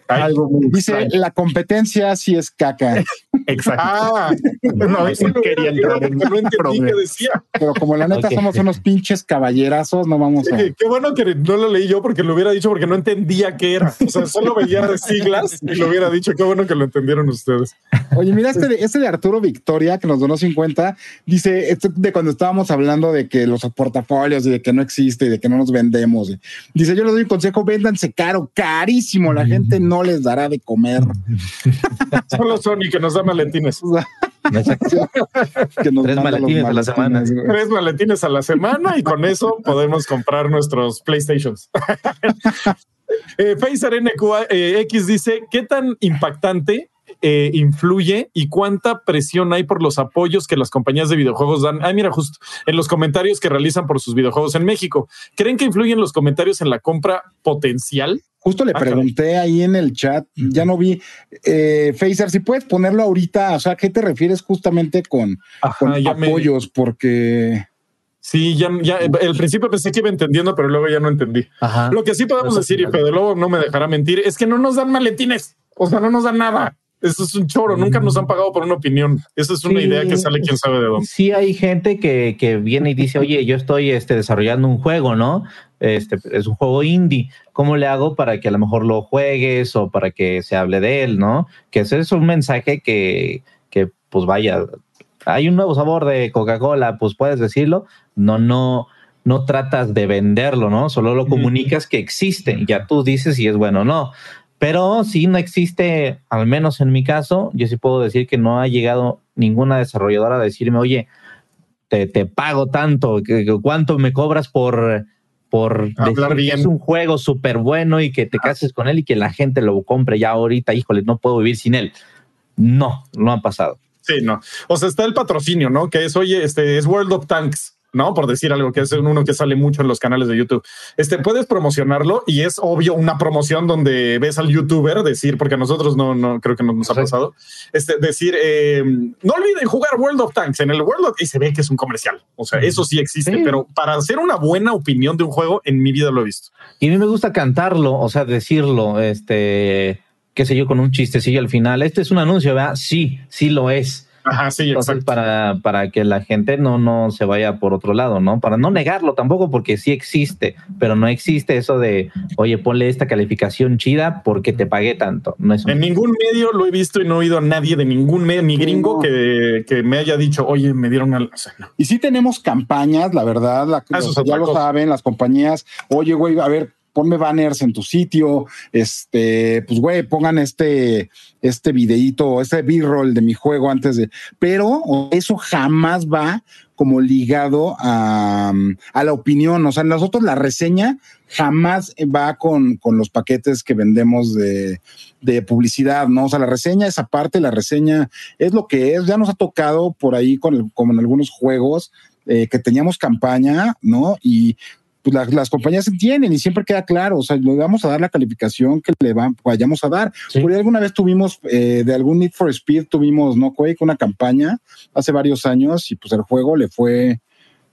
algo muy
Dice:
extraño.
La competencia sí es caca.
Exacto. Ah, no, eso no quería entrar en no entendí qué decía.
Pero como la neta somos unos pinches caballerazos, no vamos a.
qué bueno que no lo leí yo porque lo hubiera dicho porque no entendía qué era. O sea, solo veía de siglas y lo hubiera dicho. Qué bueno que lo entendieron ustedes.
Oye, mira, este de, este de Arturo Victoria que nos donó 50, dice esto de cuando estábamos hablando de que los portafolios y de que no existe y de que no nos vendemos. Dice, yo les doy un consejo, véndanse caro, carísimo. La gente no les dará de comer.
Solo Sony que nos da maletines.
que nos Tres maletines, a la semana.
Tres maletines a la semana y con eso podemos comprar nuestros PlayStations. eh, NQX eh, dice, ¿qué tan impactante eh, influye y cuánta presión hay por los apoyos que las compañías de videojuegos dan. Ah, mira, justo en los comentarios que realizan por sus videojuegos en México. ¿Creen que influyen los comentarios en la compra potencial?
Justo le ah, pregunté ahí en el chat, ya no vi. Eh, Facer, si puedes ponerlo ahorita, o sea, ¿qué te refieres justamente con, apoyos? Porque.
Sí, ya, ya, el principio pensé que iba entendiendo, pero luego ya no entendí. Lo que sí podemos decir, y Pedro Lobo no me dejará mentir, es que no nos dan maletines. O sea, no nos dan nada. Eso es un choro, nunca nos han pagado por una opinión. Esa es una idea que sale quién sabe de dónde.
Sí hay gente que, que viene y dice, oye, yo estoy este, desarrollando un juego, ¿no? Este, es un juego indie. ¿Cómo le hago para que a lo mejor lo juegues o para que se hable de él, ¿no? Que ese es un mensaje que, que pues vaya, hay un nuevo sabor de Coca-Cola, pues puedes decirlo. No, no, no tratas de venderlo, ¿no? Solo lo comunicas que existe ya tú dices si es bueno o no. Pero si no existe, al menos en mi caso, yo sí puedo decir que no ha llegado ninguna desarrolladora a decirme, oye, te, te pago tanto, ¿cuánto me cobras por, por decir que es un juego súper bueno y que te cases con él y que la gente lo compre ya ahorita, híjole, no puedo vivir sin él. No, no ha pasado.
Sí, no. O sea, está el patrocinio, ¿no? Que es, oye, este es World of Tanks. ¿No? Por decir algo que es uno que sale mucho en los canales de YouTube. Este puedes promocionarlo y es obvio una promoción donde ves al youtuber decir, porque a nosotros no, no creo que no nos ha pasado, este, decir, eh, no olviden jugar World of Tanks en el World of y se ve que es un comercial. O sea, eso sí existe, pero para hacer una buena opinión de un juego, en mi vida lo he visto.
Y a mí me gusta cantarlo, o sea, decirlo, este, qué sé yo, con un chistecillo al final. Este es un anuncio, ¿verdad? Sí, sí lo es
Ajá, sí,
para, para que la gente no, no se vaya por otro lado, ¿no? Para no negarlo tampoco, porque sí existe, pero no existe eso de, oye, ponle esta calificación chida porque te pagué tanto. No es
en ningún medio lo he visto y no he oído a nadie de ningún medio, ni gringo, que, que, me haya dicho, oye, me dieron al.
Y sí tenemos campañas, la verdad, la, ah, ya lo saben, las compañías, oye, güey, a ver, ponme banners en tu sitio, este, pues güey, pongan este, este este b-roll de mi juego antes de, pero eso jamás va como ligado a, a, la opinión, o sea, nosotros la reseña jamás va con, con los paquetes que vendemos de, de, publicidad, ¿no? O sea, la reseña es aparte, la reseña es lo que es, ya nos ha tocado por ahí con como en algunos juegos eh, que teníamos campaña, ¿no? Y pues las compañías entienden y siempre queda claro, o sea, le vamos a dar la calificación que le vayamos a dar. Por ahí alguna vez tuvimos, eh, de algún Need for Speed, tuvimos, ¿no, Quake? Una campaña hace varios años y pues el juego le fue,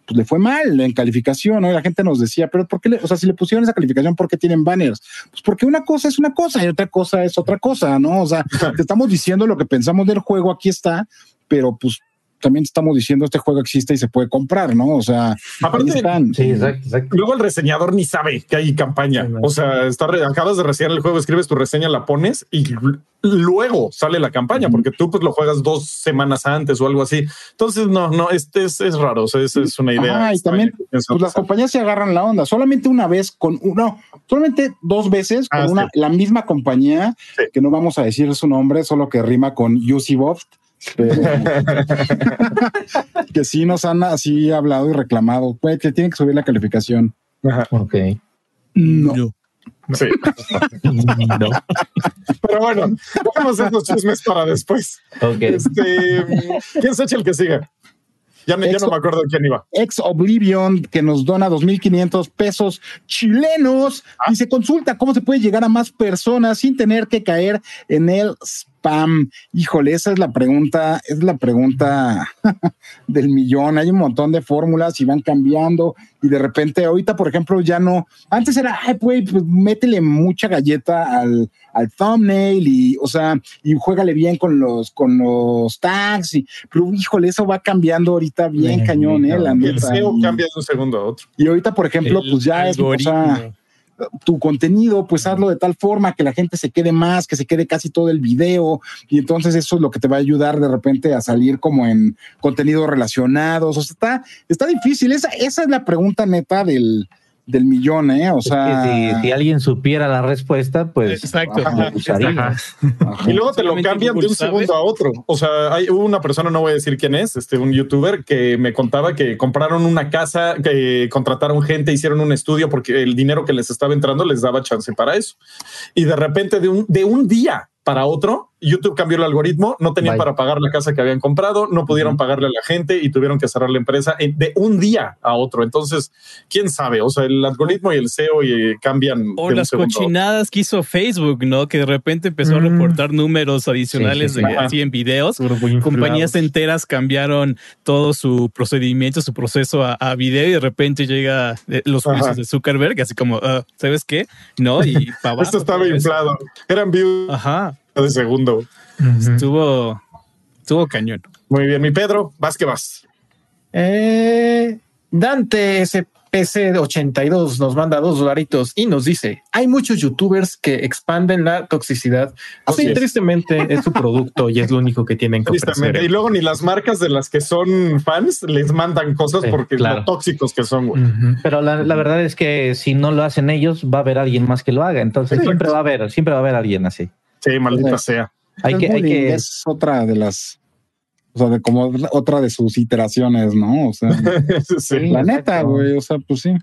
pues le fue mal en calificación, ¿no? Y la gente nos decía, pero ¿por qué? Le, o sea, si le pusieron esa calificación, ¿por qué tienen banners? Pues porque una cosa es una cosa y otra cosa es otra cosa, ¿no? O sea, te estamos diciendo lo que pensamos del juego, aquí está, pero pues también estamos diciendo este juego existe y se puede comprar, ¿no? O sea,
aparte, están. Sí, exacto, Luego el reseñador ni sabe que hay campaña. O sea, está acabas de reseñar el juego, escribes tu reseña, la pones y luego sale la campaña, porque tú pues lo juegas dos semanas antes o algo así. Entonces, no, no, este es, es raro. O sea, es, es una idea.
Ah, y también pues, las compañías se agarran la onda. Solamente una vez con uno, solamente dos veces con ah, una, la misma compañía, que no vamos a decir su nombre, solo que rima con Usiboft que sí nos han así hablado y reclamado, pues, que tienen que subir la calificación.
Ok.
No.
Sí. no. Pero bueno, vamos a esos chismes para después.
Okay.
Este, ¿Quién es el que sigue? Ya, me, ya no me acuerdo quién iba.
Ex Oblivion, que nos dona 2.500 pesos chilenos ah. y se consulta cómo se puede llegar a más personas sin tener que caer en el spam? Híjole, esa es la pregunta, es la pregunta del millón. Hay un montón de fórmulas y van cambiando y de repente ahorita, por ejemplo, ya no, antes era, ay, pues, pues métele mucha galleta al, al thumbnail y, o sea, y juégale bien con los, con los tags y, pero híjole, eso va cambiando ahorita bien
Bien,
cañón,
bien
eh, la
cabrón.
El. SEO
Y-
cambia de un segundo a otro.
y ahorita, por ejemplo,
El
pues ya es, o sea. Tu contenido, pues hazlo de tal forma que la gente se quede más, que se quede casi todo el video. Y entonces eso es lo que te va a ayudar de repente a salir como en contenidos relacionados. O sea, está, está difícil. Esa, esa es la pregunta neta del, del millón, ¿eh? O
Es
sea,
que si, si alguien supiera la respuesta, pues
Exacto.
ajá, usaría.
Ajá.
ajá.
Y luego te lo cambian de un segundo a otro. O sea, hay una persona, no voy a decir quién es, este, un youtuber que me contaba que compraron una casa, que contrataron gente, hicieron un estudio porque el dinero que les estaba entrando les daba chance para eso. Y de repente, de un, de un día para otro, YouTube cambió el algoritmo, no tenían para pagar la casa que habían comprado, no pudieron pagarle a la gente y tuvieron que cerrar la empresa en- de un día a otro. Entonces, quién sabe, o sea, el algoritmo y el SEO y, eh, cambian.
O las cochinadas que hizo Facebook, ¿no? Que de repente empezó a reportar números adicionales
Sí, sí, sí.
de así en videos. Compañías enteras cambiaron todo su procedimiento, su proceso a, a video y de repente llega eh, los
Ajá.
juicios de Zuckerberg, así como, ah, ¿sabes qué? No, y para abajo.
Esto estaba inflado. Eran views
Ajá,
de segundo.
Ujú.
estuvo, estuvo cañón.
Muy bien, mi Pedro, vas que vas.
Eh, Dante SPC 82 nos manda dos dolaritos y nos dice: Hay muchos youtubers que expanden la toxicidad.
Así
tristemente es su producto y es lo único que tienen que
Tristemente. Y
ofrecer.
luego ni las marcas de las que son fans les mandan cosas
Sí,
porque
claro.
lo tóxicos que son, güey.
Ujú.
Pero la, la verdad es que si no lo hacen ellos, va a haber alguien más que lo haga. Entonces
Sí.
siempre va a haber, siempre va a haber alguien así.
Sí, maldita
Sí.
sea.
Hay que, hay que,
es otra de las, o sea, de como otra de sus iteraciones, ¿no? O sea,
Sí.
la
exacto.
neta, güey, o sea, pues sí.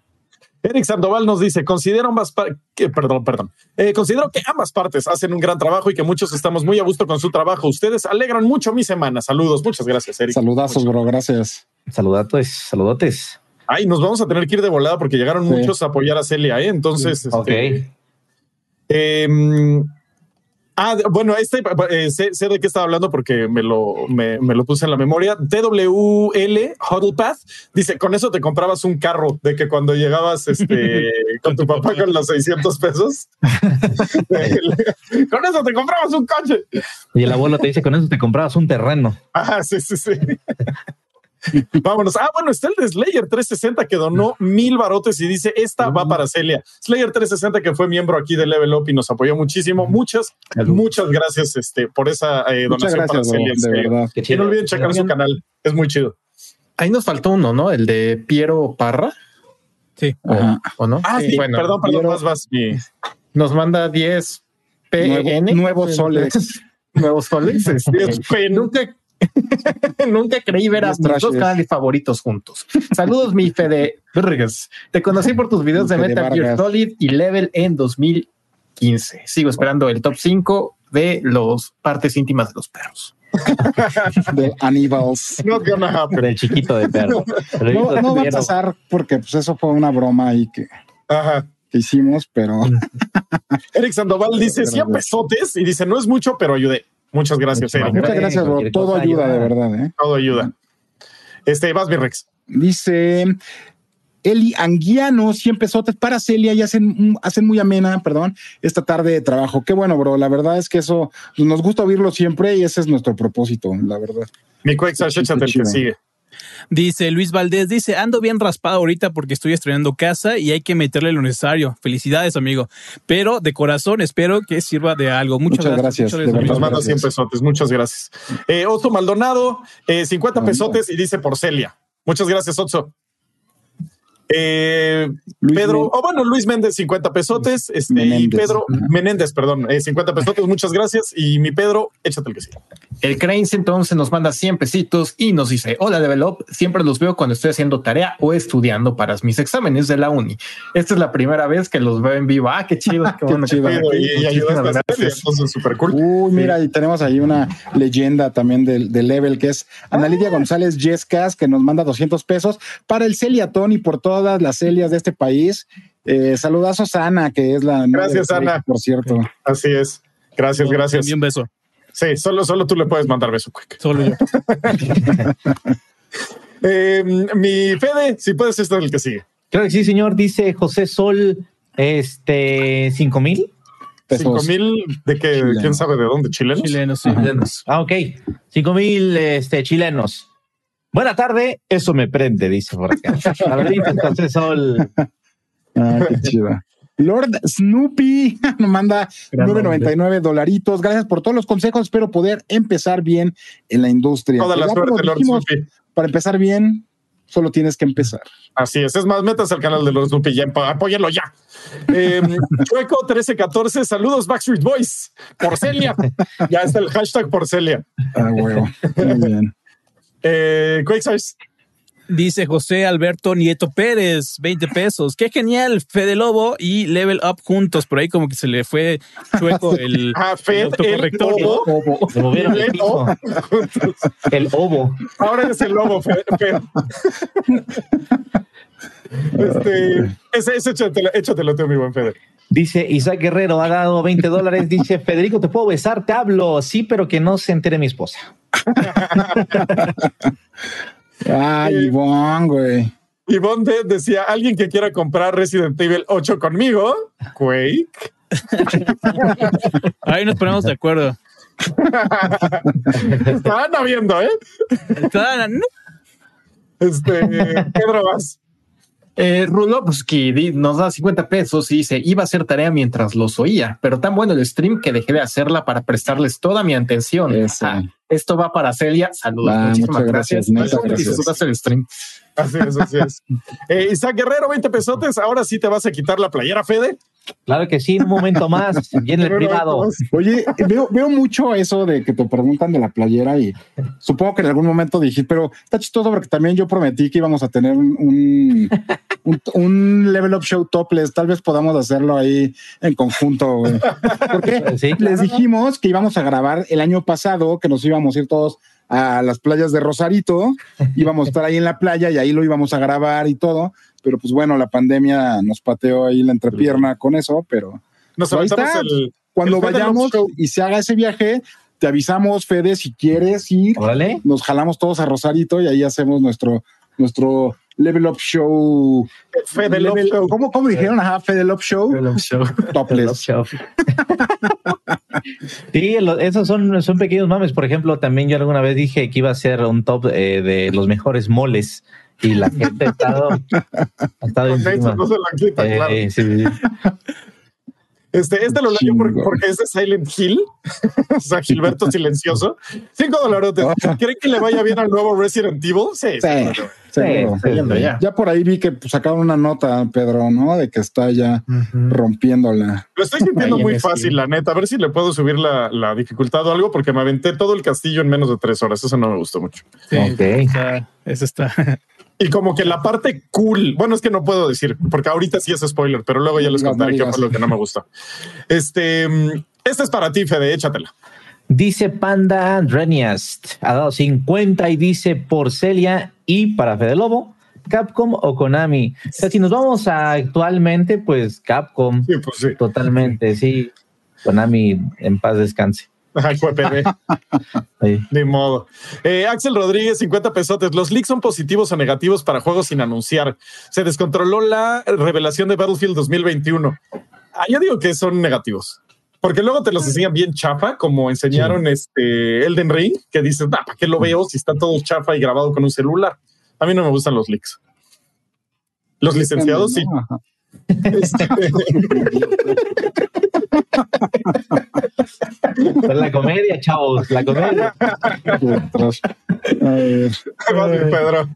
Eric Sandoval nos dice, considero ambas que- perdón, perdón, Eh, considero que ambas partes hacen un gran trabajo y que muchos estamos muy a gusto con su trabajo. Ustedes alegran mucho mi semana. Saludos, muchas gracias, Eric.
Saludazos, bro, gracias.
saludatos, saludotes.
Ay, nos vamos a tener que ir de volada porque llegaron
Sí.
muchos a apoyar a Celia, ¿eh? Entonces,
Ok.
este, em, ah, bueno, este eh, sé, sé de qué estaba hablando porque me lo, me, me lo puse en la memoria. TWL Huddle Path dice: Con eso te comprabas un carro de que cuando llegabas este, con tu papá con los 600 pesos, con eso te comprabas un coche.
Y el abuelo te dice, con eso te comprabas un terreno.
Ah, sí, sí, sí. Vámonos. Ah, bueno, está el de Slayer 360 que donó mil barotes y dice: Esta va para Celia. Slayer 360 que fue miembro aquí de Level Up y nos apoyó muchísimo. Muchas, muchas gracias este, por esa eh, donación
gracias,
para Celia.
de verdad.
Qué
Y
chido.
no olviden checar su canal. Es muy chido.
Ahí nos faltó uno, ¿no? El de Piero Parra.
Sí.
Ajá.
¿O no?
Ah, sí,
bueno,
perdón, perdón,
Piero-
vas, vas. mi-
nos manda 10
Nuevo-
PN.
nuevos soles.
nuevos soles. este,
10 pen.
Nunca, nunca creí ver a mis dos canales favoritos juntos. Saludos, mi Fede. Te conocí por tus videos
Mi
de
Fede
Metal Gear. Solid y Level en 2015. Sigo esperando el top 5 de los partes íntimas de los perros.
De Aníbals.
Not gonna happen.
Del chiquito de perro.
No, no va a pasar porque pues eso fue una broma ahí que,
Ajá.
que hicimos, pero
Eric Sandoval dice 100 pesotes y dice: No es mucho, pero ayudé. Muchas gracias, Eric.
muchas gracias, bro.
cualquier
Todo ayuda,
ayuda.
de verdad, ¿eh?
Todo ayuda. Este, vas, mi Rex.
Dice Eli Anguiano, 100 pesotes para Celia y hacen, hacen muy amena, perdón, esta tarde de trabajo. Qué bueno, bro. La verdad es que eso nos gusta oírlo siempre y ese es nuestro propósito, la verdad.
Mi échate el que sigue.
Dice Luis Valdés, dice, ando bien raspado ahorita porque estoy estrenando casa y hay que meterle lo necesario. Felicidades, amigo. Pero de corazón espero que sirva de algo. Muchas,
Muchas gracias,
muchas.
Nos manda 100
gracias.
pesotes. Muchas gracias. Eh, Otto Maldonado, eh, 50
No,
pesotes y dice por Celia. Muchas gracias, Otso. Eh, Pedro, o bueno, Luis Méndez, 50 pesotes. Este, y. Pedro
Ajá.
Menéndez, perdón, eh, 50 pesotes. Muchas gracias. Y mi Pedro, échate el que sigue.
El Cranes entonces nos manda 100 pesitos y nos dice, hola Develop, siempre los veo cuando estoy haciendo tarea o estudiando para mis exámenes de la uni. Esta es la primera vez que los veo en vivo. Ah, qué chido. Qué, bueno que
chido.
Y, y ayudaste entonces súper cool.
Uy, mira, y tenemos ahí una leyenda también del, del level que es Ana Lidia González Yescas, que nos manda 200 pesos para el Celiatón y por todas las Celias de este país. Eh, saludazos a Ana, que es la.
Gracias, Ana.
Por cierto.
Así es. Gracias, gracias.
Envío un beso.
Sí, solo, solo tú le puedes mandar beso, Quick.
Solo yo.
Eh, mi Fede, si puedes, este es el que sigue.
Claro que sí, señor. Dice José Sol, este, cinco mil.
Cinco mil de que,
Chilenos.
quién sabe de dónde, chilenos.
Chileno, sí.
Ah, ok. Cinco mil este, chilenos. Buena tarde, eso me prende, dice por acá. José Sol.
Ah, qué chida. Lord Snoopy nos manda
Gran
9.99 dolaritos. Gracias por todos los consejos. Espero poder empezar bien en la industria.
Toda la
como
suerte, Lord
dijimos,
Snoopy.
Para empezar bien, solo tienes que empezar.
Así es. Es más, metas al canal de Lord Snoopy ya, apóyenlo ya. Eh, Chueco 1314, saludos Backstreet Boys. Porcelia. Ya está el hashtag Porcelia.
Ah, huevo. Muy bien.
Eh, Quakesize.
Dice José Alberto Nieto Pérez, 20 pesos. Qué genial, Fede Lobo y Level Up juntos. Por ahí como que se le fue chueco el,
Ah,
el
Fed, el
autocorrector.
lobo.
Se movieron el
El
piso. El ovo.
Ahora es el lobo, Fed. Fed. Este, ese, ese échatelo, échatelo tú, mi buen Fede.
Dice Isaac Guerrero, ha dado 20 dólares. Dice Federico, ¿te puedo besar? Te hablo. Sí, pero que no se entere mi esposa.
Ay, Ivonne, güey.
Ivonne D decía, alguien que quiera comprar Resident Evil 8 conmigo, Quake.
Ahí nos ponemos de acuerdo.
Estaban viendo, ¿eh?
Estaban-
Este, Pedro vas.
Eh, Rulovsky di- nos da 50 pesos y dice, iba a hacer tarea mientras los oía, pero tan bueno el stream que dejé de hacerla para prestarles toda mi atención. Ah, esto va para Celia. Saludos.
Va,
Muchísimas
muchas gracias,
gracias.
gracias.
el stream.
Así es, así es. Eh, Isaac Guerrero, 20 pesotes. Ahora sí te vas a quitar la playera, Fede.
Claro que sí, un momento más. Viene el privado.
Oye, veo, veo mucho eso de que te preguntan de la playera y supongo que en algún momento dije, pero está chistoso porque también yo prometí que íbamos a tener un, un, un- un level up show topless. Tal vez podamos hacerlo ahí en conjunto. güey. Porque
Sí,
les dijimos que íbamos a grabar el año pasado, que nos íbamos a ir todos a las playas de Rosarito, íbamos a estar ahí en la playa y ahí lo íbamos a grabar y todo. Pero pues bueno, la pandemia nos pateó ahí la entrepierna con eso, pero
Nos
Ahí
aventamos
está.
el.
cuando
El
vayamos
Show.
y se haga ese viaje, te avisamos, Fede, si quieres ir,
Órale.
nos jalamos todos a Rosarito y ahí hacemos nuestro, nuestro Level Up Show.
Fede Love
Level-
Show.
¿Cómo, ¿Cómo dijeron? Ajá, Fede Love Show. Topless.
Sí, lo- esos son, son pequeños mames. Por ejemplo, también yo alguna vez dije que iba a ser un top eh, de los mejores moles y la gente ha estado, ha estado
Con
encima.
eso no se la quita,
Eh,
claro.
sí, sí.
Este, este lo leyó
Chingo.
porque, porque es de Silent Hill, o sea, Gilberto Silencioso. Cinco dólares. ¿Creen que le vaya bien al nuevo Resident Evil? Sí,
Sí,
sí.
Sí, sí, sí.
Ya por ahí vi que sacaron una nota, Pedro, ¿no? De que está ya rompiéndola.
Lo estoy sintiendo
Ahí
muy fácil, la neta. A ver si le puedo subir la, la dificultad o algo, porque me aventé todo el castillo en menos de tres horas. Eso no me gustó mucho.
Sí,
Ok.
está- eso está.
Y como que la parte cool, bueno, es que no puedo decir, porque ahorita sí es spoiler, pero luego ya les
No, no
contaré qué fue lo que no me gustó. Este, mm, este es para ti, Fede, échatela.
Dice Panda Dreniast, ha dado 50 y dice Porcelia y para Fede Lobo, Capcom o Konami. O sea, si nos vamos a actualmente, pues Capcom,
Sí, pues sí.
totalmente, sí. Konami en paz descanse. Sí.
Ni modo. Eh, Axel Rodríguez, 50 pesotes. ¿Los leaks son positivos o negativos para juegos sin anunciar? Se descontroló la revelación de Battlefield 2021. Ah, yo digo que son negativos. Porque luego te los enseñan bien chafa, como enseñaron este Elden Ring, que dices, ah, ¿para qué lo veo si está todo chafa y grabado con un celular? A mí no me gustan los leaks. Los licenciados, sí.
la comedia, chavos, la comedia.
Otros. A ver.
vas, mi Pedro.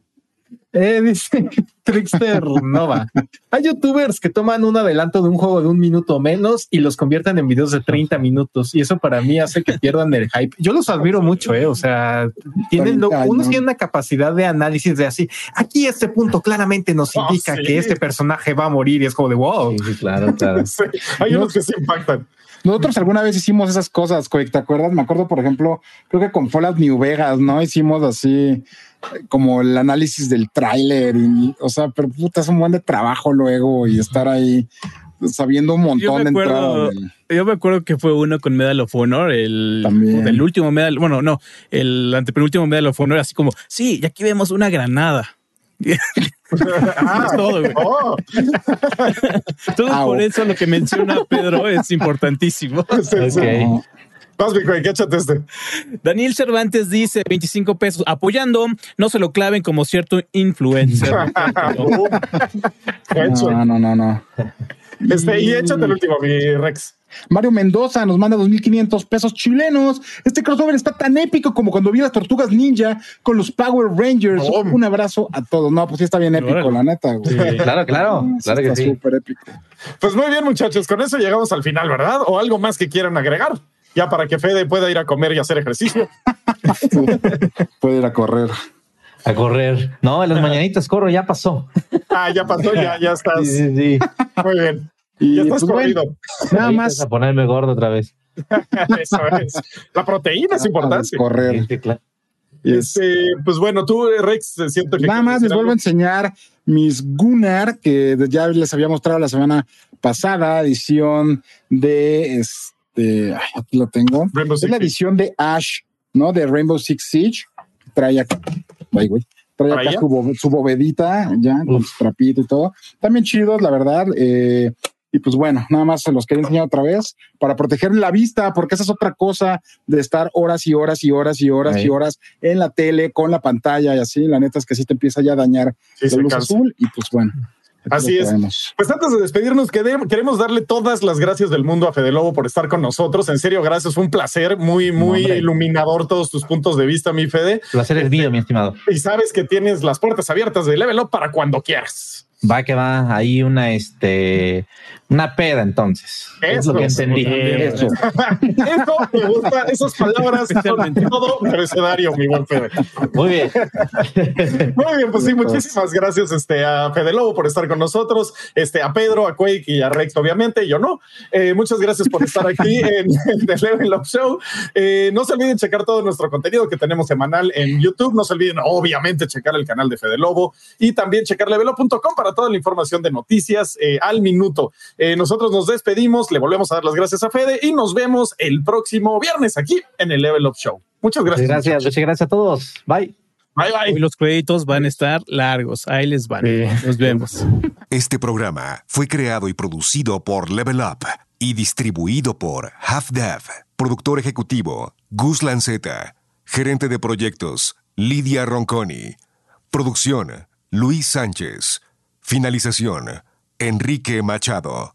Eh, dice Trickster Nova. Hay youtubers que toman un adelanto de un juego de un minuto o menos y los convierten en videos de 30 minutos. Y eso para mí hace que pierdan el hype. Yo los admiro mucho, eh. O sea, tienen lo-
30
unos tienen una capacidad de análisis de así. Aquí este punto claramente nos
Oh,
indica
sí.
que este personaje va a morir y es como de wow.
Sí, sí, claro, claro.
Sí, Hay unos que se impactan.
Nosotros alguna vez hicimos esas cosas, ¿te acuerdas? Me acuerdo, por ejemplo, creo que con Fallout New Vegas, ¿no? Hicimos así eh, como el análisis del tráiler o sea, pero puta, es un buen de trabajo luego y estar ahí. sabiendo un
Yo
montón
me
de entrada.
yo me acuerdo que fue uno con Medal of Honor, el,
También.
el último Medal, bueno, no, el antepenúltimo Medal of Honor, así como, sí, y aquí vemos una granada.
Ah,
Es todo, güey.
oh,
Entonces,
Au.
por eso lo que menciona Pedro es importantísimo.
sí, sí.
Ok.
Vas, mi güey, échate este.
Daniel Cervantes dice 25 pesos apoyando, no se lo claven como cierto influencer.
Hecho.
No, no, no, no.
Este, y échate el último, mi Rex.
Mario Mendoza nos manda 2.500 pesos chilenos. Este crossover está tan épico como cuando vi las tortugas ninja con los Power Rangers.
Oh.
Un abrazo a todos. No, pues sí está bien épico, la neta. güey.
Sí.
Claro, claro,
Sí,
claro que
está
sí.
súper épico.
Pues muy bien, muchachos, con eso llegamos al final, ¿verdad? ¿O algo más que quieran agregar? Ya para que Fede pueda ir a comer y hacer ejercicio.
Puede ir a correr.
A correr. No, en las mañanitas corro, ya pasó.
Ah, ya pasó, ya, ya estás.
Sí, sí, sí.
Muy bien.
Y
Ya estás
pues,
corrido.
nada más
A ponerme gordo otra vez.
Eso es. La proteína es
a
importante.
correr.
Sí, sí, claro.
Este, pues bueno, tú, Rex, siento que.
Nada más les vuelvo a enseñar mis Gunnar, que ya les había mostrado la semana pasada, edición de este, ay, aquí lo tengo.
Rainbow
Es
Six
la
Siege.
edición de Ash, ¿no? De Rainbow Six Siege. Trae acá, ay, güey. Trae acá su, bo- su bovedita, ya, con su trapito y todo. También chidos, la verdad. eh, y pues bueno, nada más se los quería enseñar otra vez para proteger la vista, porque esa es otra cosa de estar horas y horas y horas y horas
Ahí.
y horas en la tele, con la pantalla y así. La neta es que sí te empieza ya a dañar
Sí,
la luz
cansa.
azul y pues bueno.
Así es. Pues antes de despedirnos, queremos darle todas las gracias del mundo a Fede Lobo por estar con nosotros. En serio, gracias. Fue un placer, muy, muy iluminador todos tus puntos de vista, mi Fede.
Placer es mío, mi estimado.
Y sabes que tienes las puertas abiertas de Level Up para cuando quieras.
Va que va ahí una, este, una peda entonces. es lo que
Eso,
entendí.
Eso.
Eso me gusta, esas palabras son todo mercenario, mi buen Fede.
Muy bien.
Muy bien, pues sí, muchísimas gracias este, a Fede Lobo por estar con nosotros, este, a Pedro, a Quake y a Rex, obviamente, yo no. Eh, muchas gracias por estar aquí en, en The Level Up Show. Eh, no se olviden checar todo nuestro contenido que tenemos semanal en YouTube. No se olviden, obviamente, checar el canal de Fede Lobo y también checar levelup.com para toda la información de noticias eh, al minuto. Eh, nosotros nos despedimos, le volvemos a dar las gracias a Fede y nos vemos el próximo viernes aquí en el Level Up Show. Muchas gracias.
Gracias, muchas gracias a todos. Bye.
Bye, bye.
Hoy los créditos van a estar largos. Ahí les van.
Sí.
Nos vemos.
Este programa fue creado y producido por Level Up y distribuido por Half Dev. Productor ejecutivo Gus Lanceta. Gerente de proyectos Lidia Ronconi. Producción Luis Sánchez. Finalización Enrique Machado.